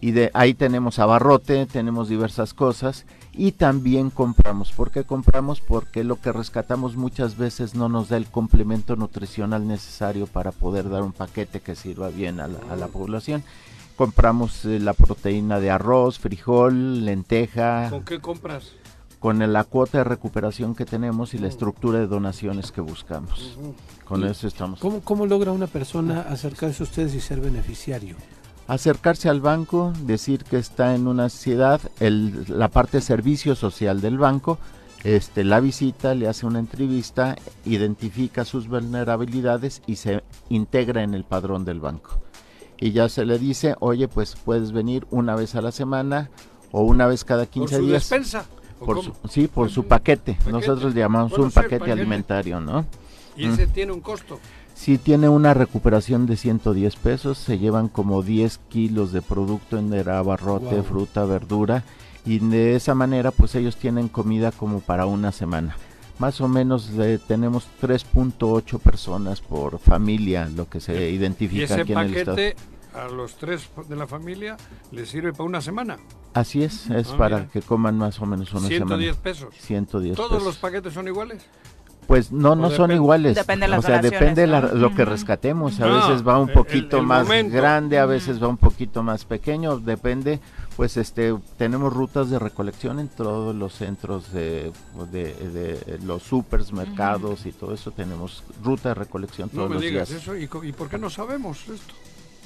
Speaker 9: y de ahí tenemos abarrote, tenemos diversas cosas y también compramos. ¿Por qué compramos? Porque lo que rescatamos muchas veces no nos da el complemento nutricional necesario para poder dar un paquete que sirva bien a la, a la población. Compramos eh, la proteína de arroz, frijol, lenteja,
Speaker 2: ¿Con qué compras?
Speaker 9: con la cuota de recuperación que tenemos y la estructura de donaciones que buscamos. Con eso estamos.
Speaker 3: ¿Cómo, ¿Cómo logra una persona acercarse a ustedes y ser beneficiario?
Speaker 9: Acercarse al banco, decir que está en una ciudad, el, la parte de servicio social del banco, este, la visita, le hace una entrevista, identifica sus vulnerabilidades y se integra en el padrón del banco. Y ya se le dice, oye, pues puedes venir una vez a la semana o una vez cada 15
Speaker 2: ¿Por su
Speaker 9: días.
Speaker 2: despensa? ¿O
Speaker 9: Por
Speaker 2: cómo?
Speaker 9: su- sí, por su paquete.
Speaker 2: Paquete.
Speaker 9: Nosotros le llamamos un paquete,
Speaker 2: paquete.
Speaker 9: alimentario, ¿no?
Speaker 2: Y
Speaker 9: Mm.
Speaker 2: ese tiene un costo.
Speaker 9: Sí tiene una recuperación de 110 pesos, se llevan como 10 kilos de producto en abarrote,
Speaker 3: Wow.
Speaker 9: fruta, verdura y de esa manera pues ellos tienen comida como para una semana. Más o menos eh, tenemos 3.8 personas por familia, lo que se
Speaker 2: Y
Speaker 9: identifica
Speaker 2: ese
Speaker 9: aquí en el estado.
Speaker 2: paquete a los tres de la familia les sirve para una semana.
Speaker 9: Así es, es
Speaker 2: Ah,
Speaker 9: para
Speaker 2: mira.
Speaker 9: que coman más o menos una
Speaker 2: 110
Speaker 9: semana.
Speaker 2: pesos.
Speaker 9: 110
Speaker 2: ¿Todos
Speaker 9: pesos.
Speaker 2: los paquetes son iguales?
Speaker 9: Pues no, no
Speaker 2: ¿O
Speaker 9: son iguales.
Speaker 1: Depende de las
Speaker 9: o sea, depende la-
Speaker 1: ¿no?
Speaker 9: lo que rescatemos. A veces va un poquito
Speaker 2: el
Speaker 9: más
Speaker 2: momento.
Speaker 9: grande, a veces va un poquito más pequeño. Depende, pues este, tenemos rutas de recolección en todos los centros de, de- de los supermercados y todo eso. Tenemos ruta de recolección
Speaker 2: No
Speaker 9: todos
Speaker 2: me
Speaker 9: los
Speaker 2: digas
Speaker 9: días.
Speaker 2: eso. ¿Y, ¿Y por qué no sabemos esto?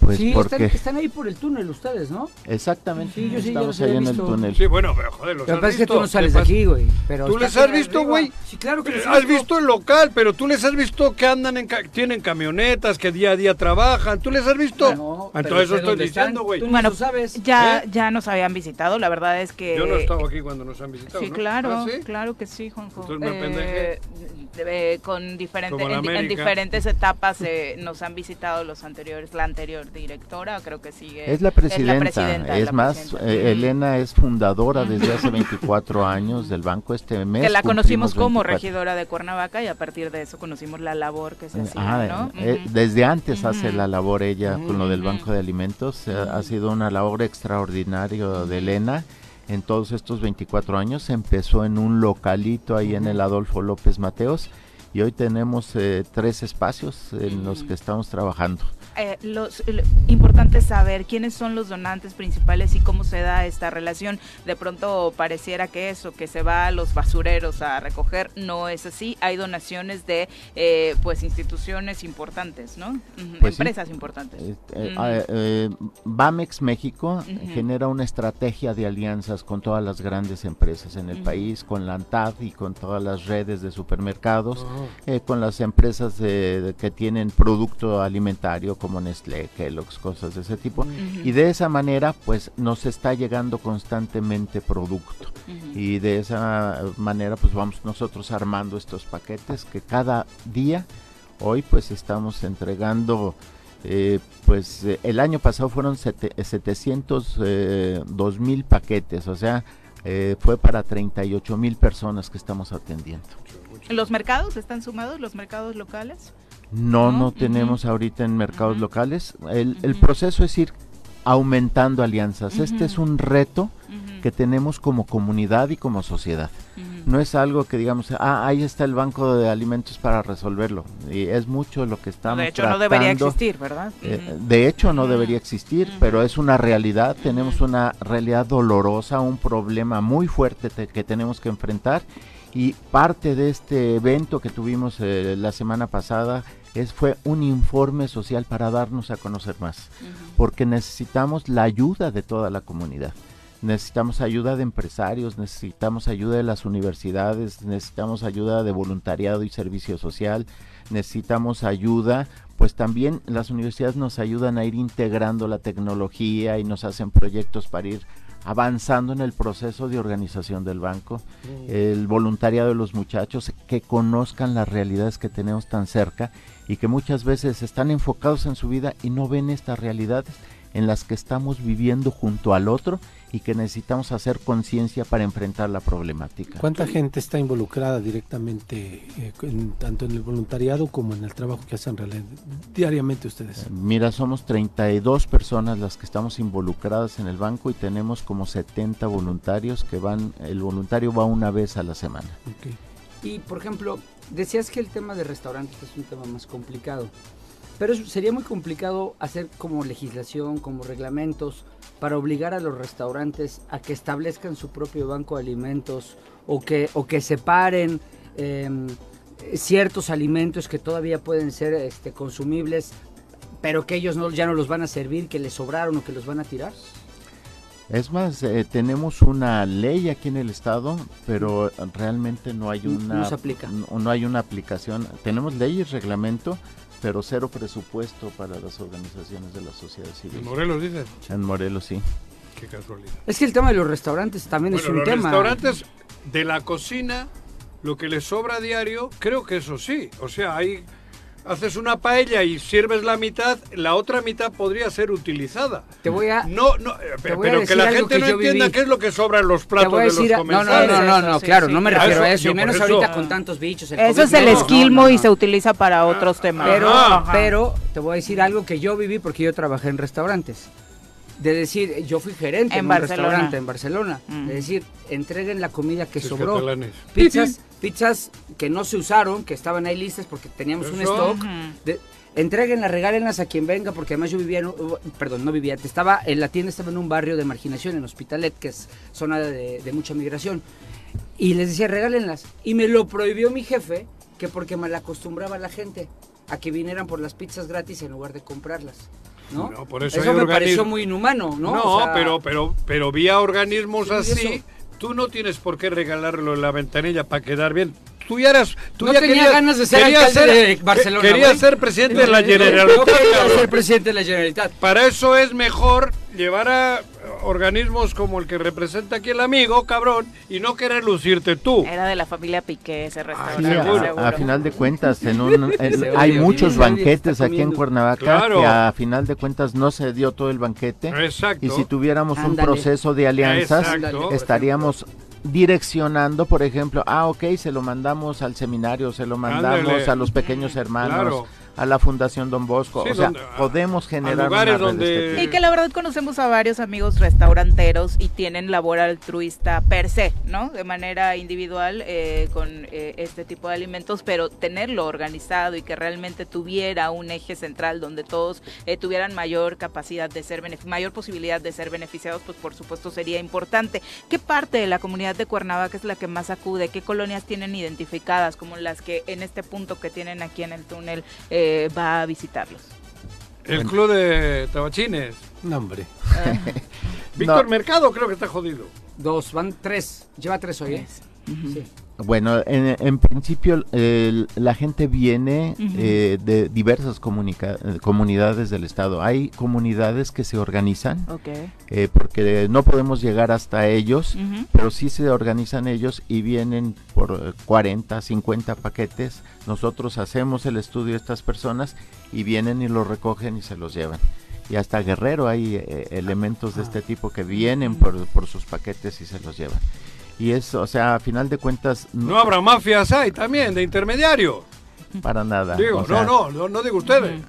Speaker 9: Pues
Speaker 4: sí,
Speaker 9: porque
Speaker 4: están, están ahí por el túnel ustedes, ¿no?
Speaker 9: exactamente
Speaker 4: Sí, yo sí, ya
Speaker 9: estamos
Speaker 4: los
Speaker 9: ahí en el
Speaker 4: visto.
Speaker 9: túnel.
Speaker 2: Sí, bueno, pero joder, los
Speaker 4: Lo que
Speaker 2: has
Speaker 4: pasa es que
Speaker 2: visto.
Speaker 4: tú no sales de aquí, güey. Pero
Speaker 2: ¿Tú les has visto, güey?
Speaker 4: Sí, claro que los he
Speaker 2: Has visto el local, pero tú les has visto que andan en ca- tienen camionetas, que día a día trabajan. ¿Tú les has visto?
Speaker 4: Bueno, pero
Speaker 2: Entonces eso estoy diciendo, güey.
Speaker 4: Tú
Speaker 1: Bueno,
Speaker 4: sabes.
Speaker 1: Ya,
Speaker 2: ¿Eh?
Speaker 1: ya nos habían visitado, la verdad es que...
Speaker 2: Yo no he estado aquí cuando nos han visitado,
Speaker 1: Sí,
Speaker 2: ¿no?
Speaker 1: claro,
Speaker 2: ¿Ah, sí?
Speaker 1: claro que sí, Juanjo.
Speaker 2: Entonces me apendejé.
Speaker 1: eh, con diferente, en, en diferentes etapas eh, nos han visitado los anteriores, la anterior directora, creo que sigue.
Speaker 9: Es la presidenta, es,
Speaker 1: presidenta, la
Speaker 9: más,
Speaker 1: presidenta.
Speaker 9: eh, Elena es fundadora desde hace 24 años del banco este mes.
Speaker 1: que la conocimos como
Speaker 9: 24.
Speaker 1: regidora de Cuernavaca y a partir de eso conocimos la labor que se hacía,
Speaker 9: Ah,
Speaker 1: ¿no?
Speaker 9: eh, desde antes hace la labor ella con lo del. Banco de Alimentos. eh, ha sido una labor extraordinaria de Elena en todos estos 24 años. Empezó en un localito ahí en el Adolfo López Mateos y hoy tenemos eh, tres espacios en los que estamos trabajando.
Speaker 1: Eh, los, lo importante es saber quiénes son los donantes principales y cómo se da esta relación. De pronto pareciera que eso, que se va a los basureros a recoger, no es así. Hay donaciones de eh, pues instituciones importantes, ¿no?
Speaker 9: Pues sí.
Speaker 1: Empresas importantes.
Speaker 9: Eh, eh, eh, eh, Bamex México
Speaker 1: Ujú.
Speaker 9: genera una estrategia de alianzas con todas las grandes empresas en el país, con la ANTAD y con todas las redes de supermercados, eh, con las empresas de- de que tienen producto alimentario como Nestlé, Kellogg's, cosas de ese tipo. Y de esa manera, pues nos está llegando constantemente producto. Y de esa manera, pues vamos nosotros armando estos paquetes que cada día, hoy pues estamos entregando, eh, pues eh, el año pasado fueron sete- 702 mil paquetes, o sea, eh, fue para 38 mil personas que estamos atendiendo.
Speaker 1: ¿Los mercados están sumados, los mercados locales?
Speaker 9: No,
Speaker 1: ¿No?
Speaker 9: tenemos ahorita en mercados locales. El, el proceso es ir aumentando alianzas. Este es un reto que tenemos como comunidad y como sociedad. No es algo que digamos, ah, ahí está el banco de alimentos para resolverlo. Y es mucho lo que estamos
Speaker 1: de hecho, no debería existir, ¿verdad?
Speaker 9: Eh, de hecho, no debería existir, pero es una realidad. Tenemos una realidad dolorosa, un problema muy fuerte te- que tenemos que enfrentar. Y parte de este evento que tuvimos eh, la semana pasada es, fue un informe social para darnos a conocer más. Porque necesitamos la ayuda de toda la comunidad. Necesitamos ayuda de empresarios, necesitamos ayuda de las universidades, necesitamos ayuda de voluntariado y servicio social, necesitamos ayuda, pues también las universidades nos ayudan a ir integrando la tecnología y nos hacen proyectos para ir avanzando en el proceso de organización del banco, el voluntariado de los muchachos, que conozcan las realidades que tenemos tan cerca y que muchas veces están enfocados en su vida y no ven estas realidades en las que estamos viviendo junto al otro y que necesitamos hacer conciencia para enfrentar la problemática.
Speaker 3: ¿Cuánta gente está involucrada directamente, eh, en- tanto en el voluntariado como en el trabajo que hacen diariamente ustedes?
Speaker 9: Mira, somos 32 personas las que estamos involucradas en el banco y tenemos como 70 voluntarios que van, el voluntario va una vez a la semana.
Speaker 4: Y, por ejemplo, decías que el tema de restaurantes es un tema más complicado. Pero sería muy complicado hacer como legislación, como reglamentos, para obligar a los restaurantes a que establezcan su propio banco de alimentos o que, o que separen em, ciertos alimentos que todavía pueden ser este, consumibles, pero que ellos no, ya no los van a servir, que les sobraron o que los van a tirar.
Speaker 9: Es más, eh, tenemos una ley aquí en el estado, pero realmente no hay una
Speaker 4: no
Speaker 9: hay una aplicación. Tenemos leyes, reglamento, pero cero presupuesto para las organizaciones de la sociedad civil.
Speaker 2: ¿En Morelos dices?
Speaker 9: En Morelos sí.
Speaker 2: Qué casualidad.
Speaker 4: Es que el tema de los restaurantes también es un
Speaker 2: los
Speaker 4: tema.
Speaker 2: restaurantes de la cocina, lo que les sobra a diario, creo que eso sí. O sea, ahí haces una paella y sirves la mitad, la otra mitad podría ser utilizada.
Speaker 4: Te voy a
Speaker 2: No, no, eh,
Speaker 4: te voy a
Speaker 2: pero que la gente
Speaker 4: que
Speaker 2: no entienda
Speaker 4: viví.
Speaker 2: qué es lo que sobra en los
Speaker 4: Te
Speaker 2: platos
Speaker 4: voy a
Speaker 2: de los
Speaker 4: no, no, no, no, no,
Speaker 1: sí,
Speaker 4: claro,
Speaker 1: sí,
Speaker 4: no me refiero a
Speaker 2: Eso,
Speaker 4: y menos
Speaker 2: eso-
Speaker 4: ahorita con tantos bichos. el
Speaker 1: Eso
Speaker 4: COVID,
Speaker 1: es el
Speaker 4: no, no,
Speaker 1: esquilmo
Speaker 4: no,
Speaker 1: y se utiliza para otros temas.
Speaker 4: Pero,
Speaker 1: Ajá.
Speaker 4: pero te voy a decir algo que yo viví porque yo trabajé en restaurantes. De decir, yo fui gerente
Speaker 1: En
Speaker 4: en, un
Speaker 1: Barcelona.
Speaker 4: restaurante en Barcelona.
Speaker 1: Mm.
Speaker 4: De decir, entreguen la comida que
Speaker 2: Sí,
Speaker 4: sobró.
Speaker 2: catalanes.
Speaker 4: Pizzas, pizzas que no se usaron, que estaban ahí listas porque teníamos un
Speaker 2: Eso.
Speaker 4: stock.
Speaker 1: Ujú.
Speaker 4: De, entréguenlas, regálenlas a quien venga, porque además yo vivía, en un- perdón, no vivía, estaba en la tienda estaba en un barrio de marginación, en Hospitalet, que es zona de, de mucha migración. Y les decía, regálenlas. Y me lo prohibió mi jefe, que porque mal acostumbraba a la gente a que vinieran por las pizzas gratis en lugar de comprarlas. ¿no?
Speaker 2: No, por eso
Speaker 4: eso me pareció muy inhumano, ¿no?
Speaker 2: No,
Speaker 4: O sea,
Speaker 2: pero, pero, pero vía organismos
Speaker 4: Sí,
Speaker 2: así. Tú no tienes por qué regalarlo en la ventanilla para quedar bien. Tú ya eras... Tú
Speaker 4: No
Speaker 2: ya
Speaker 4: tenía
Speaker 2: querías-
Speaker 4: ganas de ser alcalde
Speaker 2: ser-
Speaker 4: de Barcelona,
Speaker 2: Querías
Speaker 4: güey.
Speaker 2: ser presidente de la
Speaker 4: No
Speaker 2: Generalitat.
Speaker 4: quería ser presidente de la Generalitat.
Speaker 2: Para eso es mejor llevar a organismos como el que representa aquí el amigo, cabrón, y no querer lucirte tú.
Speaker 1: Era de la familia Piqué ese
Speaker 9: Sí,
Speaker 1: restaurante.
Speaker 9: a-
Speaker 1: seguro.
Speaker 9: a, final de cuentas, en un, en- hay muchos banquetes aquí en. Cuernavaca
Speaker 2: Claro.
Speaker 9: que a final de cuentas no se dio todo el banquete.
Speaker 2: Exacto.
Speaker 9: Y si tuviéramos un proceso de alianzas,
Speaker 2: Exacto.
Speaker 9: estaríamos direccionando, por ejemplo, ah, ok, se lo mandamos al seminario, se lo mandamos
Speaker 2: Ándale.
Speaker 9: a los pequeños hermanos,
Speaker 2: Claro.
Speaker 9: A la Fundación Don Bosco.
Speaker 2: Sí,
Speaker 9: o sea,
Speaker 2: donde-
Speaker 9: podemos generar
Speaker 2: lugares
Speaker 9: una red
Speaker 2: donde-
Speaker 9: este.
Speaker 1: Y que la verdad conocemos a varios amigos restauranteros y tienen labor altruista per se, ¿no? De manera individual eh, con eh, este tipo de alimentos, pero tenerlo organizado y que realmente tuviera un eje central donde todos eh, tuvieran mayor capacidad de ser, mayor posibilidad de ser beneficiados, pues por supuesto sería importante. ¿Qué parte de la comunidad de Cuernavaca es la que más acude? ¿Qué colonias tienen identificadas como las que en este punto que tienen aquí en el túnel eh, va a visitarlos?
Speaker 2: El club de tabachines.
Speaker 3: No, hombre.
Speaker 2: Víctor
Speaker 9: No.
Speaker 2: Mercado creo que está jodido.
Speaker 4: Dos, van tres. Lleva tres hoy, ¿eh? Sí.
Speaker 9: Bueno, en, en principio el- la gente viene eh, de diversas eh, comunidades del estado. Hay comunidades que se organizan
Speaker 1: Ok.
Speaker 9: eh, porque no podemos llegar hasta ellos, pero sí se organizan ellos y vienen por eh, 40, 50 paquetes. Nosotros hacemos el estudio de estas personas y vienen y los recogen y se los llevan. Y hasta Guerrero hay eh, elementos de este tipo que vienen por, por sus paquetes y se los llevan. Y es, o sea, a final de cuentas,
Speaker 2: No habrá mafias ahí también, de intermediario.
Speaker 9: para nada.
Speaker 2: Digo,
Speaker 9: o sea,
Speaker 2: no, no, no, no digo ustedes.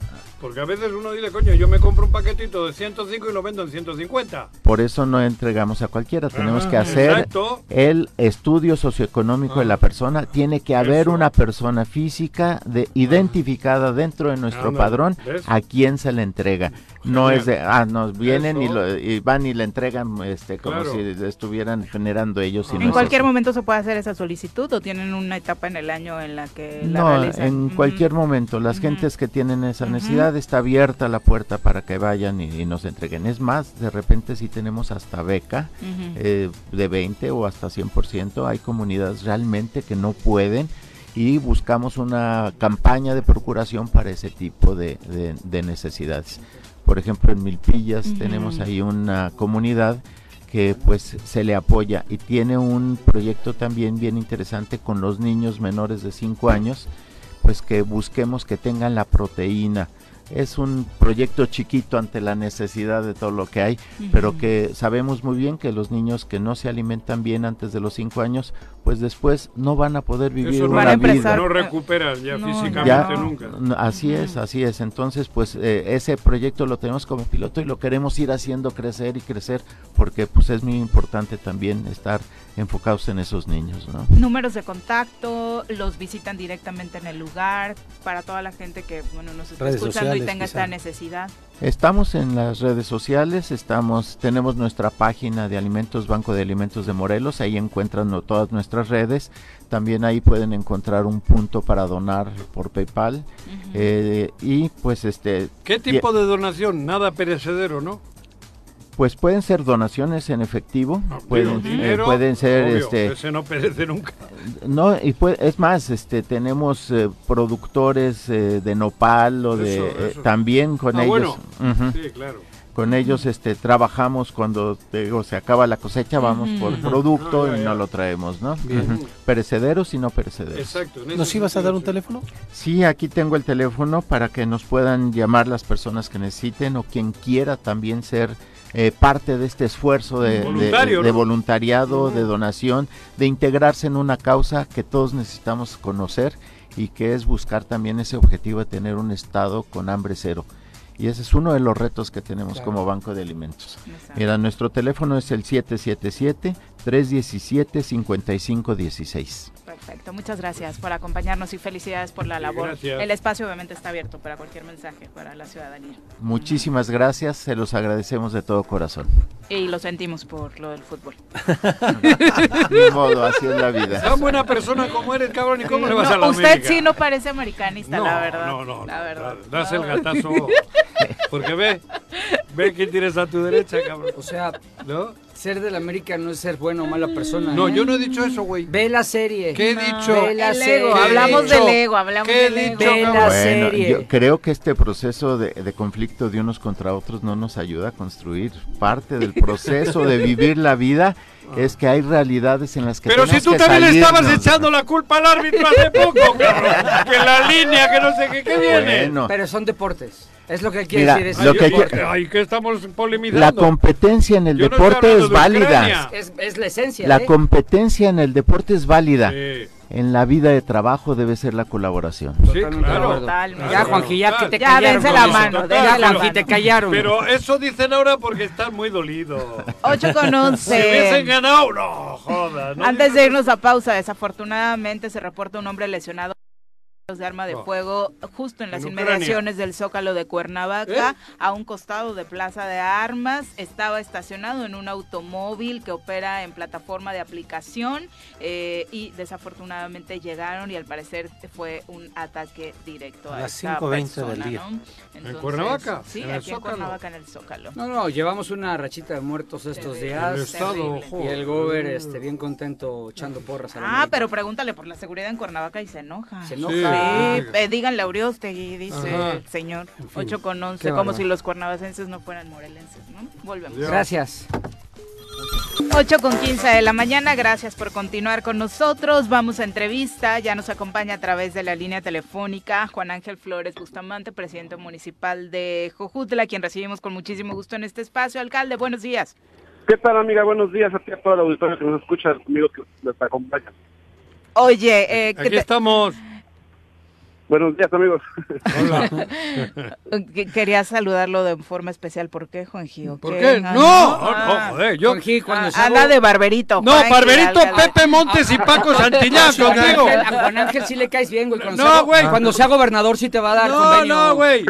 Speaker 2: Porque a veces uno dice, coño, yo me compro un paquetito de 105 y lo vendo en 150.
Speaker 9: Por eso no entregamos a cualquiera, tenemos que hacer
Speaker 2: exacto.
Speaker 9: el estudio socioeconómico de la persona, tiene que haber
Speaker 2: Eso.
Speaker 9: una persona física de, identificada dentro de nuestro padrón
Speaker 2: ¿ves?
Speaker 9: a quien se le entrega. No
Speaker 2: Genial.
Speaker 9: es de, ah, nos vienen y, lo- y van y le entregan este, como
Speaker 2: Claro.
Speaker 9: si estuvieran generando ellos. y
Speaker 1: ¿En cualquier momento se puede hacer esa solicitud o tienen una etapa en el año en la que la
Speaker 9: No,
Speaker 1: realizan?
Speaker 9: en cualquier momento. Las gentes que tienen esa necesidad está abierta la puerta para que vayan y, y nos entreguen. Es más, de repente sí tenemos hasta beca eh, de 20 o hasta 100%. Hay comunidades realmente que no pueden y buscamos una campaña de procuración para ese tipo de, de- de necesidades. Por ejemplo, en Milpillas tenemos ahí una comunidad que pues se le apoya y tiene un proyecto también bien interesante con los niños menores de 5 años, pues que busquemos que tengan la proteína. Es un proyecto chiquito ante la necesidad de todo lo que hay, pero que sabemos muy bien que los niños que no se alimentan bien antes de los 5 años, pues después no van a poder vivir
Speaker 2: Eso no,
Speaker 9: una vida.
Speaker 2: no recuperas ya
Speaker 1: No,
Speaker 2: físicamente
Speaker 9: Ya,
Speaker 2: nunca.
Speaker 9: así es, así es. Entonces, pues eh, ese proyecto lo tenemos como piloto y lo queremos ir haciendo crecer y crecer porque pues es muy importante también estar enfocados en esos niños, ¿no?
Speaker 1: Números de contacto, los visitan directamente en el lugar, para toda la gente que bueno nos está
Speaker 3: Redes
Speaker 1: escuchando y tenga
Speaker 3: quizá.
Speaker 1: esta necesidad.
Speaker 9: Estamos en las redes sociales, estamos, tenemos nuestra página de alimentos, Banco de Alimentos de Morelos, ahí encuentran todas nuestras redes, también ahí pueden encontrar un punto para donar por PayPal eh, y pues este
Speaker 2: ¿Qué tipo de donación? Nada perecedero, ¿no?
Speaker 9: Pues pueden ser donaciones en efectivo,
Speaker 2: Ah,
Speaker 9: pueden, eh, pueden ser
Speaker 2: obvio,
Speaker 9: este
Speaker 2: Ese no perece nunca.
Speaker 9: no y pue- es más este tenemos eh, productores eh, de nopal o de
Speaker 2: Eso,
Speaker 9: eh,
Speaker 2: eso.
Speaker 9: también con
Speaker 2: Ah,
Speaker 9: ellos
Speaker 2: bueno.
Speaker 9: ujú,
Speaker 2: Sí, claro.
Speaker 9: con ellos este trabajamos cuando digo, se acaba la cosecha vamos por producto
Speaker 2: Ah, ya,
Speaker 9: y no lo traemos no
Speaker 3: Bien.
Speaker 9: Perecederos y no perecederos
Speaker 2: Exacto.
Speaker 3: ¿Nos ibas a dar un
Speaker 2: sí.
Speaker 3: teléfono?
Speaker 9: Sí, aquí tengo el teléfono para que nos puedan llamar las personas que necesiten o quien quiera también ser eh, parte de este esfuerzo de, voluntariado, de donación, de integrarse en una causa que todos necesitamos conocer y que es buscar también ese objetivo de tener un estado con hambre cero. Y ese es uno de los retos que tenemos
Speaker 3: Claro.
Speaker 9: como Banco de Alimentos.
Speaker 1: Exacto.
Speaker 9: Mira, nuestro teléfono es el 777-317-5516.
Speaker 1: Perfecto, muchas gracias por acompañarnos y felicidades por la labor.
Speaker 2: gracias.
Speaker 1: El espacio obviamente está abierto para cualquier mensaje para la ciudadanía.
Speaker 9: Muchísimas gracias, se los agradecemos de todo corazón.
Speaker 1: Y lo sentimos por lo del fútbol.
Speaker 9: Ni modo, así es la vida.
Speaker 2: Tan buena persona como eres, cabrón, ¿y cómo le vas
Speaker 1: No,
Speaker 2: a la
Speaker 1: usted
Speaker 2: América?
Speaker 1: sí no parece americanista,
Speaker 2: No,
Speaker 1: la verdad.
Speaker 2: No, no,
Speaker 1: la
Speaker 2: no,
Speaker 1: verdad.
Speaker 2: Das el gatazo. Porque ve, ve quién tienes a tu derecha, cabrón.
Speaker 4: O sea,
Speaker 2: ¿No?
Speaker 4: Ser del América no es ser bueno o mala persona.
Speaker 2: No,
Speaker 4: ¿eh?
Speaker 2: yo no he dicho eso, güey.
Speaker 4: Ve la serie.
Speaker 2: ¿Qué he
Speaker 1: No,
Speaker 2: dicho?
Speaker 4: Ve la
Speaker 1: el
Speaker 4: serie.
Speaker 1: ego,
Speaker 2: ¿Qué he
Speaker 1: hablamos del ego, hablamos
Speaker 2: ¿Qué
Speaker 1: del ego.
Speaker 2: dicho,
Speaker 4: Ve la
Speaker 2: cabrón?
Speaker 4: serie.
Speaker 9: yo creo que este proceso de, de conflicto de unos contra otros no nos ayuda a construir. Parte del proceso de vivir la vida es que hay realidades en las que
Speaker 2: Pero si tú
Speaker 9: que
Speaker 2: también le estabas echando la culpa al árbitro hace poco, cabrón. Que la línea, que no sé qué, ¿qué viene?
Speaker 9: Bueno,
Speaker 4: Pero son deportes. Es lo que quiere
Speaker 9: Mira,
Speaker 4: decir. Es,
Speaker 9: lo que
Speaker 2: Ay,
Speaker 9: hay que-
Speaker 2: ay, ¿qué estamos polemizando?
Speaker 9: la competencia en el
Speaker 2: Yo no
Speaker 9: deporte
Speaker 2: hablando
Speaker 9: es
Speaker 2: de
Speaker 9: válida.
Speaker 4: Es, es la esencia.
Speaker 9: La
Speaker 4: ¿eh?
Speaker 9: competencia en el deporte es válida.
Speaker 2: Sí,
Speaker 9: En la vida de trabajo debe ser la colaboración.
Speaker 2: sí,
Speaker 4: Totalmente
Speaker 2: claro.
Speaker 1: Totalmente.
Speaker 4: Ya, Juanji, ya que te
Speaker 1: Ya,
Speaker 4: callaron.
Speaker 1: dense
Speaker 4: con
Speaker 1: la mano,
Speaker 4: Ya,
Speaker 1: dense la
Speaker 4: Juanji, te callaron.
Speaker 2: Pero eso dicen ahora porque están muy dolidos.
Speaker 1: 8 con
Speaker 2: Si hubiesen
Speaker 1: 11.
Speaker 2: ganado, no, joda. No
Speaker 1: Antes de irnos a pausa, desafortunadamente se reporta un hombre lesionado de arma de fuego justo en las
Speaker 2: En
Speaker 1: inmediaciones del Zócalo de Cuernavaca,
Speaker 2: ¿Eh?
Speaker 1: a un costado de Plaza de Armas. Estaba estacionado en un automóvil que opera en plataforma de aplicación eh, y desafortunadamente llegaron y al parecer fue un ataque directo a,
Speaker 3: A las
Speaker 1: esta
Speaker 3: 5:20 del día.
Speaker 1: ¿no? Entonces,
Speaker 2: Cuernavaca?
Speaker 1: Sí,
Speaker 2: ¿En el
Speaker 1: aquí en? Cuernavaca en el Zócalo.
Speaker 4: No, no, llevamos una rachita de muertos estos
Speaker 1: Terrible.
Speaker 4: días.
Speaker 2: El Estado.
Speaker 4: Y el gober este, bien contento echando porras a la
Speaker 1: Ah,
Speaker 4: América.
Speaker 1: pero pregúntale por la seguridad en Cuernavaca y se enoja.
Speaker 4: Se
Speaker 1: Sí,
Speaker 4: enoja.
Speaker 1: eh, díganle a Uriostegui, dice
Speaker 2: Ajá.
Speaker 1: el señor.
Speaker 3: En fin.
Speaker 1: 8 con 11,
Speaker 4: Qué
Speaker 1: como si los cuernavacenses no fueran morelenses, ¿no? Volvemos.
Speaker 4: Gracias.
Speaker 1: 8 con 15 de la mañana, gracias por continuar con nosotros. Vamos a entrevista, ya nos acompaña a través de la línea telefónica Juan Ángel Flores Bustamante, presidente municipal de Jojutla, quien recibimos con muchísimo gusto en este espacio. Alcalde, buenos días.
Speaker 10: ¿Qué tal, amiga? Buenos días a ti a toda la auditoría que nos escucha, amigos que les acompañan.
Speaker 1: Oye, eh, ¿qué
Speaker 2: Aquí
Speaker 1: te-
Speaker 2: estamos.
Speaker 10: Buenos días, amigos.
Speaker 2: Hola.
Speaker 1: que- quería saludarlo de forma especial. ¿Por qué, Juanji? ¿O
Speaker 2: ¿Por
Speaker 1: qué? Ah,
Speaker 2: No,
Speaker 1: Ah.
Speaker 2: no, joder, yo...
Speaker 4: Juanji, cuando
Speaker 1: Ah, anda de barberito.
Speaker 2: No, Barberito. Pepe Montes y Paco Santillán contigo.
Speaker 4: Ángel- a Juan Ángel sí le caes bien, güey. Cuando
Speaker 2: No,
Speaker 4: sea-
Speaker 2: güey.
Speaker 4: Cuando sea gobernador sí te va a dar
Speaker 2: No,
Speaker 4: convenio.
Speaker 2: no, güey.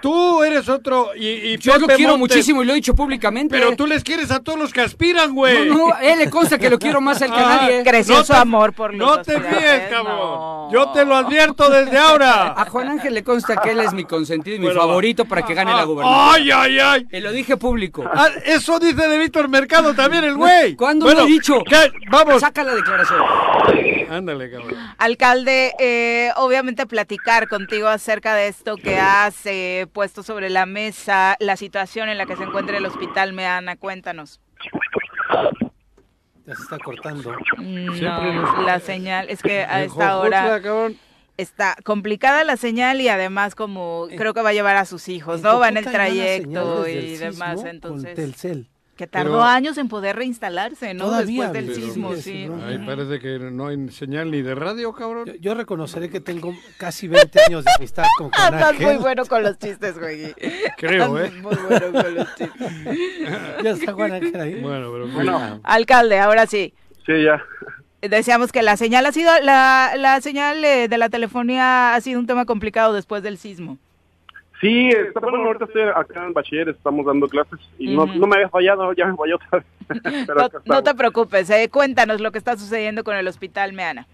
Speaker 2: Tú eres otro y, y
Speaker 4: Yo lo quiero
Speaker 2: Montes,
Speaker 4: muchísimo y lo he dicho públicamente.
Speaker 2: Pero tú les quieres a todos los que aspiran, güey.
Speaker 4: No, no, él le consta que lo quiero más a él que
Speaker 2: Ah,
Speaker 4: nadie.
Speaker 1: Creció
Speaker 2: No
Speaker 1: su amor por los
Speaker 2: No te fíes, cabrón.
Speaker 1: no.
Speaker 2: Yo te lo advierto desde ahora.
Speaker 4: A Juan Ángel le consta que él es mi consentido y mi
Speaker 2: Bueno,
Speaker 4: favorito para que gane
Speaker 2: Ah,
Speaker 4: la gobernación.
Speaker 2: Ay, ay, ay.
Speaker 4: Y lo dije público.
Speaker 2: Ah, eso dice de Víctor Mercado también el güey.
Speaker 4: ¿Cuándo
Speaker 2: Bueno,
Speaker 4: lo he dicho?
Speaker 2: ¿qué? Vamos.
Speaker 4: Saca la declaración.
Speaker 2: Ándale, cabrón.
Speaker 1: Alcalde, eh, obviamente platicar contigo acerca de esto que has eh, puesto sobre la mesa, la situación en la que se encuentra el hospital Meana. Cuéntanos.
Speaker 3: Ya se está cortando.
Speaker 1: Mm, No,
Speaker 2: nos-
Speaker 1: la señal es que a esta hora. Está complicada la señal y además como
Speaker 3: En-
Speaker 1: creo que va a llevar a sus hijos, ¿no? Va en el trayecto y demás, entonces
Speaker 3: Telcel.
Speaker 1: que tardó
Speaker 2: Pero-
Speaker 1: años en poder reinstalarse, ¿no?
Speaker 3: Todavía,
Speaker 1: Después del sismo, sí.
Speaker 2: Ay, parece que no hay señal ni de radio, cabrón.
Speaker 3: Yo, yo reconoceré que tengo casi 20 años de amistad con Juan
Speaker 1: Andas muy bueno con los chistes, güey.
Speaker 2: Creo, ¿eh?
Speaker 1: Muy bueno con los chistes.
Speaker 3: Ya está Juan ahí.
Speaker 2: Bueno, pero
Speaker 10: Bueno.
Speaker 1: Alcalde, ahora sí.
Speaker 10: Sí, ya.
Speaker 1: Decíamos que la señal ha sido, la, la señal eh, de la telefonía ha sido un tema complicado después del sismo.
Speaker 10: Sí, está, bueno, ahorita estoy acá en bachiller, estamos dando clases y no, me había fallado, ya me falló otra vez. Pero
Speaker 1: No, te preocupes, eh, cuéntanos lo que está sucediendo con el hospital Meana.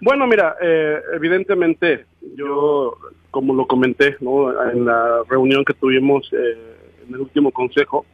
Speaker 10: Bueno, mira, eh, evidentemente yo, como lo comenté ¿no? en la reunión que tuvimos eh, en el último consejo,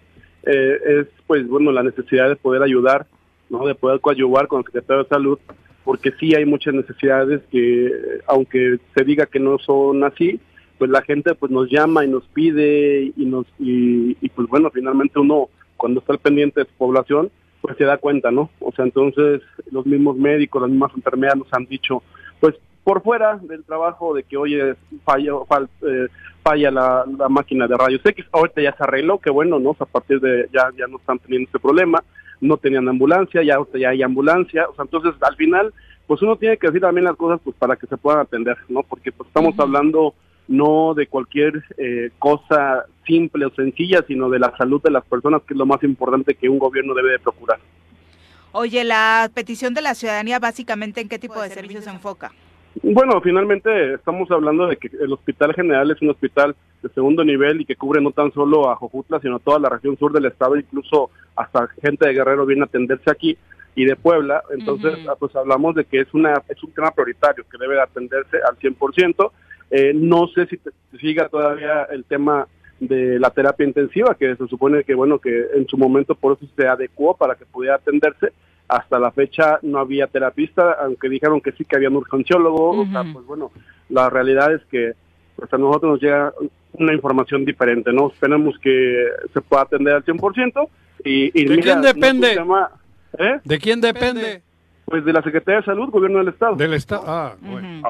Speaker 10: eh, es pues bueno la necesidad de poder ayudar, ¿no? de poder coadyuvar con el secretario de salud, porque sí hay muchas necesidades que, aunque se diga que no son así, pues la gente pues nos llama y nos pide y nos y, y, pues bueno finalmente uno cuando está al pendiente de su población pues se da cuenta, ¿no? O sea, entonces los mismos médicos, las mismas enfermeras nos han dicho, pues por fuera del trabajo de que oye falla, fal- eh, falla la, máquina de rayos X, ahorita ya se arregló, que bueno, ¿no? A partir de ya, ya no están teniendo ese problema, no tenían ambulancia, ya ya hay ambulancia, o sea, entonces al final, pues uno tiene que decir también las cosas pues para que se puedan atender, ¿no? Porque pues estamos hablando no de cualquier eh, cosa simple o sencilla, sino de la salud de las personas, que es lo más importante que un gobierno debe de procurar.
Speaker 1: Oye, la petición de la ciudadanía básicamente en qué tipo de servicios se enfoca.
Speaker 10: Bueno, finalmente estamos hablando de que el Hospital General es un hospital de segundo nivel y que cubre no tan solo a Jojutla, sino toda la región sur del estado, incluso hasta gente de Guerrero viene a atenderse aquí y de Puebla. Entonces, pues hablamos de que es una es un tema prioritario que debe de atenderse al 100%. Eh, no sé si te- siga todavía el tema de la terapia intensiva, que se supone que, bueno, que en su momento por eso se adecuó para que pudiera atenderse. Hasta la fecha no había terapista, aunque dijeron que sí que había un urgenciólogo. O sea, pues bueno, la realidad es que pues a nosotros nos llega una información diferente, ¿no? Esperemos que se pueda atender al 100%. Y, y
Speaker 2: ¿De
Speaker 10: mira,
Speaker 2: quién depende?
Speaker 10: ¿eh?
Speaker 2: ¿De quién depende?
Speaker 10: Pues de la Secretaría de Salud, Gobierno del Estado.
Speaker 2: Del Estado. Ah, bueno.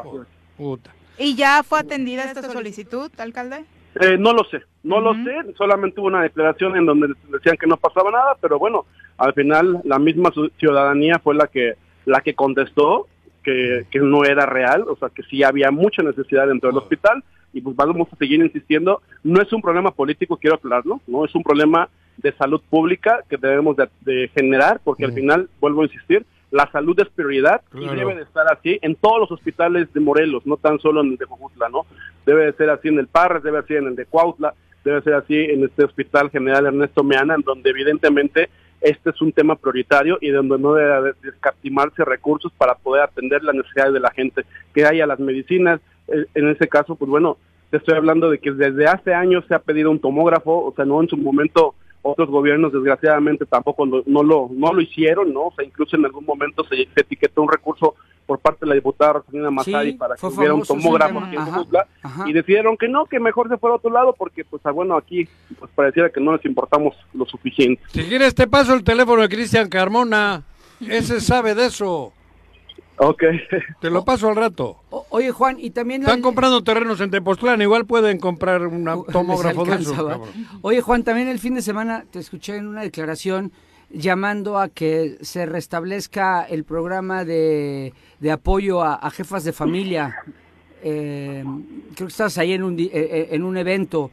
Speaker 2: Puta.
Speaker 1: ¿Y ya fue atendida esta solicitud, alcalde?
Speaker 10: Eh, no lo sé, no lo sé, solamente hubo una declaración en donde decían que no pasaba nada, pero bueno, al final la misma ciudadanía fue la que la que contestó que, que no era real, o sea, que sí había mucha necesidad dentro del hospital y pues vamos a seguir insistiendo, no es un problema político, quiero aclararlo, no es un problema de salud pública que debemos de, de generar, porque al final, vuelvo a insistir, la salud es prioridad
Speaker 2: Claro.
Speaker 10: y debe de estar así en todos los hospitales de Morelos, no tan solo en el de Jojutla, ¿no? Debe de ser así en el Parres, debe ser en el de Cuautla, debe ser así en este Hospital General Ernesto Meana, en donde evidentemente este es un tema prioritario y donde no debe de escatimarse recursos para poder atender las necesidades de la gente, que haya las medicinas, eh, en ese caso, pues bueno, te estoy hablando de que desde hace años se ha pedido un tomógrafo, o sea, no en su momento otros gobiernos desgraciadamente tampoco lo- no lo no lo hicieron, ¿no? O sea, incluso en algún momento se etiquetó un recurso por parte de la diputada Rosalina Mazari
Speaker 4: Sí,
Speaker 10: para que hubiera un tomógrafo aquí en
Speaker 4: Ajá,
Speaker 10: Jojutla,
Speaker 4: ajá.
Speaker 10: y decidieron que no, que mejor se fuera a otro lado porque pues ah, bueno, aquí pues pareciera que no les importamos lo suficiente.
Speaker 2: Si quieres te paso el teléfono de Cristian Carmona. Ese sabe de eso.
Speaker 10: Ok.
Speaker 2: Te lo paso al rato.
Speaker 4: O- oye, Juan, y también...
Speaker 2: Están comprando terrenos en Tepoztlán. Igual pueden comprar un tomógrafo de eso.
Speaker 4: Oye, Juan, también el fin de semana te escuché en una declaración llamando a que se restablezca el programa de, de apoyo a, jefas de familia. Eh, creo que estás ahí en un, eh, eh, en un evento.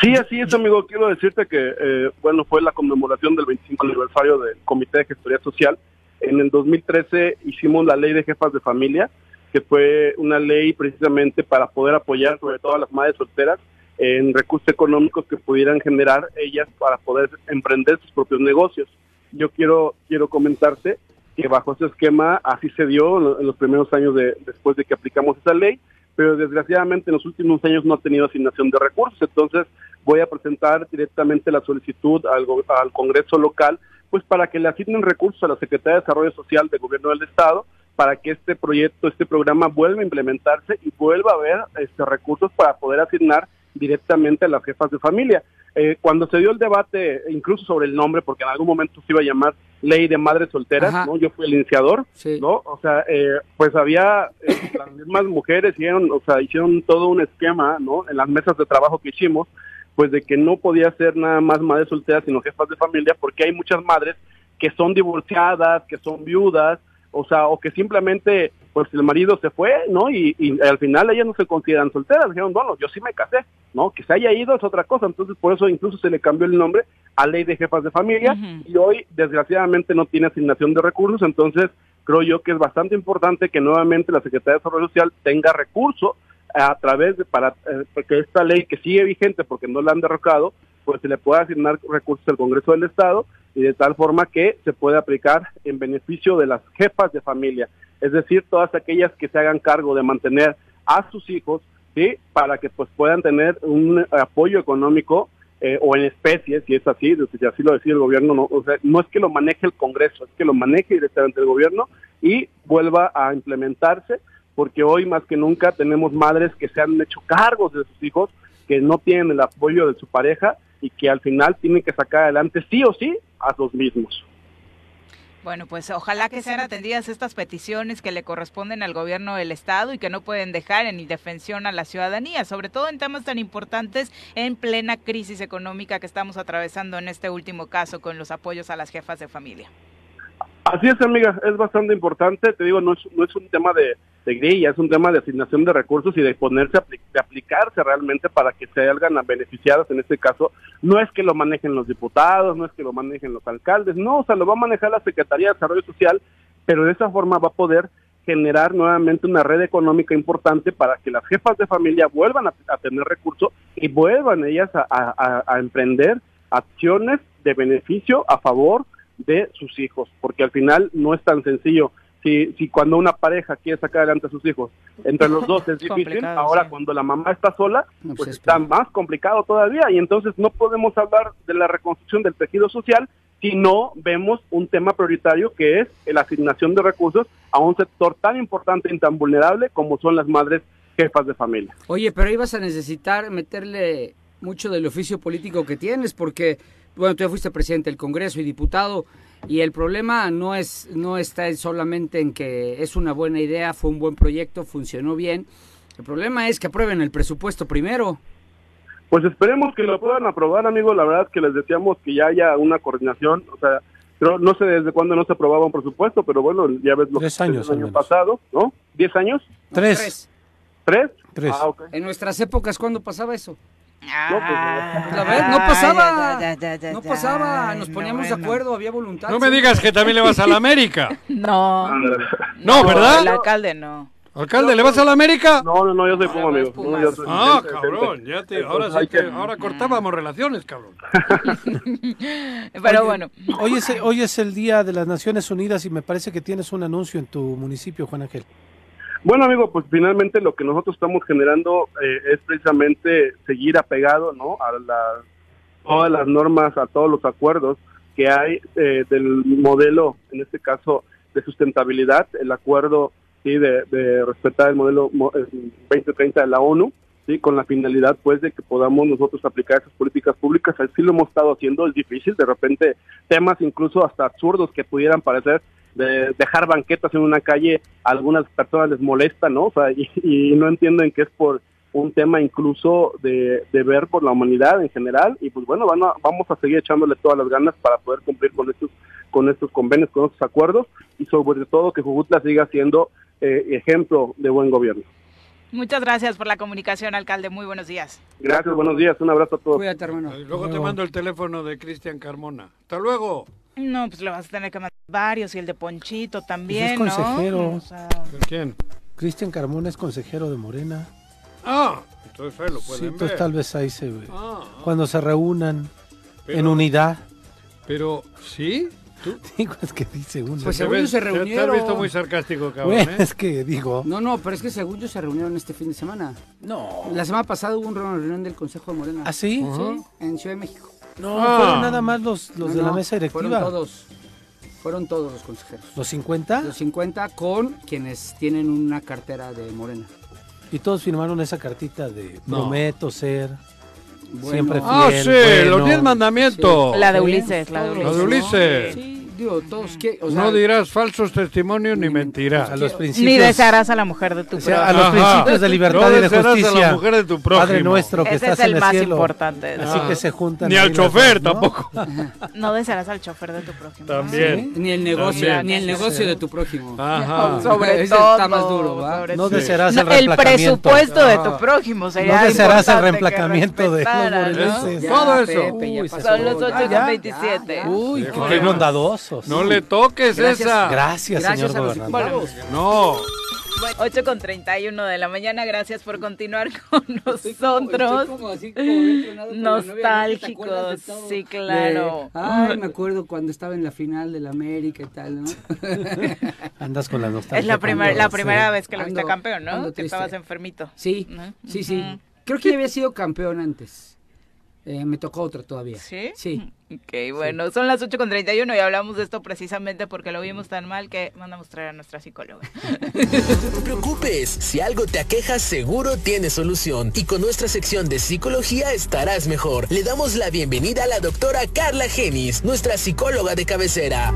Speaker 10: Sí, así es, amigo. Quiero decirte que, eh, bueno, fue la conmemoración del 25 aniversario del Comité de Gestoría Social. En el 2013 hicimos la ley de jefas de familia, que fue una ley precisamente para poder apoyar sobre todo a las madres solteras en recursos económicos que pudieran generar ellas para poder emprender sus propios negocios. Yo quiero quiero comentarte que bajo ese esquema así se dio en lo- en los primeros años de, después de que aplicamos esa ley, pero desgraciadamente en los últimos años no ha tenido asignación de recursos. Entonces voy a presentar directamente la solicitud al, al Congreso local, pues para que le asignen recursos a la Secretaría de Desarrollo Social del Gobierno del Estado, para que este proyecto, este programa vuelva a implementarse y vuelva a haber este, recursos para poder asignar directamente a las jefas de familia. Eh, cuando se dio el debate, incluso sobre el nombre, porque en algún momento se iba a llamar Ley de Madres Solteras,
Speaker 4: Ajá.
Speaker 10: ¿no? Yo fui el iniciador, ¿no? O sea, eh, pues había eh, las mismas mujeres hicieron, o sea, hicieron todo un esquema, ¿no? En las mesas de trabajo que hicimos, pues de que no podía ser nada más madres solteras, sino jefas de familia, porque hay muchas madres que son divorciadas, que son viudas, o sea, o que simplemente, pues el marido se fue, ¿no? Y, y al final ellas no se consideran solteras, dijeron, bueno, yo sí me casé, ¿no? Que se haya ido es otra cosa, entonces por eso incluso se le cambió el nombre a Ley de Jefas de Familia y hoy desgraciadamente no tiene asignación de recursos, entonces creo yo que es bastante importante que nuevamente la Secretaría de Desarrollo Social tenga recursos a través de para eh, que esta ley que sigue vigente porque no la han derrocado, pues se le pueda asignar recursos al Congreso del Estado y de tal forma que se pueda aplicar en beneficio de las jefas de familia, es decir, todas aquellas que se hagan cargo de mantener a sus hijos, ¿sí? Para que pues puedan tener un apoyo económico eh, o en especie, si es así, si así lo decide el gobierno, no, o sea, no es que lo maneje el Congreso, es que lo maneje directamente el gobierno y vuelva a implementarse, porque hoy más que nunca tenemos madres que se han hecho cargos de sus hijos, que no tienen el apoyo de su pareja y que al final tienen que sacar adelante sí o sí a los mismos.
Speaker 1: Bueno, pues ojalá que sean atendidas estas peticiones que le corresponden al gobierno del estado y que no pueden dejar en indefensión a la ciudadanía, sobre todo en temas tan importantes en plena crisis económica que estamos atravesando en este último caso con los apoyos a las jefas de familia.
Speaker 10: Así es, amiga, es bastante importante, te digo, no es, no es un tema de, de es un tema de asignación de recursos y de ponerse, a de aplicarse realmente para que se hagan beneficiadas en este caso. No es que lo manejen los diputados, no es que lo manejen los alcaldes, no, o sea, lo va a manejar la Secretaría de Desarrollo Social, pero de esa forma va a poder generar nuevamente una red económica importante para que las jefas de familia vuelvan a, tener recursos y vuelvan ellas a emprender acciones de beneficio a favor de sus hijos, porque al final no es tan sencillo si, si cuando una pareja quiere sacar adelante a sus hijos, entre los dos es difícil, ahora
Speaker 4: sí.
Speaker 10: cuando la mamá está sola, pues
Speaker 4: pues,
Speaker 10: está más complicado todavía y entonces no podemos hablar de la reconstrucción del tejido social si no vemos un tema prioritario que es la asignación de recursos a un sector tan importante y tan vulnerable como son las madres jefas de familia.
Speaker 4: Oye, pero ahí vas a necesitar meterle mucho del oficio político que tienes, porque, bueno, tú ya fuiste presidente del Congreso y diputado, y el problema no es no está solamente en que es una buena idea, fue un buen proyecto, funcionó bien. El problema es que aprueben el presupuesto primero.
Speaker 10: Pues esperemos que lo puedan aprobar, amigo. La verdad es que les deseamos que ya haya una coordinación. O sea, creo- no sé desde cuándo no se aprobaba un presupuesto, pero bueno, ya ves lo
Speaker 3: Tres
Speaker 10: que
Speaker 3: años,
Speaker 10: el año
Speaker 3: menos.
Speaker 10: pasado, ¿no? ¿Diez años?
Speaker 3: Tres.
Speaker 10: ¿Tres?
Speaker 3: Tres.
Speaker 10: Ah, ok.
Speaker 4: En nuestras épocas, ¿cuándo pasaba eso?
Speaker 1: Ah,
Speaker 4: Pues no pasaba.
Speaker 1: ya, ya, ya,
Speaker 4: no pasaba, nos poníamos
Speaker 1: no,
Speaker 4: de acuerdo, había voluntad.
Speaker 2: No me digas que también le vas a la América.
Speaker 1: No.
Speaker 2: No, ¿verdad?
Speaker 1: El alcalde no.
Speaker 2: Alcalde, ¿le vas a la América?
Speaker 10: No, no, no, yo soy Puma, amigo. No, yo soy-
Speaker 2: Ah,
Speaker 10: gente,
Speaker 2: cabrón,
Speaker 10: gente.
Speaker 2: ya te, ahora sí que,
Speaker 10: que-
Speaker 2: ahora cortábamos relaciones, cabrón.
Speaker 1: Pero
Speaker 3: Oye,
Speaker 1: bueno.
Speaker 3: Hoy es, hoy es el Día de las Naciones Unidas y me parece que tienes un anuncio en tu municipio, Juan Ángel.
Speaker 10: Bueno, amigo, pues finalmente lo que nosotros estamos generando eh, es precisamente seguir apegado, ¿no? A la- todas las normas, a todos los acuerdos que hay eh, del modelo, en este caso, de sustentabilidad, el acuerdo sí de, de respetar el modelo mo- eh, 2030 de la ONU, sí, con la finalidad, pues, de que podamos nosotros aplicar esas políticas públicas. Así lo hemos estado haciendo, es difícil, de repente temas incluso hasta absurdos que pudieran parecer de dejar banquetas en una calle a algunas personas les molesta, ¿no? O sea, y, y no entienden que es por un tema incluso de, de ver por la humanidad en general y pues bueno, van a- vamos a seguir echándole todas las ganas para poder cumplir con estos con estos convenios, con estos acuerdos y sobre todo que Jujutla siga siendo eh, ejemplo de buen gobierno.
Speaker 1: Muchas gracias por la comunicación, alcalde. Muy buenos días.
Speaker 10: Gracias, buenos días, un abrazo a todos.
Speaker 4: Cuídate, hermano.
Speaker 2: Y luego te mando el teléfono de Cristian Carmona. Hasta luego.
Speaker 1: No, pues le vas a tener que mandar varios y el de Ponchito también,
Speaker 3: Pues es consejero.
Speaker 1: ¿no? O sea,
Speaker 2: ¿Quién?
Speaker 3: Cristian Carmona es consejero de Morena.
Speaker 2: Ah, entonces ahí lo
Speaker 3: Sí,
Speaker 2: pueden
Speaker 3: entonces
Speaker 2: ver.
Speaker 3: tal vez ahí se ve.
Speaker 2: Ah,
Speaker 3: Cuando se reúnan
Speaker 2: Pero-
Speaker 3: en unidad.
Speaker 2: Pero, ¿sí? ¿Tú?
Speaker 3: Digo, es que dice uno.
Speaker 4: Pues según yo se
Speaker 2: te- Te has
Speaker 4: reunieron.
Speaker 2: visto muy sarcástico, cabrón,
Speaker 3: Bueno,
Speaker 2: ¿eh?
Speaker 3: es que digo.
Speaker 4: No, no, pero es que según yo se reunieron este fin de semana.
Speaker 3: No.
Speaker 4: La semana pasada hubo una reunión del Consejo de Morena.
Speaker 3: ¿Ah, sí?
Speaker 4: Sí, en Ciudad de México.
Speaker 3: No,
Speaker 2: Ah.
Speaker 3: fueron nada más los, los
Speaker 4: No,
Speaker 3: de la mesa directiva.
Speaker 4: Fueron todos. Fueron todos los consejeros.
Speaker 3: ¿Los 50?
Speaker 4: Los 50 con quienes tienen una cartera de Morena.
Speaker 3: Y todos firmaron esa cartita de
Speaker 2: No.
Speaker 3: prometo ser
Speaker 4: Bueno.
Speaker 3: siempre fiel.
Speaker 2: Ah, sí,
Speaker 3: bueno.
Speaker 2: los diez mandamientos.
Speaker 1: la de Ulises, la de
Speaker 4: todos
Speaker 2: La de
Speaker 1: Ulises.
Speaker 2: Ulises.
Speaker 4: Sí, digo, todos que, o sea,
Speaker 2: no dirás falsos testimonios ni
Speaker 3: A
Speaker 2: mentirás.
Speaker 3: los
Speaker 1: Ni
Speaker 3: principios.
Speaker 1: desearás a la mujer de tu
Speaker 3: o sea, a los
Speaker 2: Ajá.
Speaker 3: principios de libertad
Speaker 2: No
Speaker 3: y de
Speaker 2: desearás a la
Speaker 3: justicia.
Speaker 2: mujer de tu prójimo.
Speaker 3: Padre nuestro que
Speaker 1: Ese
Speaker 3: estás
Speaker 1: es el
Speaker 3: en el
Speaker 1: más
Speaker 3: cielo.
Speaker 1: importante.
Speaker 3: Así
Speaker 2: Ah.
Speaker 3: que se juntan.
Speaker 2: Ni al chofer
Speaker 3: dos, ¿no?
Speaker 2: tampoco.
Speaker 1: No desearás al chofer de tu prójimo.
Speaker 2: También.
Speaker 4: ni el negocio,
Speaker 2: También.
Speaker 4: ni el negocio de tu prójimo.
Speaker 2: Ajá.
Speaker 1: Sobre
Speaker 4: Ese
Speaker 1: todo.
Speaker 4: está más duro, ¿va?
Speaker 1: sobre
Speaker 3: No desearás
Speaker 1: No,
Speaker 3: el
Speaker 1: el presupuesto de tu
Speaker 2: Ajá.
Speaker 1: prójimo sería
Speaker 3: No desearás el reemplacamiento de los
Speaker 1: ¿no?
Speaker 2: Todo eso.
Speaker 1: Son los
Speaker 4: Ya,
Speaker 1: 8
Speaker 4: ya,
Speaker 1: con
Speaker 4: ya,
Speaker 1: 27.
Speaker 4: ya.
Speaker 3: Uy, qué
Speaker 2: no. No le toques
Speaker 4: Gracias.
Speaker 2: esa.
Speaker 3: Gracias,
Speaker 4: Gracias
Speaker 3: señor
Speaker 4: a
Speaker 3: gobernador.
Speaker 2: No.
Speaker 1: 8 con 31 de la mañana, gracias por continuar con nosotros.
Speaker 4: estoy como así, como bien tronado por la novia, ¿no? ¿Te
Speaker 1: Nostálgicos, sí, claro.
Speaker 4: De, Ay, me acuerdo cuando estaba en la final de la América y tal, ¿no?
Speaker 3: Andas con la nostalgia.
Speaker 1: Es la, primer, la primera vez que lo
Speaker 4: Ando-
Speaker 1: viste campeón, ¿no? Que estabas enfermito.
Speaker 4: Sí,
Speaker 1: ¿no?
Speaker 4: sí, sí. Creo que ya había sido campeón antes. Eh, me tocó otra todavía.
Speaker 1: ¿Sí?
Speaker 4: Sí.
Speaker 1: Ok, bueno, son las 8 con 31 y hablamos de esto precisamente porque lo vimos tan mal que mandamos traer a nuestra psicóloga.
Speaker 8: No te preocupes, si algo te aqueja seguro tiene solución y con nuestra sección de psicología estarás mejor. Le damos la bienvenida a la doctora Carla Genis, nuestra psicóloga de cabecera.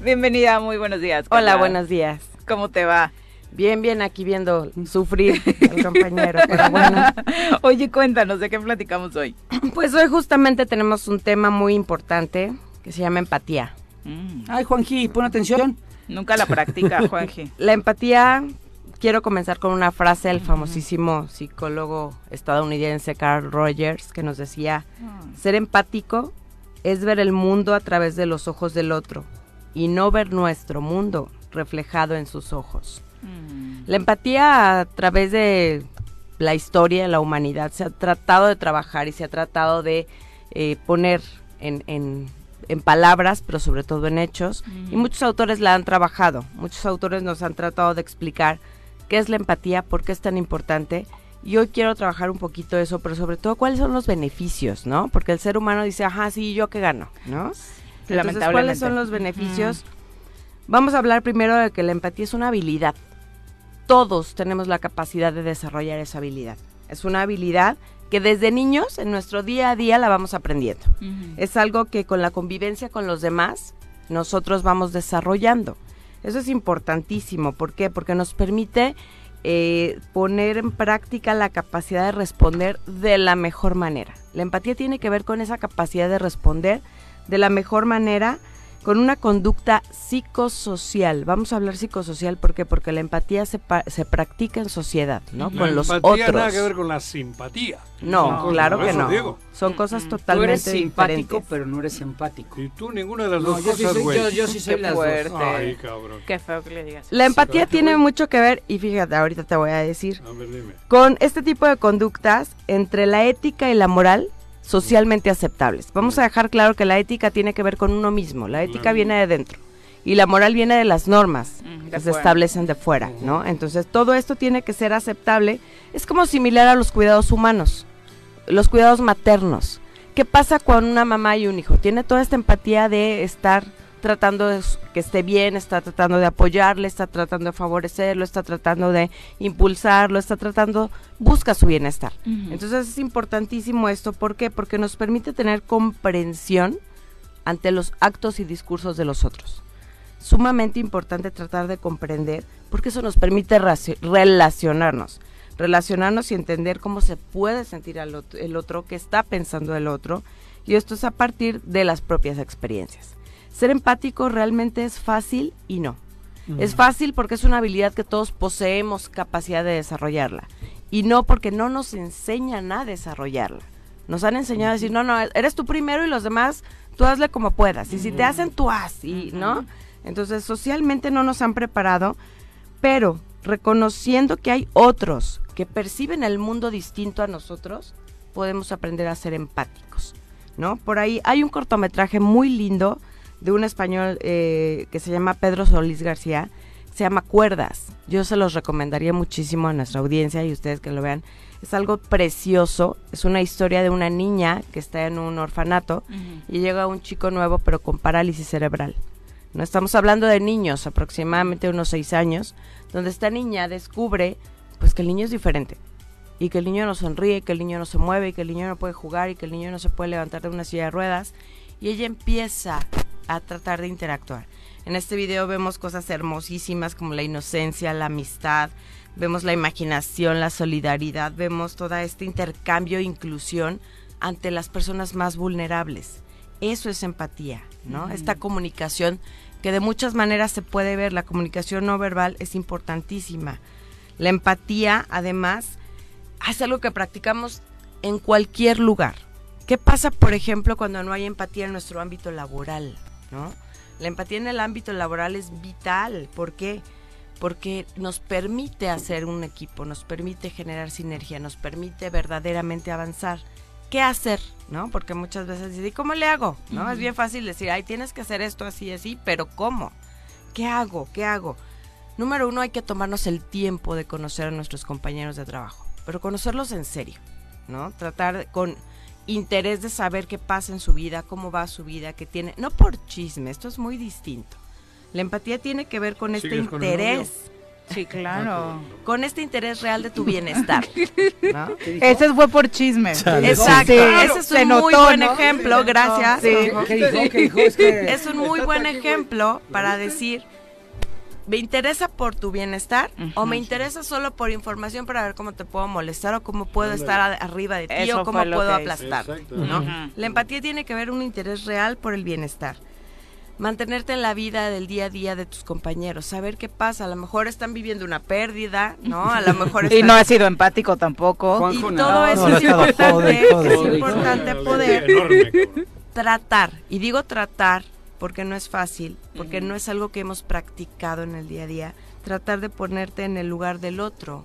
Speaker 1: Bienvenida, muy buenos días.
Speaker 11: Hola, buenos días.
Speaker 1: ¿Cómo te va?
Speaker 11: Bien, bien, aquí viendo sufrir al compañero, pero bueno.
Speaker 1: Oye, cuéntanos, ¿de qué platicamos hoy?
Speaker 11: Pues hoy justamente tenemos un tema muy importante que se llama empatía.
Speaker 4: Ay, Juanji, pon atención.
Speaker 1: Nunca la practica, Juanji.
Speaker 11: La empatía, quiero comenzar con una frase del famosísimo psicólogo estadounidense Carl Rogers que nos decía, ser empático es ver el mundo a través de los ojos del otro y no ver nuestro mundo reflejado en sus ojos. La empatía a través de la historia de la humanidad se ha tratado de trabajar y se ha tratado de eh, poner en, en- en palabras, pero sobre todo en hechos. Y muchos autores la han trabajado, muchos autores nos han tratado de explicar qué es la empatía, por qué es tan importante. Y hoy quiero trabajar un poquito eso, pero sobre todo cuáles son los beneficios, ¿no? Porque el ser humano dice, ajá, sí, yo qué gano, ¿no? Entonces. ¿cuáles son los beneficios? Vamos a hablar primero de que la empatía es una habilidad. Todos tenemos la capacidad de desarrollar esa habilidad. Es una habilidad que desde niños en nuestro día a día la vamos aprendiendo. Es algo que con la convivencia con los demás nosotros vamos desarrollando. Eso es importantísimo. ¿Por qué? Porque nos permite eh, poner en práctica la capacidad de responder de la mejor manera. La empatía tiene que ver con esa capacidad de responder de la mejor manera con una conducta psicosocial. Vamos a hablar psicosocial ¿por qué? porque la empatía se, pa- se practica en sociedad, ¿no?
Speaker 2: La
Speaker 11: con los
Speaker 2: empatía
Speaker 11: otros.
Speaker 2: nada que ver con la simpatía.
Speaker 11: No, claro que no.
Speaker 2: digo.
Speaker 11: Son cosas
Speaker 4: Tú
Speaker 11: totalmente
Speaker 4: eres simpático,
Speaker 11: diferentes.
Speaker 4: pero no eres empático.
Speaker 2: Y tú ninguna de las
Speaker 4: No,
Speaker 2: dos
Speaker 4: yo sí
Speaker 2: cosas,
Speaker 4: soy-
Speaker 2: güey.
Speaker 4: yo- yo sí soy
Speaker 1: Qué
Speaker 4: las dos.
Speaker 1: fuerte.
Speaker 2: Ay, cabrón.
Speaker 1: Qué feo que le digas.
Speaker 11: La empatía
Speaker 2: ¿Sabes qué,
Speaker 11: tiene mucho que ver, y fíjate, ahorita te voy a decir,
Speaker 2: A ver, dime.
Speaker 11: con este tipo de conductas entre la ética y la moral socialmente aceptables. Vamos a dejar claro que la ética tiene que ver con uno mismo, la ética viene de dentro y la moral viene de las normas
Speaker 1: de
Speaker 11: que se establecen de fuera, ¿no? Entonces todo esto tiene que ser aceptable. Es como similar a los cuidados humanos, los cuidados maternos. ¿Qué pasa con una mamá y un hijo? Tiene toda esta empatía de estar tratando de que esté bien, está tratando de apoyarle, está tratando de favorecerlo, está tratando de impulsarlo, está tratando, busca su bienestar. Entonces es importantísimo esto, ¿por qué? Porque nos permite tener comprensión ante los actos y discursos de los otros. Sumamente importante tratar de comprender, porque eso nos permite relacionarnos. Relacionarnos y entender cómo se puede sentir al el otro, qué está pensando el otro, y esto es a partir de las propias experiencias. Ser empático realmente es fácil y no. Es fácil porque es una habilidad que todos poseemos capacidad de desarrollarla. Y no porque no nos enseñan a desarrollarla. Nos han enseñado a decir, no, no, eres tú primero y los demás, tú hazle como puedas. Y si te hacen, tú haz, y, ¿no? Entonces, socialmente no nos han preparado, pero reconociendo que hay otros que perciben el mundo distinto a nosotros, podemos aprender a ser empáticos, ¿no? Por ahí hay un cortometraje muy lindo de un español eh, que se llama Pedro Solís García, se llama Cuerdas. Yo se los recomendaría muchísimo a nuestra audiencia y ustedes que lo vean. Es algo precioso, es una historia de una niña que está en un orfanato y llega un chico nuevo pero con parálisis cerebral. No estamos hablando de niños, aproximadamente unos seis años, donde esta niña descubre pues que el niño es diferente y que el niño no sonríe, que el niño no se mueve, y que el niño no puede jugar y que el niño no se puede levantar de una silla de ruedas y ella empieza a tratar de interactuar. En este video vemos cosas hermosísimas como la inocencia, la amistad, vemos la imaginación, la solidaridad, vemos todo este intercambio e inclusión ante las personas más vulnerables. Eso es empatía, ¿no? Esta comunicación que de muchas maneras se puede ver, la comunicación no verbal es importantísima. La empatía, además, es algo que practicamos en cualquier lugar. ¿Qué pasa, por ejemplo, cuando no hay empatía en nuestro ámbito laboral? ¿No? La empatía en el ámbito laboral es vital. ¿Por qué? Porque nos permite hacer un equipo, nos permite generar sinergia, nos permite verdaderamente avanzar. ¿Qué hacer? ¿No? Porque muchas veces dicen, ¿y cómo le hago? ¿No? Es bien fácil decir, ay, tienes que hacer esto así, así, pero ¿cómo? ¿Qué hago? ¿Qué hago? Número uno, hay que tomarnos el tiempo de conocer a nuestros compañeros de trabajo, pero conocerlos en serio, ¿no? Tratar con interés de saber qué pasa en su vida, cómo va su vida, qué tiene, no por chisme, esto es muy distinto. La empatía tiene que ver con este
Speaker 1: ¿Sigues con el
Speaker 11: interés.
Speaker 1: Sí, claro.
Speaker 11: Con este interés real de tu bienestar. ¿no?
Speaker 1: Ese fue por chisme.
Speaker 11: Exacto,
Speaker 1: Sí,
Speaker 11: ese es un muy buen
Speaker 1: ¿no?
Speaker 11: ejemplo, gracias.
Speaker 1: Sí.
Speaker 4: ¿Qué dijo? ¿Qué dijo? Es que-
Speaker 11: Es un muy buen ejemplo para decir, ¿me interesa por tu bienestar o me interesa solo por información para ver cómo te puedo molestar o cómo puedo estar a- arriba de ti
Speaker 1: Eso
Speaker 11: o cómo puedo aplastar? ¿no? La empatía tiene que ver un interés real por el bienestar. Mantenerte en la vida del día a día de tus compañeros, saber qué pasa. A lo mejor están viviendo una pérdida, ¿no? A lo mejor
Speaker 1: Y no ha sido empático tampoco.
Speaker 11: y todo eso
Speaker 1: No,
Speaker 11: es importante, es importante poder
Speaker 2: Enorme,
Speaker 11: tratar. Y digo tratar porque no es fácil, porque no es algo que hemos practicado en el día a día. Tratar de ponerte en el lugar del otro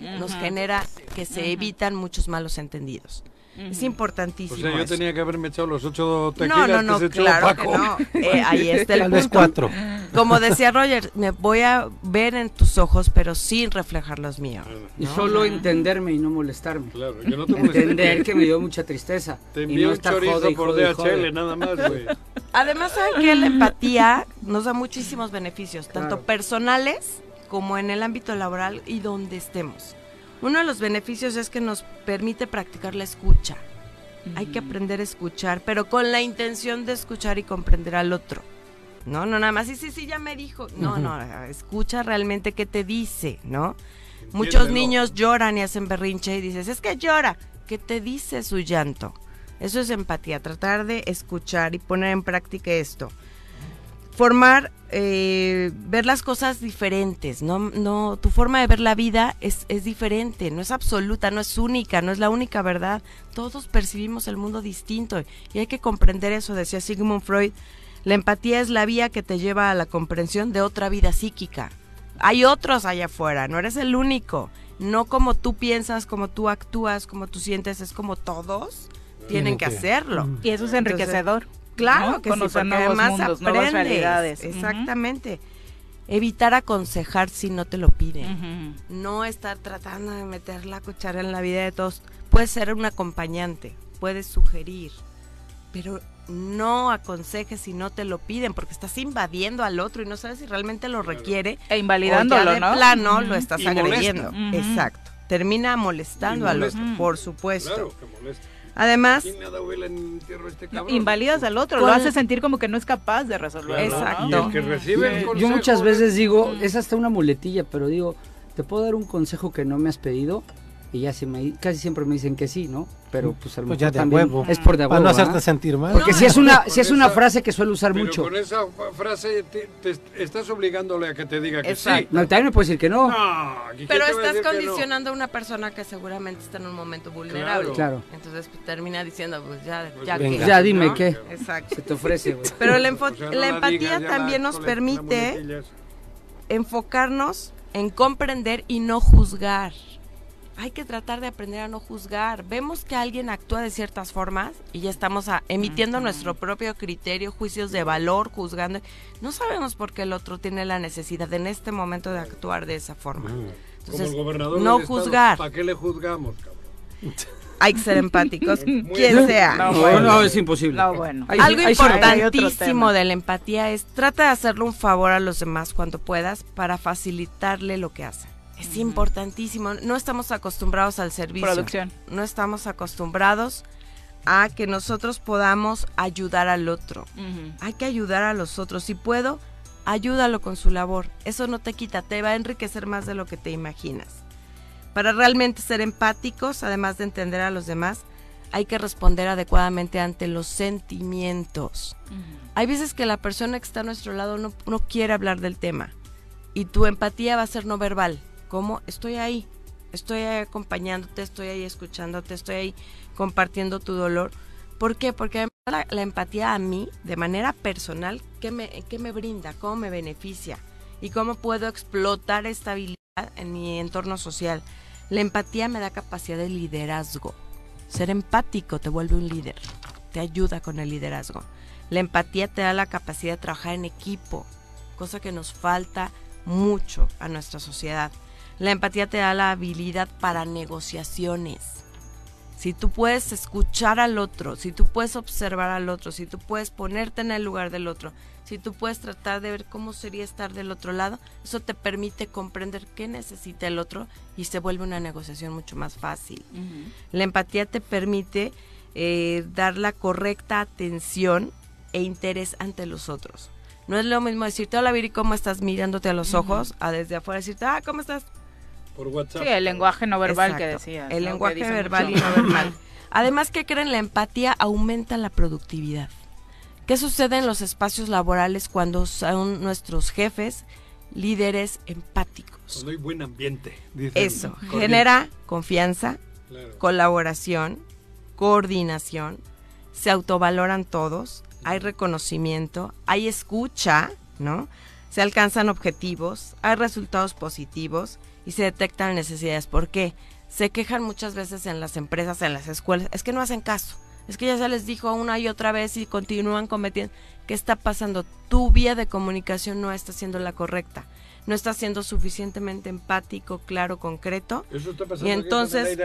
Speaker 11: nos genera que se evitan muchos malos entendidos. Es
Speaker 2: O
Speaker 11: importantísimo.
Speaker 2: sea, yo
Speaker 11: eso.
Speaker 2: tenía que haberme echado los ocho tequilas
Speaker 11: No, no, no,
Speaker 2: que se
Speaker 11: claro que
Speaker 2: Paco.
Speaker 11: no. Eh, ahí está el
Speaker 3: Tal vez
Speaker 11: punto.
Speaker 3: cuatro.
Speaker 11: Como decía Roger, me voy a ver en tus ojos, pero sin reflejar los míos.
Speaker 4: Y
Speaker 11: ¿no?
Speaker 4: solo entenderme y no molestarme.
Speaker 2: Claro, yo no te.
Speaker 4: Entender que me dio mucha tristeza.
Speaker 2: Te envié
Speaker 4: no
Speaker 2: un chorizo
Speaker 4: jode
Speaker 2: por
Speaker 4: jode
Speaker 2: DHL,
Speaker 4: jode.
Speaker 2: nada más, güey.
Speaker 11: Además, ¿saben que La empatía nos da muchísimos beneficios, tanto
Speaker 4: Claro.
Speaker 11: personales como en el ámbito laboral y donde estemos. Uno de los beneficios es que nos permite practicar la escucha. Hay que aprender a escuchar, pero con la intención de escuchar y comprender al otro. No, no nada más, sí, sí, sí, ya me dijo. No, no, escucha realmente qué te dice, ¿no? Muchos niños lloran y hacen berrinche y dices, es que llora. ¿Qué te dice su llanto? Eso es empatía, tratar de escuchar y poner en práctica esto. Formar, eh, ver las cosas diferentes, no, no, tu forma de ver la vida es, es diferente, no es absoluta, no es única, no es la única verdad. Todos percibimos el mundo distinto y hay que comprender eso, decía Sigmund Freud. La empatía es la vía que te lleva a la comprensión de otra vida psíquica. Hay otros allá afuera, no eres el único. No como tú piensas, como tú actúas, como tú sientes, es como todos tienen que hacerlo.
Speaker 1: Y eso es enriquecedor.
Speaker 11: Claro
Speaker 1: ¿no?
Speaker 11: que sí,
Speaker 1: Conocer
Speaker 11: porque
Speaker 1: nuevos
Speaker 11: además
Speaker 1: mundos, nuevas
Speaker 11: aprendes.
Speaker 1: realidades. Ujú.
Speaker 11: Exactamente. Evitar aconsejar si no te lo piden. No estar tratando de meter la cuchara en la vida de todos. Puedes ser un acompañante, puedes sugerir, pero no aconsejes si no te lo piden, porque estás invadiendo al otro y no sabes si realmente lo requiere.
Speaker 1: E invalidándolo,
Speaker 11: o ya de
Speaker 1: ¿no?
Speaker 11: plano lo estás
Speaker 1: Y
Speaker 11: agrediendo. Exacto. Termina molestando al otro, por supuesto.
Speaker 2: Claro que molesta.
Speaker 11: Además,
Speaker 2: ¿Quién me ha dado el entierro a este
Speaker 1: invalidas al otro, lo hace sentir como que no es capaz de resolverlo.
Speaker 11: Exacto.
Speaker 1: ¿no?
Speaker 2: Y el que recibe el
Speaker 4: Yo muchas
Speaker 2: es-
Speaker 4: veces digo, es hasta una muletilla, pero digo, ¿te puedo dar un consejo que no me has pedido? Y ya se me, casi siempre me dicen que sí, ¿no? Pero pues a lo
Speaker 3: Pues
Speaker 4: mejor
Speaker 3: ya
Speaker 4: también
Speaker 3: huevo.
Speaker 4: es por de a
Speaker 3: Para no
Speaker 4: huevo, ¿ah?
Speaker 3: hacerte sentir mal.
Speaker 4: Porque
Speaker 3: No,
Speaker 4: si es una, si es una
Speaker 2: esa-
Speaker 4: frase que suelo usar
Speaker 2: pero
Speaker 4: mucho.
Speaker 2: con esa frase te, te estás obligándole a que te diga que
Speaker 11: Exacto.
Speaker 2: sí.
Speaker 4: No, también me puede decir que no.
Speaker 2: No, ¿y quién
Speaker 11: Pero estás
Speaker 2: no?
Speaker 11: condicionando a una persona que seguramente está en un momento vulnerable.
Speaker 4: Claro.
Speaker 11: Entonces pues, termina diciendo, pues ya,
Speaker 4: Pues
Speaker 11: ya
Speaker 4: venga.
Speaker 11: que-
Speaker 4: Ya dime
Speaker 11: ¿no?
Speaker 4: qué.
Speaker 11: Exacto.
Speaker 4: Se te ofrece, güey.
Speaker 11: Pero la, enfo-
Speaker 2: O sea, no
Speaker 11: la
Speaker 2: la
Speaker 11: empatía también
Speaker 2: la-
Speaker 11: nos permite enfocarnos en comprender y no juzgar. Hay que tratar de aprender a no juzgar. Vemos que alguien actúa de ciertas formas y ya estamos a- emitiendo nuestro propio criterio, juicios de valor, juzgando. No sabemos por qué el otro tiene la necesidad en este momento de actuar de esa forma.
Speaker 2: Como
Speaker 11: Entonces,
Speaker 2: el gobernador
Speaker 11: no juzgar.
Speaker 2: ¿Para qué le juzgamos, cabrón?
Speaker 11: Hay que ser empáticos,
Speaker 2: Muy
Speaker 11: quien
Speaker 2: bien.
Speaker 11: sea.
Speaker 4: No, bueno. no, es imposible.
Speaker 1: No, bueno.
Speaker 11: Algo importantísimo de la empatía es trata de hacerle un favor a los demás cuando puedas para facilitarle lo que hacen. Es importantísimo. No estamos acostumbrados al servicio.
Speaker 1: Producción.
Speaker 11: No estamos acostumbrados a que nosotros podamos ayudar al otro. Hay que ayudar a los otros. Si puedo, ayúdalo con su labor. Eso no te quita, te va a enriquecer más de lo que te imaginas. Para realmente ser empáticos, además de entender a los demás, hay que responder adecuadamente ante los sentimientos. Hay veces que la persona que está a nuestro lado no, no quiere hablar del tema y tu empatía va a ser no verbal, como estoy ahí, estoy ahí acompañándote, estoy ahí escuchándote, estoy ahí compartiendo tu dolor. ¿Por qué? Porque además la, la empatía a mí, de manera personal, ¿qué me, qué me brinda? ¿Cómo me beneficia? ¿Y cómo puedo explotar esta habilidad en mi entorno social? La empatía me da capacidad de liderazgo. Ser empático te vuelve un líder, te ayuda con el liderazgo. La empatía te da la capacidad de trabajar en equipo, cosa que nos falta mucho a nuestra sociedad. La empatía te da la habilidad para negociaciones. Si tú puedes escuchar al otro, si tú puedes observar al otro, si tú puedes ponerte en el lugar del otro, si tú puedes tratar de ver cómo sería estar del otro lado, eso te permite comprender qué necesita el otro y se vuelve una negociación mucho más fácil. La empatía te permite eh, dar la correcta atención e interés ante los otros. No es lo mismo decirte, hola Viri, ¿cómo estás? mirándote a los ojos, a desde afuera decirte, ah, ¿cómo estás?
Speaker 2: Por WhatsApp.
Speaker 1: Sí, el lenguaje no verbal que decías.
Speaker 11: El
Speaker 1: ¿no?
Speaker 11: lenguaje verbal
Speaker 1: mucho.
Speaker 11: y no verbal. Además, que creen? La empatía aumenta la productividad. ¿Qué sucede en los espacios laborales cuando son nuestros jefes líderes empáticos?
Speaker 2: Cuando hay buen ambiente. dicen.
Speaker 11: Eso,
Speaker 2: Cordial.
Speaker 11: genera confianza,
Speaker 2: Claro.
Speaker 11: colaboración, coordinación, se autovaloran todos, hay reconocimiento, hay escucha, ¿no? Se alcanzan objetivos, hay resultados positivos y se detectan necesidades. ¿Por qué? se quejan muchas veces en las empresas, en las escuelas, es que no hacen caso. Es que ya se les dijo una y otra vez y continúan cometiendo. ¿Qué está pasando? Tu vía de comunicación no está siendo la correcta. No está siendo suficientemente empático, claro, concreto.
Speaker 2: Eso está pasando
Speaker 11: y entonces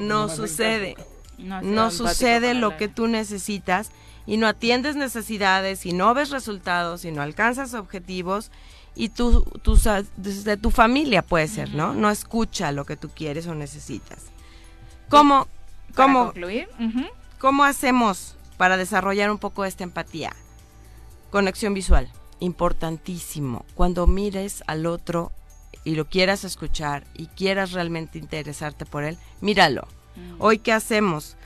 Speaker 11: no sucede.
Speaker 2: caso.
Speaker 1: No
Speaker 11: sucede lo que tú necesitas y no atiendes necesidades y no ves resultados y no alcanzas objetivos y tú sa- desde tu familia puede ser, ¿no? No escucha lo que tú quieres o necesitas. ¿Cómo, cómo,
Speaker 1: concluir.
Speaker 11: ¿Cómo hacemos para desarrollar un poco esta empatía? Conexión visual, importantísimo. Cuando mires al otro y lo quieras escuchar y quieras realmente interesarte por él, míralo. Hoy, ¿qué hacemos?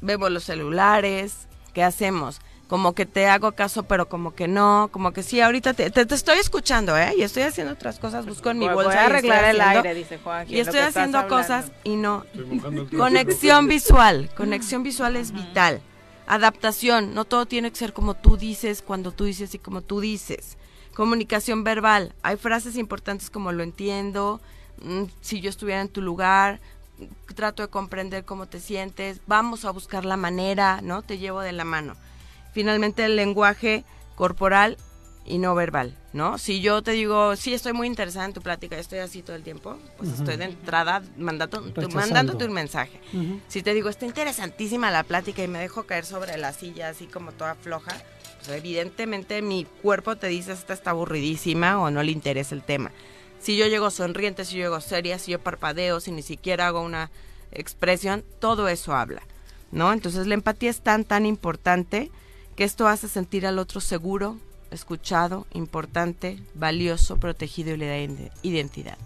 Speaker 11: Vemos los celulares, ¿qué hacemos? Como que te hago caso, pero como que no, como que sí, ahorita te, te- te estoy escuchando, ¿eh? Y estoy haciendo otras cosas, busco en mi bolsa.
Speaker 1: voy a
Speaker 11: y estoy
Speaker 1: arreglar el
Speaker 11: haciendo-
Speaker 1: aire, dice Juan,
Speaker 11: Y estoy haciendo
Speaker 1: hablando.
Speaker 11: cosas y no. Conexión visual, conexión visual es vital. Adaptación, no todo tiene que ser como tú dices, cuando tú dices y como tú dices. Comunicación verbal, hay frases importantes como lo entiendo, mm, si yo estuviera en tu lugar, trato de comprender cómo te sientes, vamos a buscar la manera, ¿no? Te llevo de la mano. Finalmente el lenguaje corporal y no verbal, ¿no? Si yo te digo, sí, estoy muy interesada en tu plática, estoy así todo el tiempo, pues estoy de entrada
Speaker 3: Rechazando.
Speaker 11: mandándote un mensaje. Si te digo, está interesantísima la plática y me dejo caer sobre la silla así como toda floja, pues evidentemente mi cuerpo te dice, esta está aburridísima o no le interesa el tema. Si yo llego sonriente, si yo llego seria, si yo parpadeo, si ni siquiera hago una expresión, todo eso habla, ¿no? Entonces la empatía es tan, tan importante que esto hace sentir al otro seguro, escuchado, importante, valioso, protegido y le da ide- identidad.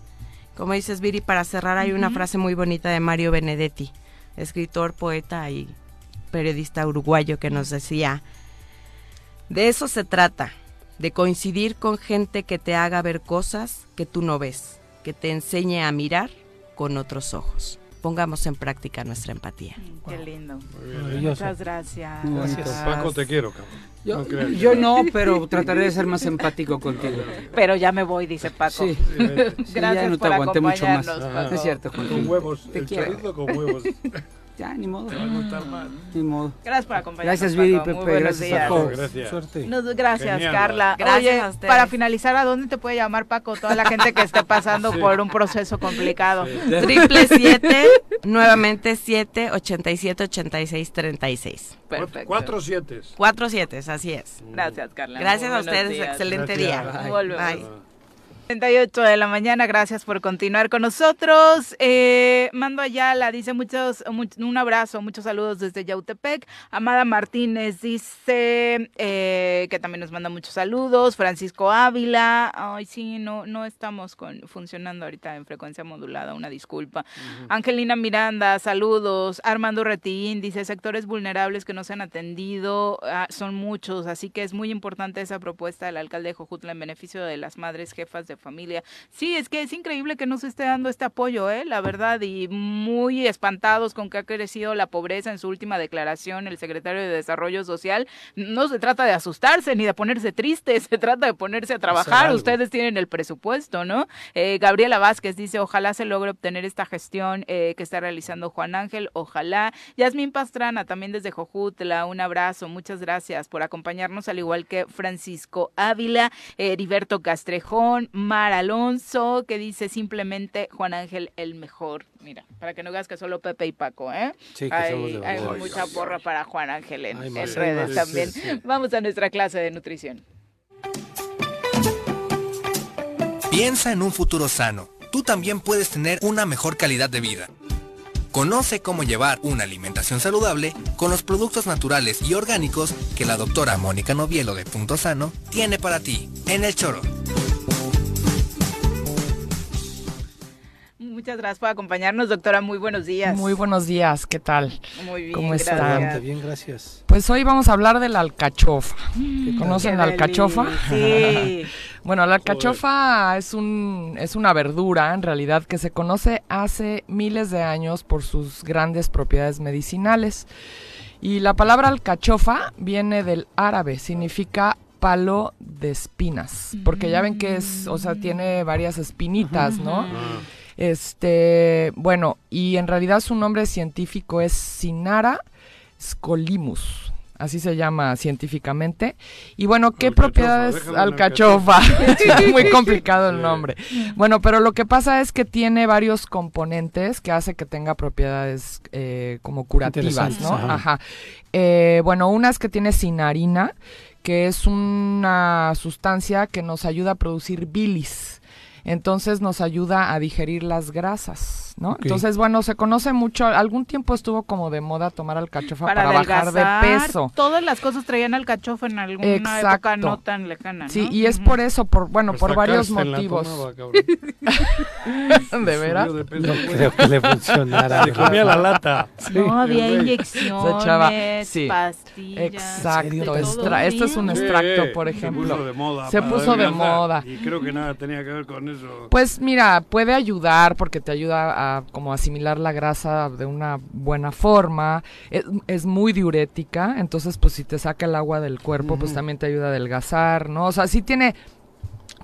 Speaker 11: Como dices, Viri, para cerrar hay una frase muy bonita de Mario Benedetti, escritor, poeta y periodista uruguayo que nos decía, de eso se trata, de coincidir con gente que te haga ver cosas que tú no ves, que te enseñe a mirar con otros ojos. Pongamos en práctica nuestra empatía.
Speaker 1: Qué lindo. Muchas gracias.
Speaker 4: Bonito.
Speaker 2: Paco, te quiero, cabrón.
Speaker 4: Yo,
Speaker 2: No creas.
Speaker 4: yo no, pero trataré de ser más empático contigo.
Speaker 1: Pero ya me voy, dice Paco.
Speaker 4: Sí.
Speaker 1: Gracias
Speaker 4: ya no te
Speaker 1: por
Speaker 4: aguanté mucho más.
Speaker 1: Paco.
Speaker 4: es cierto, Juan.
Speaker 2: Con huevos,
Speaker 4: Te
Speaker 2: el
Speaker 4: quiero.
Speaker 2: chorizo con huevos.
Speaker 4: Ya, ni modo.
Speaker 2: Te va a gustar más.
Speaker 4: Ni modo.
Speaker 1: Gracias por acompañarnos.
Speaker 4: Gracias, Viri.
Speaker 1: Muy
Speaker 4: Pepe.
Speaker 1: buenos
Speaker 4: Gracias,
Speaker 1: días.
Speaker 4: Paco.
Speaker 2: Gracias.
Speaker 3: Suerte.
Speaker 1: Nos- gracias,
Speaker 2: Genial,
Speaker 1: Carla.
Speaker 11: Gracias
Speaker 1: Oye,
Speaker 11: a ustedes.
Speaker 1: para finalizar, ¿a dónde te puede llamar Paco? Toda la gente que esté pasando
Speaker 2: Sí.
Speaker 1: por un proceso complicado.
Speaker 11: Triple siete, nuevamente siete, ochenta y siete, ochenta y seis, treinta y seis.
Speaker 1: Perfecto.
Speaker 2: Cuatro siete.
Speaker 11: Cuatro siete, así es.
Speaker 1: Gracias, Carla.
Speaker 11: Gracias
Speaker 1: Muy
Speaker 11: a ustedes,
Speaker 1: días.
Speaker 11: excelente
Speaker 2: Gracias.
Speaker 11: día.
Speaker 4: Bye.
Speaker 1: Volvemos.
Speaker 11: Bye.
Speaker 1: 38 de la mañana, gracias por continuar con nosotros. Eh, Mando Ayala dice muchos, much- un abrazo, muchos saludos desde Yautepec. Amada Martínez dice eh, que también nos manda muchos saludos. Francisco Ávila, ay sí, no, no estamos con, funcionando ahorita en frecuencia modulada, una disculpa. Angelina Miranda, saludos. Armando Retín dice sectores vulnerables que no se han atendido, ah, son muchos, así que es muy importante esa propuesta del alcalde de Jojutla en beneficio de las madres jefas de familia. Sí, es que es increíble que no se esté dando este apoyo, ¿eh? la verdad, y muy espantados con que ha crecido la pobreza en su última declaración el secretario de Desarrollo Social. No se trata de asustarse ni de ponerse triste, se trata de ponerse a trabajar. Ustedes tienen el presupuesto, ¿no? Eh, Gabriela Vázquez dice, ojalá se logre obtener esta gestión eh, que está realizando Juan Ángel, ojalá. Yasmín Pastrana, también desde Jojutla, un abrazo, muchas gracias por acompañarnos, al igual que Francisco Ávila, eh, Heriberto Castrejón, Mar Alonso, que dice simplemente Juan Ángel el mejor. Mira, para que no veas que solo Pepe y Paco, ¿eh?
Speaker 3: Sí, que
Speaker 1: hay
Speaker 3: somos de
Speaker 1: hay
Speaker 3: valor.
Speaker 1: mucha porra para Juan Ángel en,
Speaker 3: Ay,
Speaker 1: en
Speaker 3: más,
Speaker 1: redes también.
Speaker 3: sí, sí.
Speaker 1: Vamos a nuestra clase de nutrición.
Speaker 8: Piensa en un futuro sano. Tú también puedes tener una mejor calidad de vida. Conoce cómo llevar una alimentación saludable con los productos naturales y orgánicos que la doctora Mónica Novielo de Punto Sano tiene para ti en el choro.
Speaker 1: Muchas gracias por acompañarnos, doctora. Muy buenos días.
Speaker 12: Muy buenos días, ¿qué tal?
Speaker 1: Muy bien,
Speaker 12: ¿Cómo
Speaker 1: gracias.
Speaker 12: están?
Speaker 3: Bien, gracias.
Speaker 12: Pues hoy vamos a hablar de la alcachofa. ¿Conocen la alcachofa?
Speaker 1: sí.
Speaker 12: bueno, la alcachofa es, un, es una verdura, en realidad, que se conoce hace miles de años por sus grandes propiedades medicinales. Y la palabra alcachofa viene del árabe, significa palo de espinas, porque ya ven que es, o sea, tiene varias espinitas, ¿no? Este, bueno, y en realidad su nombre científico es Sinara scolimus. Así se llama científicamente. Y bueno, ¿qué propiedades?
Speaker 2: déjalo en
Speaker 12: Alcachofa.
Speaker 2: alcachofa.
Speaker 12: Muy complicado el nombre. Bueno, pero lo que pasa es que tiene varios componentes que hace que tenga propiedades eh, como curativas, ¿no?
Speaker 3: ajá.
Speaker 12: Ajá. Eh, bueno, una es que tiene sinarina, que es una sustancia que nos ayuda a producir bilis. Entonces nos ayuda a digerir las grasas, Entonces, bueno, se conoce mucho, algún tiempo estuvo como de moda tomar alcachofa para,
Speaker 1: Para,
Speaker 12: bajar de peso.
Speaker 1: Todas las cosas traían alcachofa en alguna época no tan lejana, ¿no?
Speaker 12: Sí, y es por eso, por bueno, por varios
Speaker 2: la
Speaker 12: motivos.
Speaker 2: tomaba.
Speaker 12: ¿De veras?
Speaker 2: De peso,
Speaker 3: No
Speaker 2: güey.
Speaker 3: creo que le funcionara.
Speaker 2: Se comía la lata.
Speaker 1: No había inyecciones,
Speaker 12: Se echaba- sí.
Speaker 1: pastillas.
Speaker 12: Exacto, extra- esto es un extracto,
Speaker 2: Sí,
Speaker 12: por ejemplo.
Speaker 2: Se puso de moda.
Speaker 12: Se puso de moda.
Speaker 2: Y creo que nada tenía que ver con eso.
Speaker 12: Pues mira, puede ayudar porque te ayuda a como asimilar la grasa de una buena forma. Es, es muy diurética, entonces pues si te saca el agua del cuerpo, pues también te ayuda a adelgazar, ¿no? O sea, sí tiene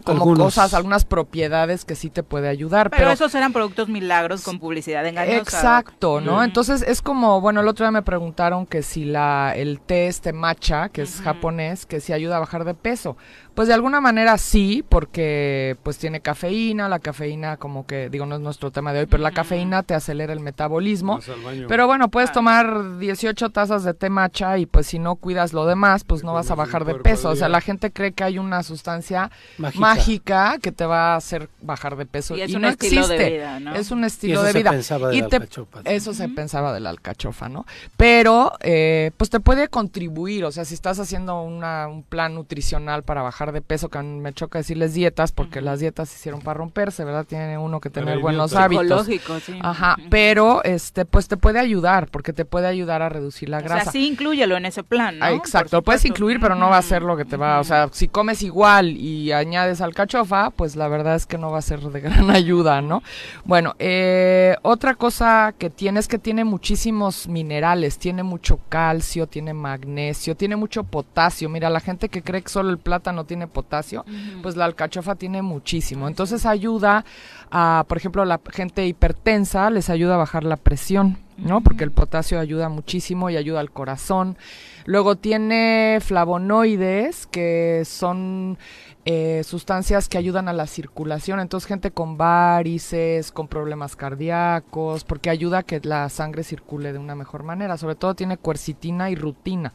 Speaker 12: como
Speaker 3: Algunos.
Speaker 12: cosas, algunas propiedades que sí te puede ayudar,
Speaker 1: Pero,
Speaker 12: pero,
Speaker 1: esos eran productos milagros con publicidad engañosa.
Speaker 12: Exacto, ¿no? Entonces es como, bueno, el otro día me preguntaron que si la el té este matcha, que es japonés, que si ayuda a bajar de peso. Pues de alguna manera sí, porque pues tiene cafeína, la cafeína como que, digo, no es nuestro tema de hoy, pero la cafeína te acelera el metabolismo. Pero bueno,
Speaker 1: Ah.
Speaker 12: puedes tomar 18 tazas de té matcha y pues si no cuidas lo demás, pues no vas a bajar de peso. O sea, la gente cree que hay una sustancia
Speaker 3: Mágica.
Speaker 12: mágica que te va a hacer bajar de peso
Speaker 1: Y es
Speaker 12: y
Speaker 1: un
Speaker 12: no
Speaker 1: estilo de
Speaker 12: existe.
Speaker 1: vida, ¿no?
Speaker 12: Es un
Speaker 3: Y
Speaker 12: estilo
Speaker 3: eso
Speaker 12: de
Speaker 3: se
Speaker 12: vida.
Speaker 3: pensaba de
Speaker 12: Y
Speaker 3: la
Speaker 12: te-
Speaker 3: alcachofa.
Speaker 12: eso se pensaba de la alcachofa, ¿no? Pero, eh, pues te puede contribuir, o sea, si estás haciendo una, un plan nutricional para bajar de peso, que a mí me choca decirles dietas, porque las dietas se hicieron para romperse, ¿verdad? Tiene uno que tener buenos hábitos.
Speaker 1: Psicológico, sí.
Speaker 12: Ajá, pero, este, pues te puede ayudar, porque te puede ayudar a reducir la
Speaker 1: O
Speaker 12: grasa.
Speaker 1: sea, sí inclúyelo en ese plan, ¿no?
Speaker 12: Ah, exacto, lo puedes incluir, pero no va a ser lo que te va, o sea, si comes igual y añades alcachofa, pues la verdad es que no va a ser de gran ayuda, ¿no? Bueno, eh, otra cosa que tiene es que tiene muchísimos minerales, tiene mucho calcio, tiene magnesio, tiene mucho potasio. Mira, la gente que cree que solo el plátano tiene potasio, pues la alcachofa tiene muchísimo. Entonces ayuda a, por ejemplo, la gente hipertensa les ayuda a bajar la presión, ¿no? Porque el potasio ayuda muchísimo y ayuda al corazón. Luego tiene flavonoides, que son eh, sustancias que ayudan a la circulación. Entonces, gente con varices, con problemas cardíacos, porque ayuda a que la sangre circule de una mejor manera. Sobre todo tiene cuercitina y rutina,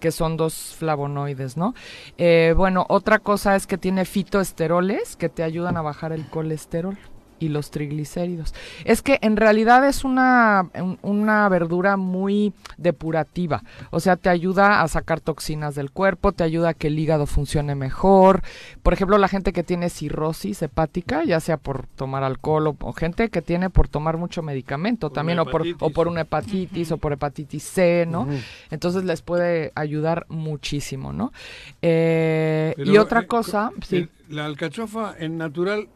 Speaker 12: que son dos flavonoides, ¿no? Eh, bueno, otra cosa es que tiene fitoesteroles que te ayudan a bajar el colesterol y los triglicéridos. Es que en realidad es una, un- una verdura muy depurativa, o sea, te ayuda a sacar toxinas del cuerpo, te ayuda a que el hígado funcione mejor. Por ejemplo, la gente que tiene cirrosis hepática, ya sea por tomar alcohol o, o gente que tiene por tomar mucho medicamento
Speaker 2: Por
Speaker 12: también, o por, o por una hepatitis o por hepatitis C, ¿no? Entonces les puede ayudar muchísimo, ¿no? Eh, y otra
Speaker 2: eh,
Speaker 12: cosa,
Speaker 2: co-
Speaker 12: sí.
Speaker 2: La alcachofa en natural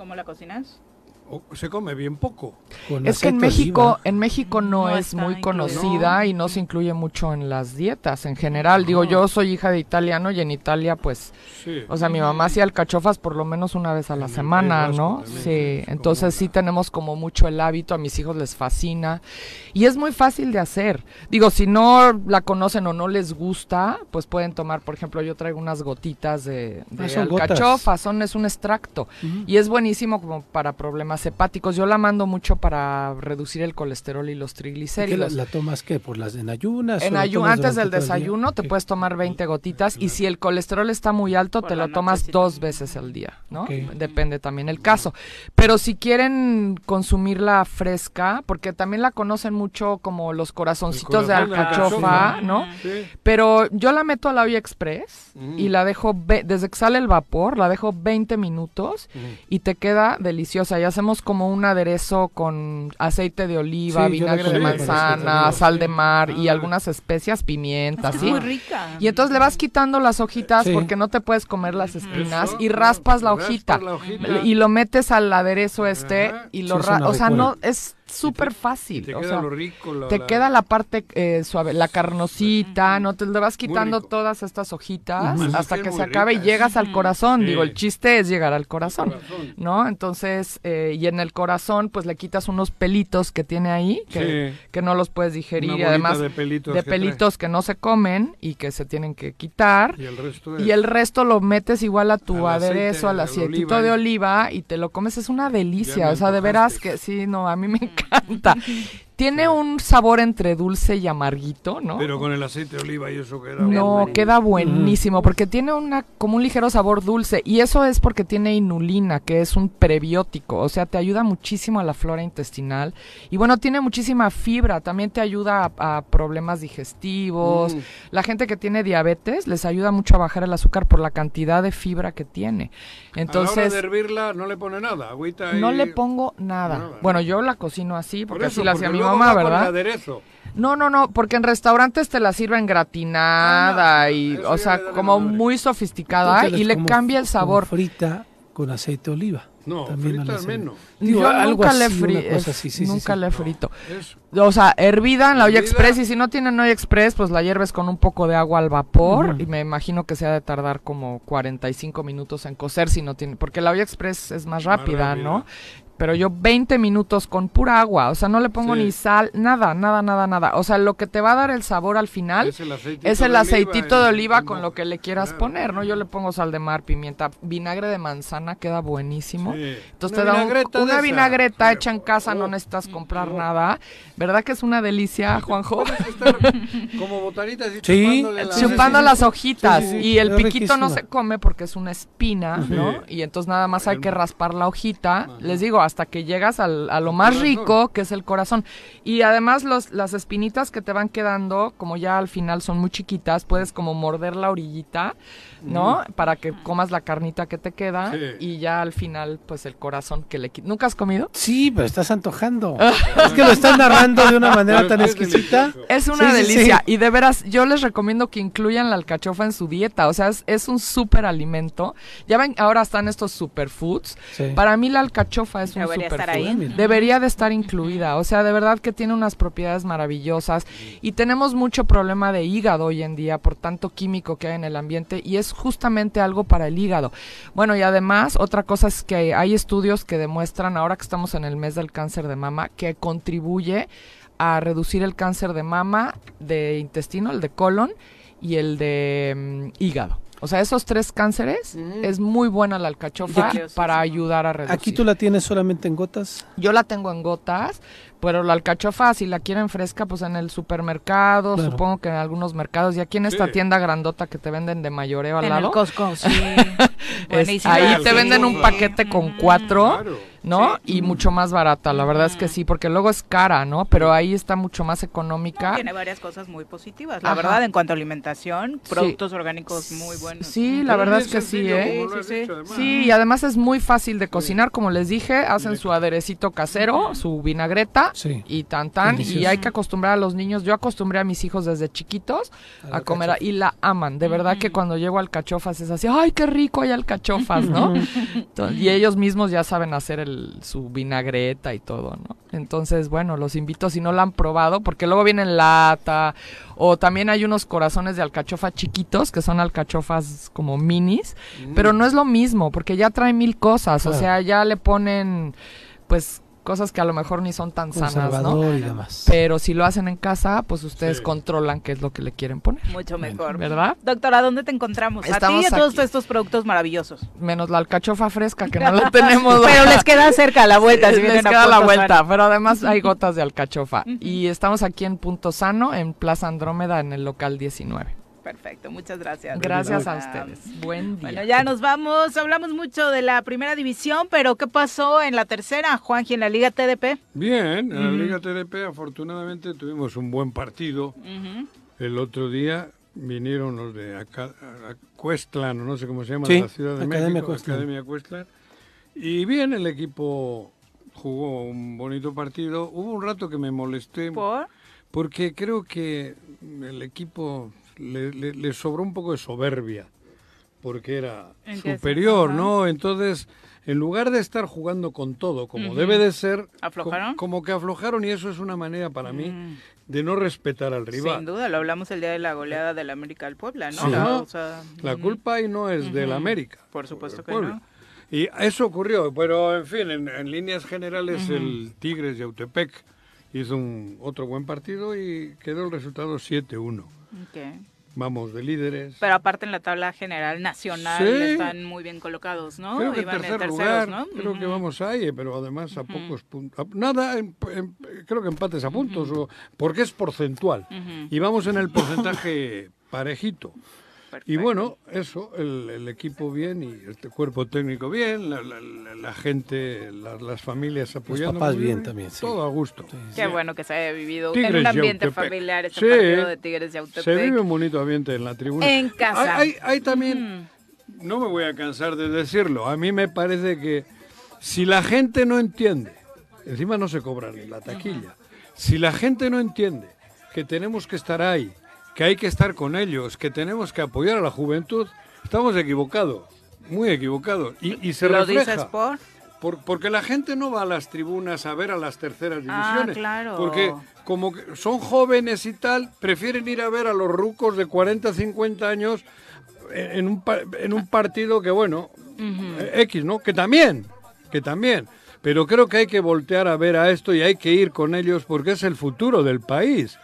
Speaker 1: ¿Cómo la cocinas?
Speaker 2: Se come bien poco.
Speaker 3: Con
Speaker 12: Es que en México,
Speaker 3: oliva.
Speaker 12: en México no,
Speaker 1: No
Speaker 12: es muy
Speaker 1: incluido.
Speaker 12: conocida y no se incluye mucho en las dietas en general. Digo, yo soy hija de italiano y en Italia, pues,
Speaker 2: Sí.
Speaker 12: o sea, mi mamá hacía alcachofas por lo menos una vez a la
Speaker 2: En
Speaker 12: semana, ¿no? Sí,
Speaker 2: sí, es
Speaker 12: entonces sí tenemos como mucho el hábito, a mis hijos les fascina y es muy fácil de hacer. Digo, si no la conocen o no les gusta, pues pueden tomar, por ejemplo, yo traigo unas gotitas de, de
Speaker 3: Ah, gotas.
Speaker 12: alcachofa, son, es un extracto y es buenísimo como para problemas hepáticos. Yo la mando mucho para reducir el colesterol y los
Speaker 3: ¿Y qué
Speaker 12: triglicéridos.
Speaker 3: la, la tomas qué? ¿Por las en ayunas?
Speaker 12: En ayu- antes del
Speaker 3: día?
Speaker 12: desayuno te puedes tomar 20 gotitas y si el colesterol está muy alto
Speaker 1: Por
Speaker 12: te
Speaker 1: la
Speaker 12: lo tomas dos veces al día, ¿no? Depende también el caso. Pero si quieren consumirla fresca, porque también la conocen mucho como los corazoncitos de alcachofa. ¿no?
Speaker 2: Sí.
Speaker 12: Pero yo la meto a la olla express
Speaker 2: Mm.
Speaker 12: y la dejo, desde que sale el vapor, la dejo 20 minutos y te queda deliciosa. Y hacemos como un aderezo con aceite de oliva,
Speaker 3: Sí,
Speaker 12: vinagre de manzana,
Speaker 2: de
Speaker 12: sal de mar y
Speaker 2: Ah.
Speaker 12: algunas especias, pimienta,
Speaker 1: Es
Speaker 12: ¿sí?
Speaker 1: muy rica.
Speaker 12: Y entonces le vas quitando las hojitas
Speaker 3: Sí.
Speaker 12: porque no te puedes comer las espinas
Speaker 2: Eso,
Speaker 12: y raspas la hojita.
Speaker 2: la hojita.
Speaker 12: Y lo metes al aderezo este
Speaker 2: Ajá.
Speaker 12: y lo
Speaker 3: Sí,
Speaker 12: ra- o sea, no es súper fácil.
Speaker 2: te
Speaker 12: o
Speaker 2: queda
Speaker 12: sea,
Speaker 2: lo rico, la-
Speaker 12: te
Speaker 2: la-
Speaker 12: queda la parte eh, suave, la carnosita, ¿no? Te le vas quitando todas estas hojitas hasta
Speaker 2: Es
Speaker 12: que se acabe y llegas al corazón.
Speaker 2: Sí.
Speaker 12: Digo, el chiste es llegar al corazón,
Speaker 2: corazón.
Speaker 12: ¿no? Entonces, eh, y en el corazón, pues le quitas unos pelitos que tiene ahí, que,
Speaker 2: Sí.
Speaker 12: que no los puedes digerir,
Speaker 2: Una
Speaker 12: y además
Speaker 2: de pelitos
Speaker 12: de
Speaker 2: que trae.
Speaker 12: pelitos que no se comen y que se tienen que quitar.
Speaker 2: Y el resto
Speaker 12: Y el resto lo metes igual a tu
Speaker 2: Al aceite
Speaker 12: aderezo, al
Speaker 2: de
Speaker 12: aceitito
Speaker 2: oliva.
Speaker 12: de oliva y te lo comes. Es una delicia. O sea, de veras que sí, no, a mí me encanta encanta. Tiene un sabor entre dulce y amarguito, ¿no?
Speaker 2: Pero con el aceite de oliva y eso queda
Speaker 12: No,
Speaker 2: bueno.
Speaker 12: queda buenísimo porque tiene una como un ligero sabor dulce y eso es porque tiene inulina, que es un prebiótico, o sea, te ayuda muchísimo a la flora intestinal y bueno, tiene muchísima fibra, también te ayuda a, a problemas digestivos.
Speaker 2: Mm.
Speaker 12: La gente que tiene diabetes les ayuda mucho a bajar el azúcar por la cantidad de fibra que tiene.
Speaker 2: a la hora
Speaker 12: Entonces,
Speaker 2: de hervirla no le pone nada, agüita
Speaker 12: no le pongo nada.
Speaker 2: Nada.
Speaker 12: Bueno, yo la cocino así
Speaker 2: Por
Speaker 12: porque
Speaker 2: eso,
Speaker 12: así la hacía mi mamá,
Speaker 2: va con el
Speaker 12: ¿verdad?
Speaker 2: aderezo.
Speaker 12: No, no, no, porque en restaurantes te la sirven gratinada y,
Speaker 3: eso
Speaker 12: o sea, como muy sofisticada
Speaker 3: Entonces,
Speaker 12: y le
Speaker 3: como-
Speaker 12: cambia el
Speaker 3: como
Speaker 12: sabor.
Speaker 3: frita con aceite de oliva.
Speaker 2: No,
Speaker 3: También
Speaker 2: frita al menos.
Speaker 3: Digo,
Speaker 12: Yo
Speaker 3: algo
Speaker 12: nunca le
Speaker 3: así,
Speaker 12: fri-
Speaker 3: cosa
Speaker 12: es-
Speaker 3: así, sí, sí,
Speaker 12: nunca
Speaker 3: sí.
Speaker 12: le he frito. O sea, hervida en la olla express y si no tienen olla express, pues la hierves con un poco de agua al vapor y me imagino que se ha de tardar como 45 minutos en cocer si no tiene, porque la olla express es más rápida,
Speaker 2: rápida.
Speaker 12: ¿no? Pero yo 20 minutos con pura agua, o sea, no le pongo
Speaker 2: Sí.
Speaker 12: ni sal, nada, nada, nada, nada. O sea, lo que te va a dar el sabor al final
Speaker 2: Es el aceitito
Speaker 12: es el
Speaker 2: de oliva
Speaker 12: de con lo que le quieras
Speaker 2: Claro.
Speaker 12: poner, ¿no? Yo le pongo sal de mar, pimienta, vinagre de manzana, queda buenísimo.
Speaker 2: Sí.
Speaker 12: Entonces
Speaker 2: Una
Speaker 12: te da un- una
Speaker 2: esa.
Speaker 12: vinagreta
Speaker 2: Sí.
Speaker 12: hecha en casa, no
Speaker 2: Oh.
Speaker 12: necesitas comprar nada. ¿Verdad que es una delicia, Juanjo?
Speaker 2: Como botanitas y
Speaker 3: Sí.
Speaker 2: chupándole la-
Speaker 12: Chupando las hojitas
Speaker 3: Sí, sí, sí.
Speaker 12: y el piquito no se come porque es una espina,
Speaker 2: Sí.
Speaker 12: ¿no? Y entonces nada más hay que raspar la hojita, les digo, hasta que llegas al- a lo más rico, que es el corazón. Y además los, las espinitas que te van quedando, como ya al final son muy chiquitas, puedes como morder la orillita, ¿no? Para que comas la carnita que te queda
Speaker 2: Sí.
Speaker 12: y ya al final, pues el corazón que le quita. ¿Nunca has comido?
Speaker 3: Sí, pero estás antojando. es que lo estás narrando de una manera tan exquisita.
Speaker 12: Es una
Speaker 3: Sí,
Speaker 12: delicia
Speaker 3: sí.
Speaker 12: y de veras yo les recomiendo que incluyan la alcachofa en su dieta, o sea, es, es un súper alimento. Ya ven, ahora están estos superfoods.
Speaker 3: Sí.
Speaker 12: Para mí la alcachofa es un
Speaker 1: Debería estar
Speaker 12: superfood. Debería de estar incluida, o sea, de verdad que tiene unas propiedades maravillosas y tenemos mucho problema de hígado hoy en día por tanto químico que hay en el ambiente y es justamente algo para el hígado. Bueno, y además otra cosa es que hay estudios que demuestran ahora que estamos en el mes del cáncer de mama que contribuye a reducir el cáncer de mama, de intestino, el de colon y el de mm, hígado. O sea, esos tres cánceres es muy buena la alcachofa para ayudar a reducir.
Speaker 3: Aquí tú la tienes solamente en gotas.
Speaker 12: Yo la tengo en gotas, pero la alcachofa, si la quieren fresca, pues en el supermercado,
Speaker 3: Claro.
Speaker 12: supongo que en algunos mercados, y aquí en esta
Speaker 2: Sí.
Speaker 12: tienda grandota que te venden de mayoreo al
Speaker 1: En
Speaker 12: lado,
Speaker 1: el Costco, sí.
Speaker 12: es- ahí te venden un paquete con cuatro,
Speaker 2: Claro.
Speaker 12: ¿No? Y mucho más barata, la verdad es que sí, porque luego es cara, ¿no? Pero ahí está mucho más económica.
Speaker 1: Tiene varias cosas muy positivas, la
Speaker 12: Ajá.
Speaker 1: verdad, en cuanto a alimentación,
Speaker 12: Sí.
Speaker 1: productos orgánicos muy buenos.
Speaker 12: Sí, la verdad es que sí,
Speaker 2: sencillo,
Speaker 12: ¿eh?
Speaker 1: Sí, sí,
Speaker 2: dicho, además.
Speaker 12: Sí, y además es muy fácil de cocinar, como les dije, hacen su aderecito casero, su vinagreta
Speaker 3: Sí.
Speaker 12: y tan tan, y hay que acostumbrar a los niños, yo acostumbré a mis hijos desde chiquitos
Speaker 3: A
Speaker 12: a, comer y la aman, de verdad que cuando llego a alcachofas es así, ay, qué rico hay alcachofas, ¿no? Entonces, y ellos mismos ya saben hacer el, su vinagreta y todo, ¿no? Entonces, bueno, los invito si no la han probado, porque luego viene en lata, o también hay unos corazones de alcachofa chiquitos, que son alcachofas como minis, pero no es lo mismo, porque ya trae mil cosas, o sea, ya le ponen, pues, cosas que a lo mejor ni son tan sanas, ¿no?
Speaker 3: Y demás.
Speaker 12: Pero si lo hacen en casa, pues ustedes
Speaker 2: Sí.
Speaker 12: controlan qué es lo que le quieren poner,
Speaker 1: Mucho mejor.
Speaker 12: ¿verdad?
Speaker 1: Doctora, ¿dónde te encontramos? a ti
Speaker 12: Estamos
Speaker 1: y a todos
Speaker 12: aquí.
Speaker 1: estos productos maravillosos.
Speaker 12: Menos la alcachofa fresca, que no la tenemos.
Speaker 1: Pero les queda cerca la vuelta. si
Speaker 12: les queda la vuelta,
Speaker 1: Sano.
Speaker 12: pero además hay gotas de alcachofa. Y estamos aquí en Punto Sano, en Plaza Andrómeda, en el local 19.
Speaker 1: Perfecto, muchas gracias.
Speaker 12: Gracias a ustedes. Buen día.
Speaker 1: Bueno, ya nos vamos. Hablamos mucho de la primera división, pero ¿qué pasó en la tercera, Juanji, en la Liga TDP?
Speaker 2: Bien, en la. Liga TDP afortunadamente tuvimos un buen partido. El otro día vinieron los de acá, Cuestlan, o no sé cómo se llama,
Speaker 3: Sí,
Speaker 2: de la Ciudad de
Speaker 3: Academia
Speaker 2: México,
Speaker 3: Cuestlan.
Speaker 2: Academia Cuestlan. Y bien, el equipo jugó un bonito partido. Hubo un rato que me molesté
Speaker 1: ¿Por?
Speaker 2: porque creo que el equipo le, le- le sobró un poco de soberbia, porque era
Speaker 1: ¿En qué
Speaker 2: superior, ¿no? Entonces en lugar de estar jugando con todo como debe de ser,
Speaker 1: ¿Aflojaron?
Speaker 2: Como, como que aflojaron y eso es una manera para mí de no respetar al rival.
Speaker 1: Sin duda, lo hablamos el día de la goleada del América al Puebla, ¿no?
Speaker 2: Sí.
Speaker 1: La,
Speaker 2: Ajá.
Speaker 1: o sea,
Speaker 2: La
Speaker 1: ujú.
Speaker 2: culpa ahí no es del. América.
Speaker 1: Por supuesto que no.
Speaker 2: Y eso ocurrió, pero en fin, en, en líneas generales el Tigres de Autepec hizo un otro buen partido y quedó el resultado 7-1.
Speaker 1: Ok.
Speaker 2: Vamos de líderes.
Speaker 1: Pero aparte en la tabla general nacional
Speaker 2: Sí.
Speaker 1: están muy bien colocados, ¿no?
Speaker 2: Creo que
Speaker 1: Iban en
Speaker 2: tercer lugar,
Speaker 1: ¿no?
Speaker 2: creo que vamos ahí, pero además a pocos puntos. Nada, em- em- creo que empates a puntos, o- porque es porcentual. Y vamos en el porcentaje parejito. Y bueno, eso, el, el equipo bien y el cuerpo técnico bien, la, la- la- la gente, la- las familias apoyando.
Speaker 3: papás bien también, sí.
Speaker 2: Todo a gusto.
Speaker 1: Qué bueno que se haya vivido
Speaker 2: Tigres
Speaker 1: en un ambiente familiar este
Speaker 2: Sí,
Speaker 1: partido de Tigres de Autepec.
Speaker 2: Se vive un bonito ambiente en la tribuna.
Speaker 1: En casa.
Speaker 2: Hay, hay- hay también, no me voy a cansar de decirlo, a mí me parece que si la gente no entiende, encima no se cobra ni la taquilla, si la gente no entiende que tenemos que estar ahí, que hay que estar con ellos, que tenemos que apoyar a la juventud, estamos equivocados, muy equivocados. Y, y se
Speaker 1: ¿Lo
Speaker 2: refleja.
Speaker 1: dices por?
Speaker 2: Por- porque la gente no va a las tribunas a ver a las terceras
Speaker 1: Ah,
Speaker 2: divisiones.
Speaker 1: claro.
Speaker 2: Porque como que son jóvenes y tal, prefieren ir a ver a los rucos de 40, 50 años en un, en un partido que, bueno, X, ¿no? Que también, que también. Pero creo que hay que voltear a ver a esto y hay que ir con ellos porque es el futuro del país.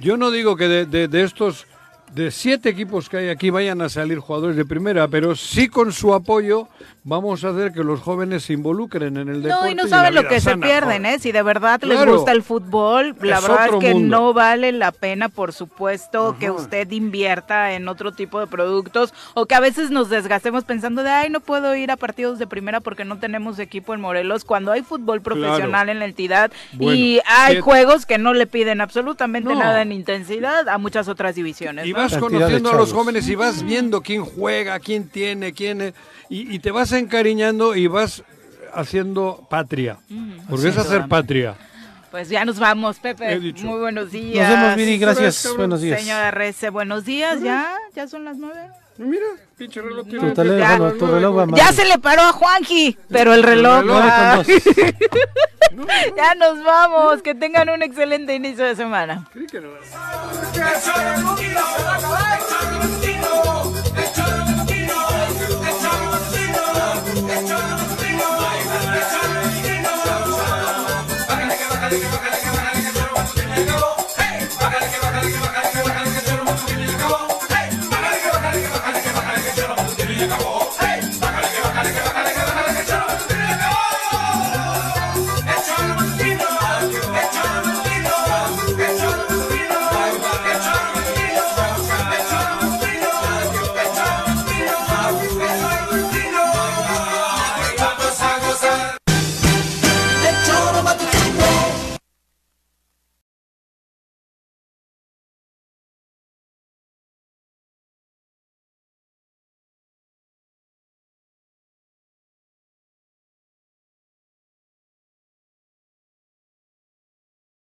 Speaker 2: Yo no digo que de, de- estos, de siete equipos que hay aquí vayan a salir jugadores de primera, pero sí con su apoyo vamos a hacer que los jóvenes se involucren en el deporte.
Speaker 1: No, y no saben lo que se pierden, ¿eh? Si de verdad les gusta el fútbol, la
Speaker 2: Es
Speaker 1: verdad es que
Speaker 2: mundo.
Speaker 1: no vale la pena, por supuesto, que usted invierta en otro tipo de productos o que a veces nos desgastemos pensando de, ay, no puedo ir a partidos de primera porque no tenemos equipo en Morelos, cuando hay fútbol profesional en la entidad
Speaker 2: Bueno,
Speaker 1: y hay juegos que no le piden absolutamente
Speaker 2: No.
Speaker 1: nada en intensidad a muchas otras divisiones.
Speaker 2: Y
Speaker 1: ¿no?
Speaker 2: vas conociendo a los jóvenes y vas viendo quién juega, quién tiene, quién... y, y te vas encariñando y vas haciendo patria. Porque es hacer patria.
Speaker 1: Pues ya nos vamos, Pepe.
Speaker 2: He dicho.
Speaker 1: Muy buenos días.
Speaker 3: Nos vemos, Viri, gracias. Buenos días.
Speaker 1: Señora Rece, buenos días. ¿Ya? ¿Ya son las nueve?
Speaker 2: Mira, pinche reloj
Speaker 3: Tu teléfono, tu reloj va mal.
Speaker 1: Ya se le paró a Juanji, pero el reloj.
Speaker 3: reloj
Speaker 1: va.
Speaker 3: con
Speaker 1: ya nos vamos. Que tengan un excelente inicio de semana.
Speaker 13: Bye.